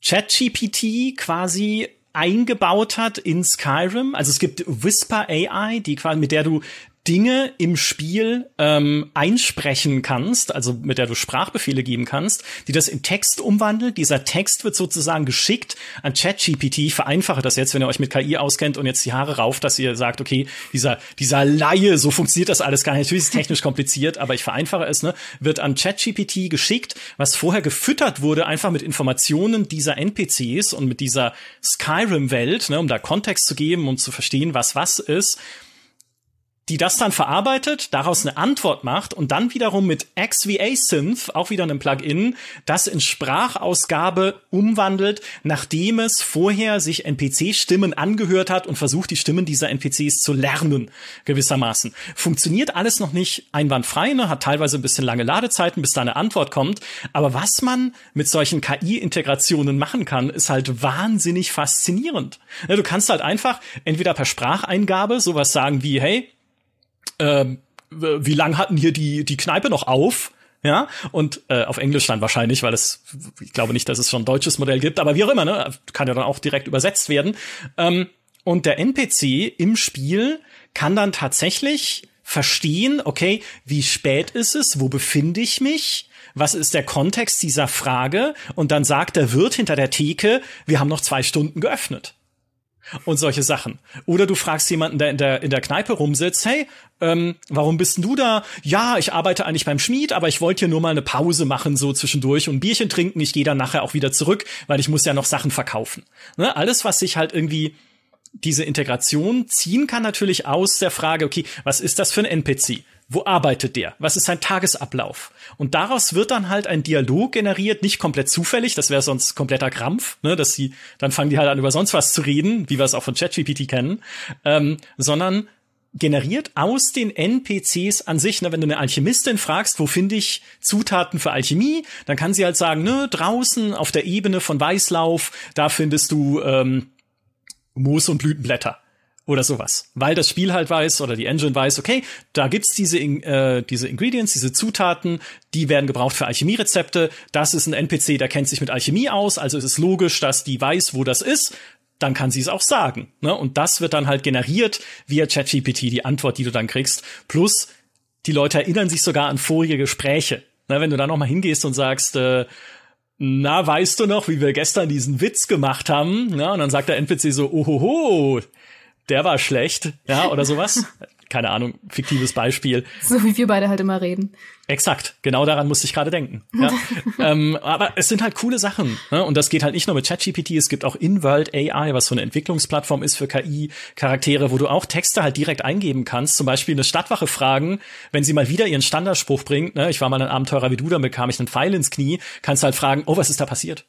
ChatGPT quasi eingebaut hat in Skyrim. Also es gibt Whisper AI, die quasi mit der du Dinge im Spiel ähm, einsprechen kannst, also mit der du Sprachbefehle geben kannst, die das in Text umwandelt. Dieser Text wird sozusagen geschickt an ChatGPT. Ich vereinfache das jetzt, wenn ihr euch mit KI auskennt und jetzt die Haare rauft, dass ihr sagt, okay, dieser, dieser Laie, so funktioniert das alles gar nicht. Natürlich ist es technisch kompliziert, aber ich vereinfache es, ne, wird an ChatGPT geschickt, was vorher gefüttert wurde, einfach mit Informationen dieser NPCs und mit dieser Skyrim-Welt, ne, um da Kontext zu geben, um zu verstehen, was was ist die das dann verarbeitet, daraus eine Antwort macht und dann wiederum mit XVA Synth, auch wieder einem Plugin, das in Sprachausgabe umwandelt, nachdem es vorher sich NPC-Stimmen angehört hat und versucht, die Stimmen dieser NPCs zu lernen, gewissermaßen. Funktioniert alles noch nicht einwandfrei, ne? hat teilweise ein bisschen lange Ladezeiten, bis da eine Antwort kommt. Aber was man mit solchen KI-Integrationen machen kann, ist halt wahnsinnig faszinierend. Du kannst halt einfach entweder per Spracheingabe sowas sagen wie, hey, ähm, wie lang hatten hier die, die Kneipe noch auf? Ja, und äh, auf Englisch dann wahrscheinlich, weil es, ich glaube nicht, dass es schon ein deutsches Modell gibt, aber wie auch immer, ne, kann ja dann auch direkt übersetzt werden. Ähm, und der NPC im Spiel kann dann tatsächlich verstehen, okay, wie spät ist es, wo befinde ich mich, was ist der Kontext dieser Frage, und dann sagt der Wirt hinter der Theke, wir haben noch zwei Stunden geöffnet und solche Sachen. Oder du fragst jemanden, der in der, in der Kneipe rumsitzt, hey, ähm, warum bist denn du da? Ja, ich arbeite eigentlich beim Schmied, aber ich wollte hier nur mal eine Pause machen, so zwischendurch und Bierchen trinken. Ich gehe dann nachher auch wieder zurück, weil ich muss ja noch Sachen verkaufen. Ne? Alles, was sich halt irgendwie diese Integration ziehen kann, natürlich aus der Frage, okay, was ist das für ein NPC? Wo arbeitet der? Was ist sein Tagesablauf? Und daraus wird dann halt ein Dialog generiert, nicht komplett zufällig, das wäre sonst kompletter Krampf, ne, dass sie, dann fangen die halt an, über sonst was zu reden, wie wir es auch von ChatGPT kennen, ähm, sondern generiert aus den NPCs an sich. Ne, wenn du eine Alchemistin fragst, wo finde ich Zutaten für Alchemie, dann kann sie halt sagen, ne, draußen auf der Ebene von Weißlauf, da findest du ähm, Moos und Blütenblätter oder sowas. Weil das Spiel halt weiß oder die Engine weiß, okay, da gibt's diese, äh, diese Ingredients, diese Zutaten, die werden gebraucht für Alchemierezepte. Das ist ein NPC, der kennt sich mit Alchemie aus, also ist es logisch, dass die weiß, wo das ist. Dann kann sie es auch sagen. Ne? Und das wird dann halt generiert via ChatGPT, die Antwort, die du dann kriegst. Plus, die Leute erinnern sich sogar an vorige Gespräche. Ne? Wenn du da noch mal hingehst und sagst, äh, na, weißt du noch, wie wir gestern diesen Witz gemacht haben? Ja, und dann sagt der NPC so, ohoho, der war schlecht, ja, oder sowas. Keine Ahnung, fiktives Beispiel. So wie wir beide halt immer reden. Exakt, genau daran musste ich gerade denken. Ja. ähm, aber es sind halt coole Sachen. Ne? Und das geht halt nicht nur mit ChatGPT, es gibt auch InWorld AI, was so eine Entwicklungsplattform ist für KI-Charaktere, wo du auch Texte halt direkt eingeben kannst. Zum Beispiel eine Stadtwache fragen, wenn sie mal wieder ihren Standardspruch bringt, ne? ich war mal ein Abenteurer wie du, dann bekam ich einen Pfeil ins Knie, kannst du halt fragen, oh, was ist da passiert?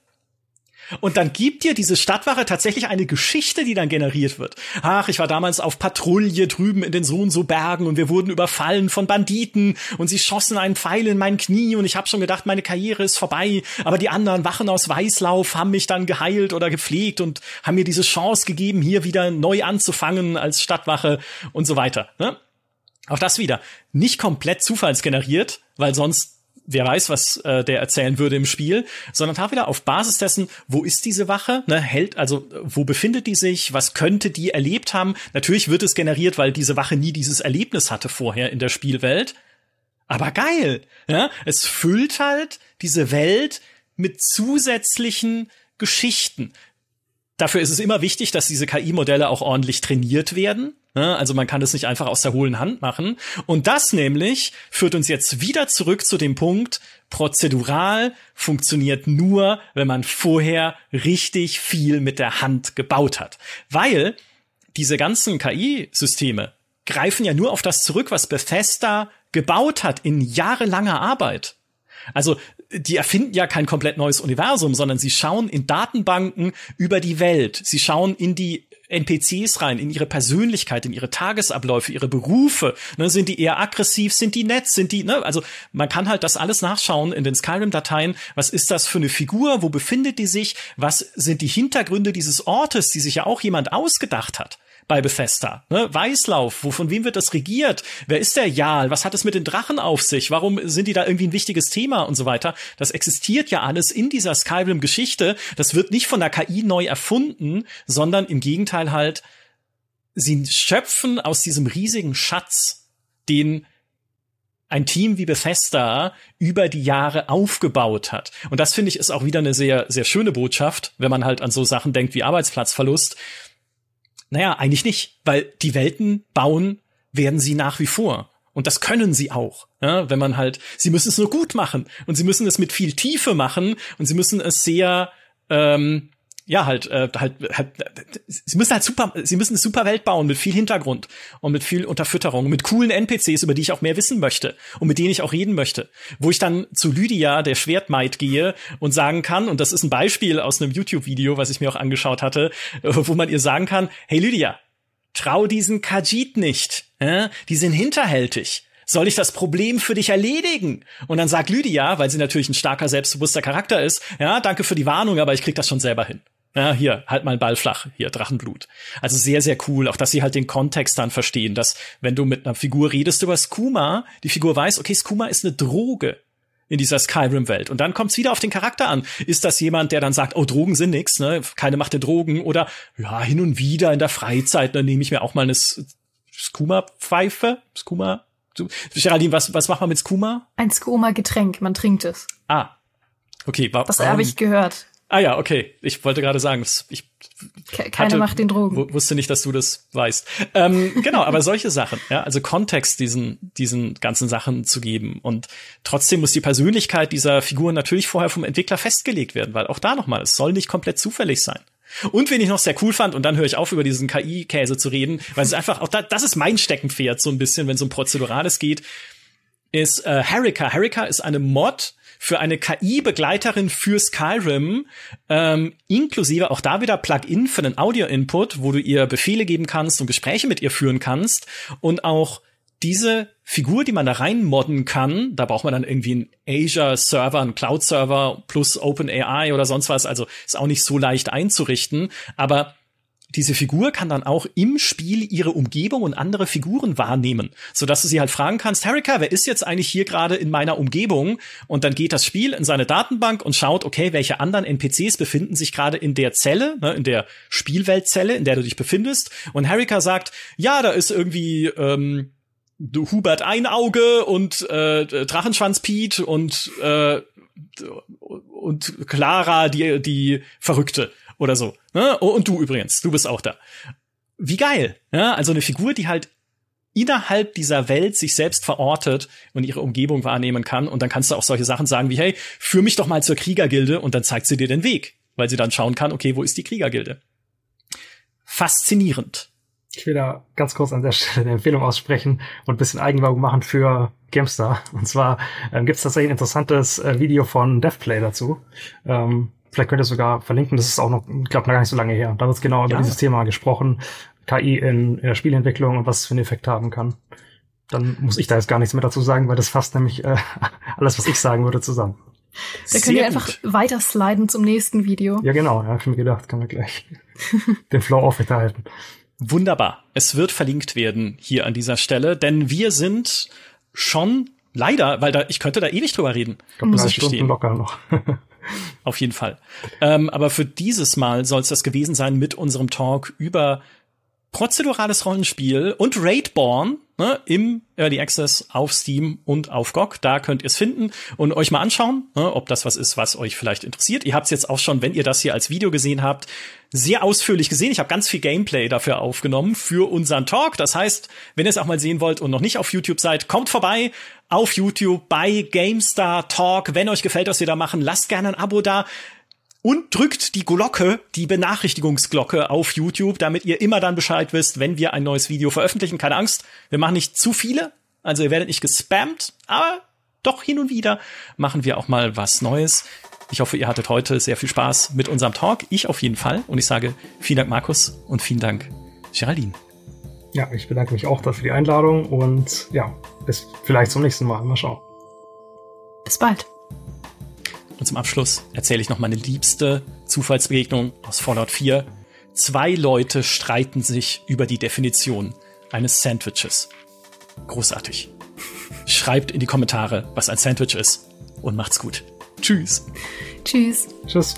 Und dann gibt dir diese Stadtwache tatsächlich eine Geschichte, die dann generiert wird. Ach, ich war damals auf Patrouille drüben in den so und so Bergen und wir wurden überfallen von Banditen und sie schossen einen Pfeil in mein Knie und ich habe schon gedacht, meine Karriere ist vorbei. Aber die anderen Wachen aus Weißlauf haben mich dann geheilt oder gepflegt und haben mir diese Chance gegeben, hier wieder neu anzufangen als Stadtwache und so weiter. Ne? Auch das wieder nicht komplett zufallsgeneriert, weil sonst wer weiß, was äh, der erzählen würde im Spiel, sondern da wieder auf Basis dessen, wo ist diese Wache, ne, hält, also wo befindet die sich, was könnte die erlebt haben. Natürlich wird es generiert, weil diese Wache nie dieses Erlebnis hatte vorher in der Spielwelt. Aber geil, ja, es füllt halt diese Welt mit zusätzlichen Geschichten. Dafür ist es immer wichtig, dass diese KI-Modelle auch ordentlich trainiert werden. Ne? Also man kann das nicht einfach aus der hohlen Hand machen. Und das nämlich führt uns jetzt wieder zurück zu dem Punkt, prozedural funktioniert nur, wenn man vorher richtig viel mit der Hand gebaut hat. Weil diese ganzen KI-Systeme greifen ja nur auf das zurück, was Bethesda gebaut hat in jahrelanger Arbeit. Also die erfinden ja kein komplett neues Universum, sondern sie schauen in Datenbanken über die Welt. Sie schauen in die NPCs rein, in ihre Persönlichkeit, in ihre Tagesabläufe, ihre Berufe. Ne, sind die eher aggressiv, sind die nett, sind die, ne? Also man kann halt das alles nachschauen in den Skyrim-Dateien. Was ist das für eine Figur? Wo befindet die sich? Was sind die Hintergründe dieses Ortes, die sich ja auch jemand ausgedacht hat? Bei Bethesda. Ne? Weißlauf, wo, von wem wird das regiert? Wer ist der Jarl? Was hat es mit den Drachen auf sich? Warum sind die da irgendwie ein wichtiges Thema und so weiter? Das existiert ja alles in dieser Skyrim-Geschichte. Das wird nicht von der KI neu erfunden, sondern im Gegenteil halt, sie schöpfen aus diesem riesigen Schatz, den ein Team wie Bethesda über die Jahre aufgebaut hat. Und das finde ich ist auch wieder eine sehr, sehr schöne Botschaft, wenn man halt an so Sachen denkt wie Arbeitsplatzverlust, naja, eigentlich nicht, weil die Welten bauen werden sie nach wie vor. Und das können sie auch. Ja, wenn man halt, sie müssen es nur gut machen und sie müssen es mit viel Tiefe machen und sie müssen es sehr ähm, ja, halt, äh, halt, halt, sie müssen halt super, sie müssen eine super Welt bauen mit viel Hintergrund und mit viel Unterfütterung, mit coolen NPCs, über die ich auch mehr wissen möchte und mit denen ich auch reden möchte. Wo ich dann zu Lydia, der Schwertmaid, gehe und sagen kann, und das ist ein Beispiel aus einem YouTube-Video, was ich mir auch angeschaut hatte, wo man ihr sagen kann, hey Lydia, trau diesen Kajit nicht, äh? die sind hinterhältig soll ich das Problem für dich erledigen? Und dann sagt Lydia, weil sie natürlich ein starker, selbstbewusster Charakter ist, ja, danke für die Warnung, aber ich krieg das schon selber hin. Ja, hier, halt mal Ball flach, hier, Drachenblut. Also sehr, sehr cool, auch dass sie halt den Kontext dann verstehen, dass wenn du mit einer Figur redest über Skuma, die Figur weiß, okay, Skuma ist eine Droge in dieser Skyrim-Welt. Und dann kommt es wieder auf den Charakter an. Ist das jemand, der dann sagt, oh, Drogen sind nix, ne? Keine Macht der Drogen oder ja, hin und wieder in der Freizeit, dann nehme ich mir auch mal eine Skuma-Pfeife. Skuma. Geraldine, was, was macht man mit Skuma? Ein Skuma-Getränk, man trinkt es. Ah. Okay, wa Das habe ich gehört. Ah ja, okay. Ich wollte gerade sagen, ich keine hatte, macht den Drogen. Wusste nicht, dass du das weißt. Ähm, genau, aber solche Sachen, ja, also Kontext diesen diesen ganzen Sachen zu geben und trotzdem muss die Persönlichkeit dieser Figur natürlich vorher vom Entwickler festgelegt werden, weil auch da nochmal, es soll nicht komplett zufällig sein. Und wen ich noch sehr cool fand, und dann höre ich auf, über diesen KI-Käse zu reden, weil es einfach auch da, das ist mein Steckenpferd so ein bisschen, wenn es um Prozedurales geht, ist äh, Harika. Harika ist eine Mod, für eine KI-Begleiterin für Skyrim, ähm, inklusive auch da wieder Plugin für den Audio-Input, wo du ihr Befehle geben kannst und Gespräche mit ihr führen kannst und auch diese Figur, die man da rein modden kann, da braucht man dann irgendwie einen Azure-Server, einen Cloud-Server plus OpenAI oder sonst was, also ist auch nicht so leicht einzurichten, aber diese Figur kann dann auch im Spiel ihre Umgebung und andere Figuren wahrnehmen, so dass du sie halt fragen kannst, Harika, wer ist jetzt eigentlich hier gerade in meiner Umgebung? Und dann geht das Spiel in seine Datenbank und schaut, okay, welche anderen NPCs befinden sich gerade in der Zelle, ne, in der Spielweltzelle, in der du dich befindest. Und Harika sagt, ja, da ist irgendwie ähm, Hubert Einauge und äh, Drachenschwanz Pete und äh, und Clara die die Verrückte oder so. Ne? Oh, und du übrigens, du bist auch da. Wie geil. Ja? Also eine Figur, die halt innerhalb dieser Welt sich selbst verortet und ihre Umgebung wahrnehmen kann. Und dann kannst du auch solche Sachen sagen wie, hey, führ mich doch mal zur Kriegergilde und dann zeigt sie dir den Weg, weil sie dann schauen kann, okay, wo ist die Kriegergilde? Faszinierend. Ich will da ganz kurz an der Stelle eine Empfehlung aussprechen und ein bisschen Eigenwerbung machen für GameStar. Und zwar ähm, gibt es tatsächlich ein interessantes äh, Video von DevPlay dazu. Ähm, Vielleicht könnt ihr sogar verlinken, das ist auch noch, ich glaube, gar nicht so lange her. Da wird genau über ja. dieses Thema gesprochen. KI in, in der Spielentwicklung und was es für einen Effekt haben kann. Dann muss ich da jetzt gar nichts mehr dazu sagen, weil das fasst nämlich äh, alles, was ich sagen würde, zusammen. Da könnt ihr einfach weiter sliden zum nächsten Video. Ja, genau, ja, hab ich mir gedacht, kann man gleich den Flow aufrechterhalten. Wunderbar. Es wird verlinkt werden hier an dieser Stelle, denn wir sind schon leider, weil da ich könnte da ewig drüber reden. Ich glaub, muss drei ich Stunden gestehen. locker noch. Auf jeden Fall. Ähm, aber für dieses Mal soll es das gewesen sein mit unserem Talk über prozedurales Rollenspiel und Raidborn ne, im Early Access auf Steam und auf GOG. Da könnt ihr es finden und euch mal anschauen, ne, ob das was ist, was euch vielleicht interessiert. Ihr habt es jetzt auch schon, wenn ihr das hier als Video gesehen habt, sehr ausführlich gesehen. Ich habe ganz viel Gameplay dafür aufgenommen für unseren Talk. Das heißt, wenn ihr es auch mal sehen wollt und noch nicht auf YouTube seid, kommt vorbei auf YouTube bei GameStar Talk. Wenn euch gefällt, was wir da machen, lasst gerne ein Abo da und drückt die Glocke, die Benachrichtigungsglocke auf YouTube, damit ihr immer dann Bescheid wisst, wenn wir ein neues Video veröffentlichen. Keine Angst, wir machen nicht zu viele, also ihr werdet nicht gespammt, aber doch hin und wieder machen wir auch mal was Neues. Ich hoffe, ihr hattet heute sehr viel Spaß mit unserem Talk. Ich auf jeden Fall. Und ich sage vielen Dank, Markus, und vielen Dank, Geraldine. Ja, ich bedanke mich auch dafür die Einladung und ja, bis vielleicht zum nächsten Mal. Mal schauen. Bis bald. Und zum Abschluss erzähle ich noch meine liebste Zufallsbegegnung aus Fallout 4. Zwei Leute streiten sich über die Definition eines Sandwiches. Großartig. Schreibt in die Kommentare, was ein Sandwich ist und macht's gut. Tschüss. Tschüss. Tschüss.